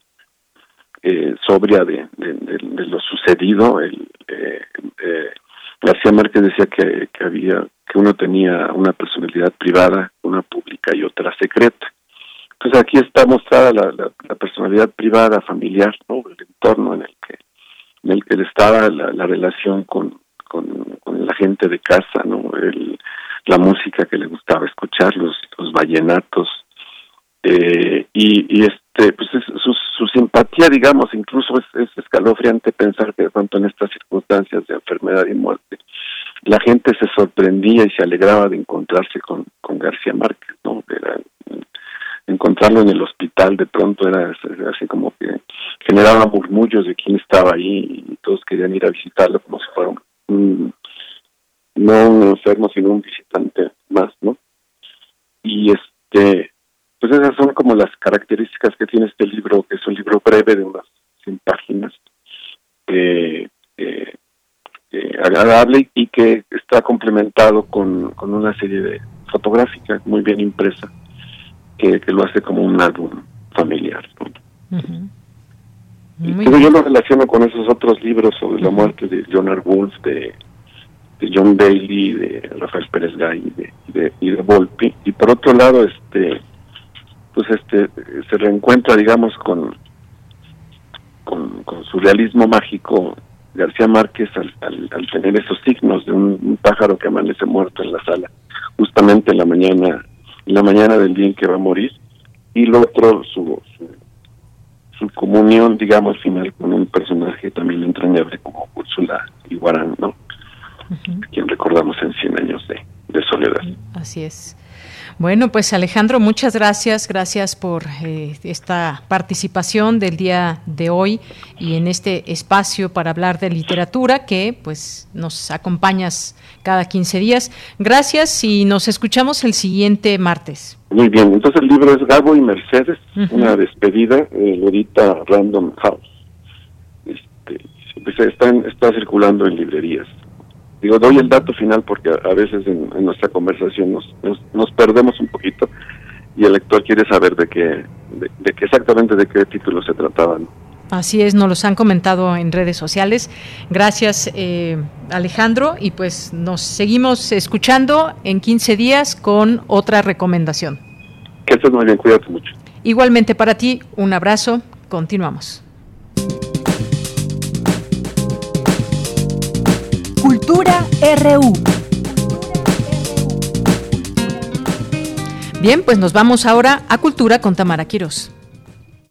S38: eh, sobria de, lo sucedido. El, eh, eh, García Márquez decía que, que había que uno tenía una personalidad privada, una pública y otra secreta. Entonces aquí está mostrada la, personalidad privada, familiar, ¿no? el entorno en el que en el que estaba la relación con, con, la gente de casa, ¿no? El, la música que le gustaba escuchar, los, los vallenatos, eh, y, este, pues su, su simpatía, digamos, incluso es, escalofriante pensar que de pronto en estas circunstancias de enfermedad y muerte, la gente se sorprendía y se alegraba de encontrarse con, García Márquez, ¿no? Encontrarlo en el hospital de pronto era así como que generaba murmullos de quién estaba ahí y todos querían ir a visitarlo como si fuera un no un enfermo, sino un visitante más, ¿no? Y este, pues esas son como las características que tiene este libro, que es un libro breve de unas 100 páginas, eh, agradable y que está complementado con, con una serie de fotográfica muy bien impresa, que, lo hace como un álbum familiar. ¿no? yo lo relaciono con esos otros libros sobre la muerte de Leonard Woolf, de, John Bailey, de Rafael Pérez Gay y de, y de Volpi. Y por otro lado, este pues este se reencuentra, digamos, con, con, su realismo mágico García Márquez al, al, tener esos signos de un, pájaro que amanece muerto en la sala, justamente en la mañana, en la mañana del día en que va a morir, y lo otro, su su comunión, digamos, final con un personaje también entrañable como Úrsula Iguarán, ¿no? Quien recordamos en 100 años de, soledad.
S1: Así es. Bueno, pues Alejandro, muchas gracias. Gracias por eh, esta participación del día de hoy y en este espacio para hablar de literatura que pues nos acompañas cada 15 días. Gracias y nos escuchamos el siguiente martes.
S38: Muy bien, entonces el libro es Gabo y Mercedes, una despedida, eh, Random House. Este, está, está circulando en librerías. Digo, doy el dato final porque a, veces en, nuestra conversación nos, nos, perdemos un poquito y el lector quiere saber de qué, de, de qué exactamente de qué título se trataban.
S1: Así es, nos los han comentado en redes sociales. Gracias, eh, Alejandro, y pues nos seguimos escuchando en 15 días con otra recomendación.
S38: Que estés muy bien, cuídate mucho.
S1: Igualmente para ti, un abrazo. Continuamos.
S3: Cultura RU.
S1: Bien, pues nos vamos ahora a Cultura con Tamara Quiros.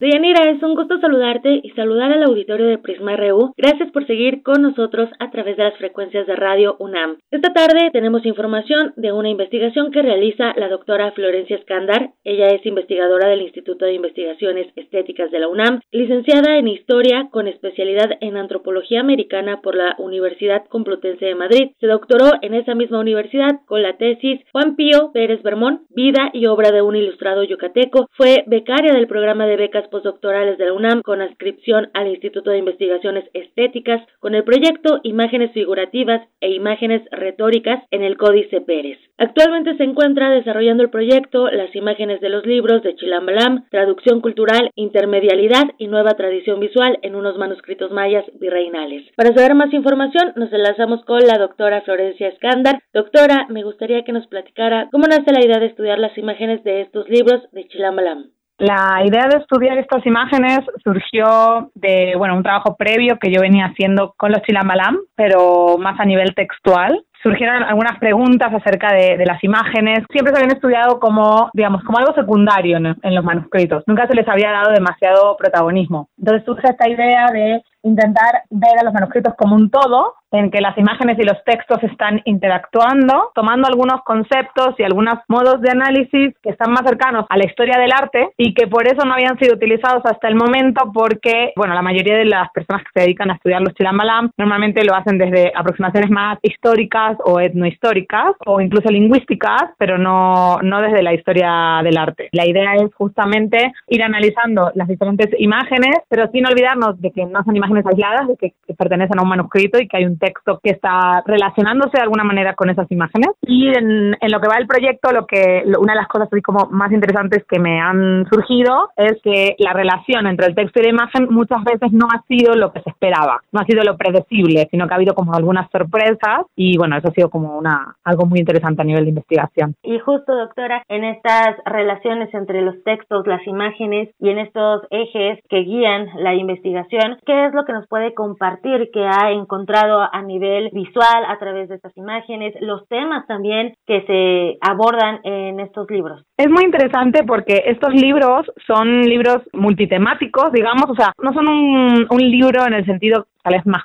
S39: Deyanira, es un gusto saludarte y saludar al auditorio de Prisma RU. Gracias por seguir con nosotros a través de las frecuencias de Radio UNAM. Esta tarde tenemos información de una investigación que realiza la doctora Florencia Escándar. Ella es investigadora del Instituto de Investigaciones Estéticas de la UNAM, licenciada en Historia con especialidad en Antropología Americana por la Universidad Complutense de Madrid. Se doctoró en esa misma universidad con la tesis Juan Pío Pérez Bermón, Vida y obra de un ilustrado yucateco. Fue becaria del programa de becas postdoctorales de la UNAM con adscripción al Instituto de Investigaciones Estéticas con el proyecto Imágenes Figurativas e Imágenes Retóricas en el Códice Pérez. Actualmente se encuentra desarrollando el proyecto Las imágenes de los libros de Chilambalam, traducción cultural, intermedialidad y nueva tradición visual en unos manuscritos mayas virreinales. Para saber más información, nos enlazamos con la doctora Florencia Escándar. Doctora, me gustaría que nos platicara cómo nace la idea de estudiar las imágenes de estos libros de Chilambalam.
S40: La idea de estudiar estas imágenes surgió de, bueno, un trabajo previo que yo venía haciendo con los chilambalam, pero más a nivel textual surgieron algunas preguntas acerca de, las imágenes. Siempre se habían estudiado como, digamos, como algo secundario en, en, los manuscritos. Nunca se les había dado demasiado protagonismo. Entonces surge esta idea de intentar ver a los manuscritos como un todo, en que las imágenes y los textos están interactuando, tomando algunos conceptos y algunos modos de análisis que están más cercanos a la historia del arte y que por eso no habían sido utilizados hasta el momento porque, bueno, la mayoría de las personas que se dedican a estudiar los chilambalam normalmente lo hacen desde aproximaciones más históricas o etnohistóricas o incluso lingüísticas, pero no, no desde la historia del arte. La idea es justamente ir analizando las diferentes imágenes, pero sin olvidarnos de que no son imágenes aisladas, de que, pertenecen a un manuscrito y que hay un texto que está relacionándose de alguna manera con esas imágenes. Y en, lo que va el proyecto, lo que una de las cosas así como más interesantes que me han surgido es que la relación entre el texto y la imagen muchas veces no ha sido lo que se esperaba, no ha sido lo predecible, sino que ha habido como algunas sorpresas y bueno, eso ha sido como una algo muy interesante a nivel de investigación.
S41: Y justo, doctora, en estas relaciones entre los textos, las imágenes y en estos ejes que guían la investigación, ¿qué es lo que nos puede compartir que ha encontrado a nivel visual a través de estas imágenes, los temas también que se abordan en estos libros?
S40: Es muy interesante porque estos libros son libros multitemáticos, digamos, o sea, no son un, libro en el sentido tal vez más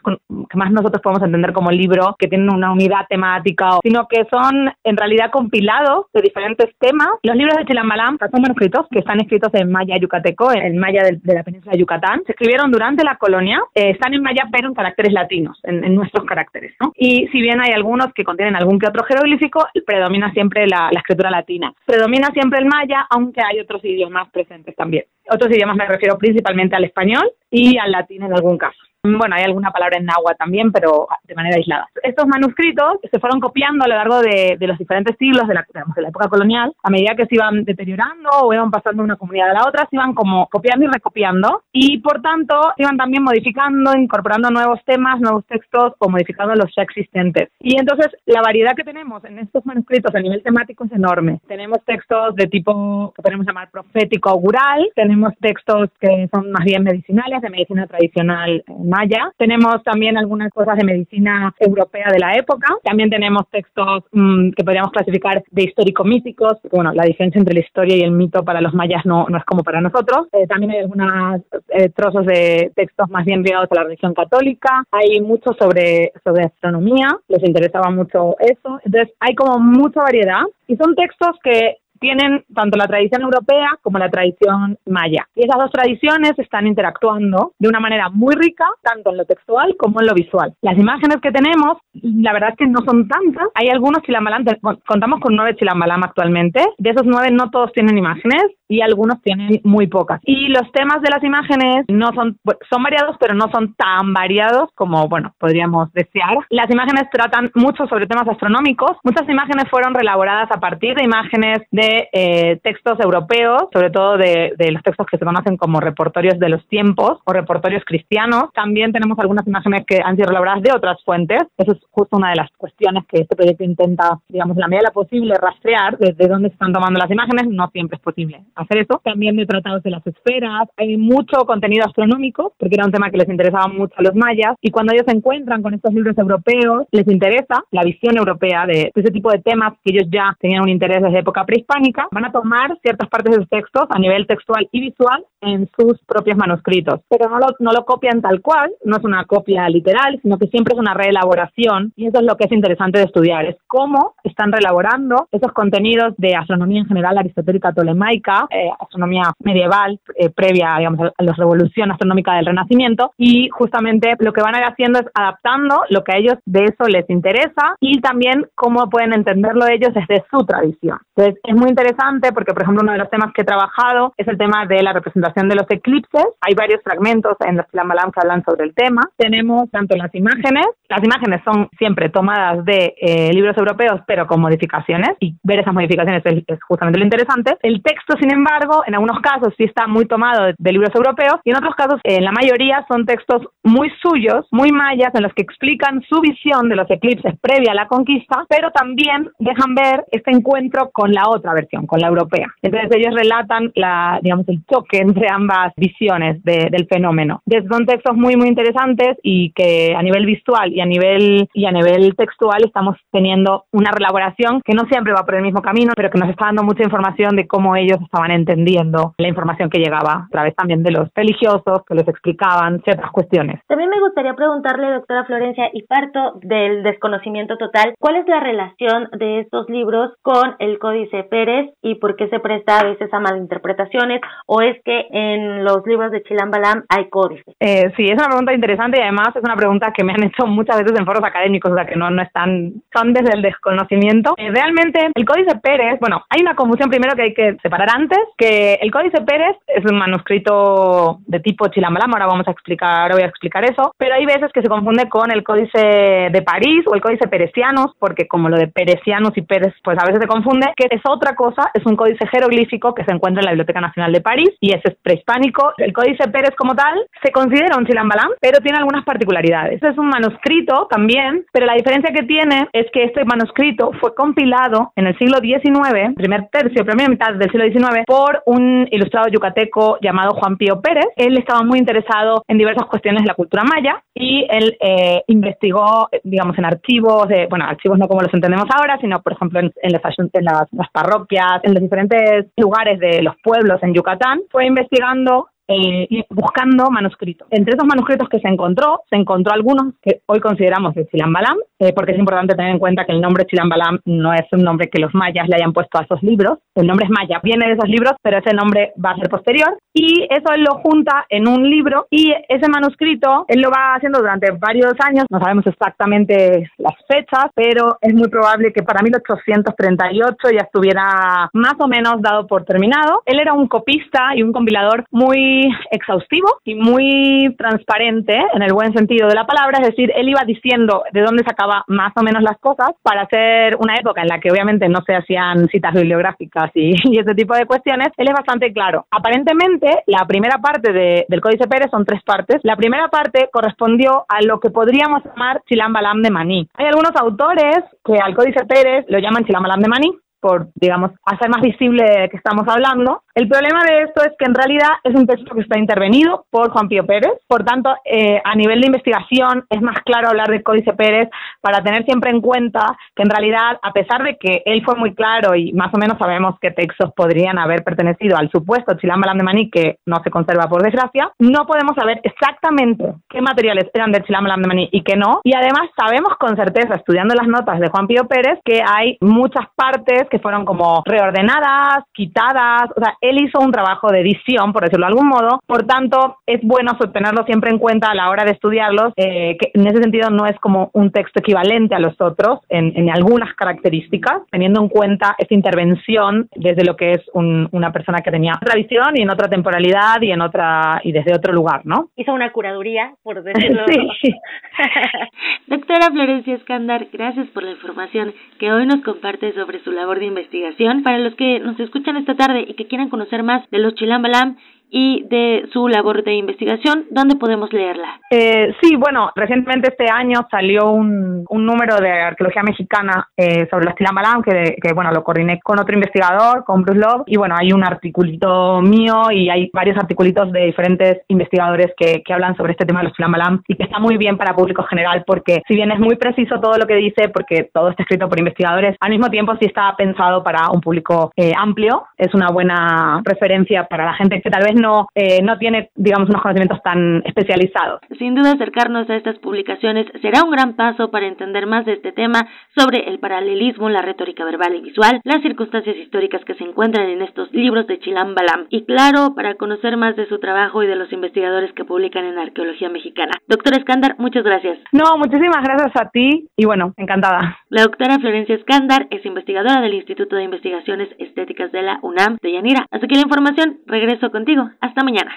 S40: que más nosotros podemos entender como libro que tienen una unidad temática, sino que son en realidad compilados de diferentes temas. Los libros de Chilambalam son manuscritos que están escritos en maya yucateco, en maya de, la península de Yucatán. Se escribieron durante la colonia, eh, están en maya pero en caracteres latinos, en, nuestros caracteres. ¿no? Y si bien hay algunos que contienen algún que otro jeroglífico, predomina siempre la, la escritura latina. Predomina siempre el maya, aunque hay otros idiomas presentes también. Otros idiomas me refiero principalmente al español y al latín en algún caso. Bueno, hay alguna palabra en náhuatl también, pero de manera aislada. Estos manuscritos se fueron copiando a lo largo de, los diferentes siglos de la, de la, época colonial. A medida que se iban deteriorando o iban pasando de una comunidad a la otra, se iban como copiando y recopiando. Y por tanto, se iban también modificando, incorporando nuevos temas, nuevos textos o modificando los ya existentes. Y entonces, la variedad que tenemos en estos manuscritos a nivel temático es enorme. Tenemos textos de tipo que podemos llamar profético augural, tenemos textos que son más bien medicinales, de medicina tradicional maya. Tenemos también algunas cosas de medicina europea de la época. También tenemos textos mm, que podríamos clasificar de histórico-míticos. Bueno, la diferencia entre la historia y el mito para los mayas no, no es como para nosotros. Eh, también hay algunos eh, trozos de textos más bien ligados a la religión católica. Hay mucho sobre, sobre astronomía. Les interesaba mucho eso. Entonces, hay como mucha variedad. Y son textos que tienen tanto la tradición europea como la tradición maya. Y esas dos tradiciones están interactuando de una manera muy rica, tanto en lo textual como en lo visual. Las imágenes que tenemos, la verdad es que no son tantas. Hay algunos chilambalam, contamos con nueve chilambalam actualmente. De esos nueve no todos tienen imágenes y algunos tienen muy pocas. Y los temas de las imágenes no son, son variados, pero no son tan variados como, bueno, podríamos desear. Las imágenes tratan mucho sobre temas astronómicos. Muchas imágenes fueron reelaboradas a partir de imágenes de eh, textos europeos, sobre todo de, los textos que se conocen como reportorios de los tiempos o reportorios cristianos. También tenemos algunas imágenes que han sido elaboradas de otras fuentes. Eso es justo una de las cuestiones que este proyecto intenta, digamos, en la medida de lo posible, rastrear desde dónde se están tomando las imágenes. No siempre es posible hacer eso. También de tratados de las esferas. Hay mucho contenido astronómico, porque era un tema que les interesaba mucho a los mayas. Y cuando ellos se encuentran con estos libros europeos, les interesa la visión europea de ese tipo de temas que ellos ya tenían un interés desde época prehispánica van a tomar ciertas partes de sus textos a nivel textual y visual en sus propios manuscritos, pero no lo, no lo copian tal cual, no es una copia literal, sino que siempre es una reelaboración y eso es lo que es interesante de estudiar, es cómo están reelaborando esos contenidos de astronomía en general aristotélica tolemaica, eh, astronomía medieval eh, previa digamos, a la revolución astronómica del Renacimiento y justamente lo que van a ir haciendo es adaptando lo que a ellos de eso les interesa y también cómo pueden entenderlo ellos desde su tradición. Entonces es muy interesante porque, por ejemplo, uno de los temas que he trabajado es el tema de la representación de los eclipses. Hay varios fragmentos en los que hablan sobre el tema. Tenemos tanto las imágenes, las imágenes son siempre tomadas de eh, libros europeos, pero con modificaciones, y ver esas modificaciones es, justamente lo interesante. El texto, sin embargo, en algunos casos sí está muy tomado de, libros europeos, y en otros casos, en la mayoría, son textos muy suyos, muy mayas, en los que explican su visión de los eclipses previa a la conquista, pero también dejan ver este encuentro con la otra versión, con la europea. Entonces ellos relatan la, digamos, el choque entre ambas visiones del fenómeno. son textos muy, muy interesantes y que a nivel visual y a nivel, y a nivel textual estamos teniendo una relaboración que no siempre va por el mismo camino, pero que nos está dando mucha información de cómo ellos estaban entendiendo la información que llegaba a través también de los religiosos que les explicaban ciertas cuestiones.
S41: También me gustaría preguntarle, doctora Florencia, y parto del desconocimiento total, ¿cuál es la relación de estos libros con el Códice Pérez y por qué se presta a veces a malinterpretaciones o es que en los libros de Chilambalam hay códices?
S40: Eh, sí, es una pregunta interesante y además es una pregunta que me han hecho muchas veces en foros académicos, o sea que no, no están, son desde el desconocimiento. Eh, realmente el Códice Pérez, bueno, hay una confusión primero que hay que separar antes que el Códice Pérez es un manuscrito de tipo chilambalam, ahora vamos a explicar, ahora voy a explicar eso, pero hay veces que se confunde con el Códice de París o el Códice Peresianos, porque como lo de Peresianos y Pérez, pues a veces se confunde, que es otra cosa, es un códice jeroglífico que se encuentra en la Biblioteca Nacional de París y es prehispánico. El Códice Pérez como tal se considera un chilambalam, pero tiene algunas particularidades. Es un manuscrito también, pero la diferencia que tiene es que este manuscrito fue compilado en el siglo XIX, primer tercio, primera mitad del siglo XIX, por un ilustrado yucateco llamado Juan Pío Pérez. Él estaba muy interesado en diversas cuestiones de la cultura maya y él eh, investigó, digamos, en archivos, de, bueno, archivos no como los entendemos ahora, sino, por ejemplo, en, en, las, en las, las parroquias, en los diferentes lugares de los pueblos en Yucatán, fue investigando eh, buscando manuscritos. Entre esos manuscritos que se encontró, se encontró algunos que hoy consideramos de Chilambalam, eh, porque es importante tener en cuenta que el nombre Chilambalam no es un nombre que los mayas le hayan puesto a esos libros. El nombre es maya, viene de esos libros, pero ese nombre va a ser posterior. Y eso él lo junta en un libro y ese manuscrito él lo va haciendo durante varios años, no sabemos exactamente las fechas, pero es muy probable que para 1838 ya estuviera más o menos dado por terminado. Él era un copista y un compilador muy exhaustivo y muy transparente en el buen sentido de la palabra, es decir, él iba diciendo de dónde sacaba más o menos las cosas para hacer una época en la que obviamente no se hacían citas bibliográficas y, y ese tipo de cuestiones, él es bastante claro. Aparentemente, la primera parte de, del Códice Pérez son tres partes. La primera parte correspondió a lo que podríamos llamar Chilambalam de Maní. Hay algunos autores que al Códice Pérez lo llaman Chilambalam de Maní, por, digamos, hacer más visible que estamos hablando. El problema de esto es que en realidad es un texto que está intervenido por Juan Pío Pérez, por tanto, eh, a nivel de investigación es más claro hablar del Códice Pérez para tener siempre en cuenta que en realidad, a pesar de que él fue muy claro y más o menos sabemos qué textos podrían haber pertenecido al supuesto Chilán Balam de Maní, que no se conserva por desgracia, no podemos saber exactamente qué materiales eran del Chilán Balam de Maní y qué no, y además sabemos con certeza, estudiando las notas de Juan Pío Pérez, que hay muchas partes que fueron como reordenadas, quitadas, o sea, él hizo un trabajo de edición, por decirlo de algún modo, por tanto, es bueno tenerlo siempre en cuenta a la hora de estudiarlos, eh, que en ese sentido no es como un texto equivalente a los otros en, en algunas características, teniendo en cuenta esta intervención desde lo que es un, una persona que tenía otra visión y en otra temporalidad y en otra y desde otro lugar, ¿no?
S41: Hizo una curaduría, por decirlo.
S40: sí.
S39: Doctora Florencia Escándar, gracias por la información que hoy nos comparte sobre su labor de investigación. Para los que nos escuchan esta tarde y que quieran conocer más de los Chilambalam y de su labor de investigación, ¿dónde podemos leerla?
S40: Eh, sí, bueno, recientemente este año salió un, un número de arqueología mexicana eh, sobre los Chilambalam, que, que bueno, lo coordiné con otro investigador, con Bruce Love, y bueno, hay un articulito mío y hay varios articulitos de diferentes investigadores que, que hablan sobre este tema de los Chilambalam y que está muy bien para público general porque si bien es muy preciso todo lo que dice, porque todo está escrito por investigadores, al mismo tiempo sí está pensado para un público eh, amplio, es una buena referencia para la gente que tal vez no, eh, no tiene, digamos, unos conocimientos tan especializados.
S39: Sin duda, acercarnos a estas publicaciones será un gran paso para entender más de este tema sobre el paralelismo, la retórica verbal y visual, las circunstancias históricas que se encuentran en estos libros de Chilam Balam y, claro, para conocer más de su trabajo y de los investigadores que publican en arqueología mexicana. Doctora Escándar, muchas gracias.
S40: No, muchísimas gracias a ti y bueno, encantada.
S39: La doctora Florencia Escándar es investigadora del Instituto de Investigaciones Estéticas de la UNAM de Yanira. Así que la información, regreso contigo. Hasta mañana.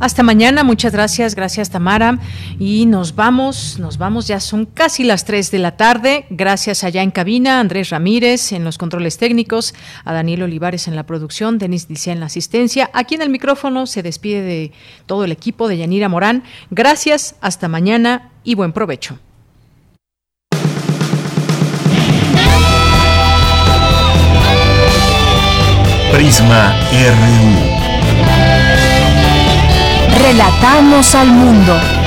S1: Hasta mañana, muchas gracias, gracias Tamara. Y nos vamos, nos vamos, ya son casi las 3 de la tarde. Gracias allá en cabina, Andrés Ramírez en los controles técnicos, a Daniel Olivares en la producción, Denis Dicea en la asistencia. Aquí en el micrófono se despide de todo el equipo de Yanira Morán. Gracias, hasta mañana y buen provecho.
S2: Prisma RU.
S32: Relatamos al mundo.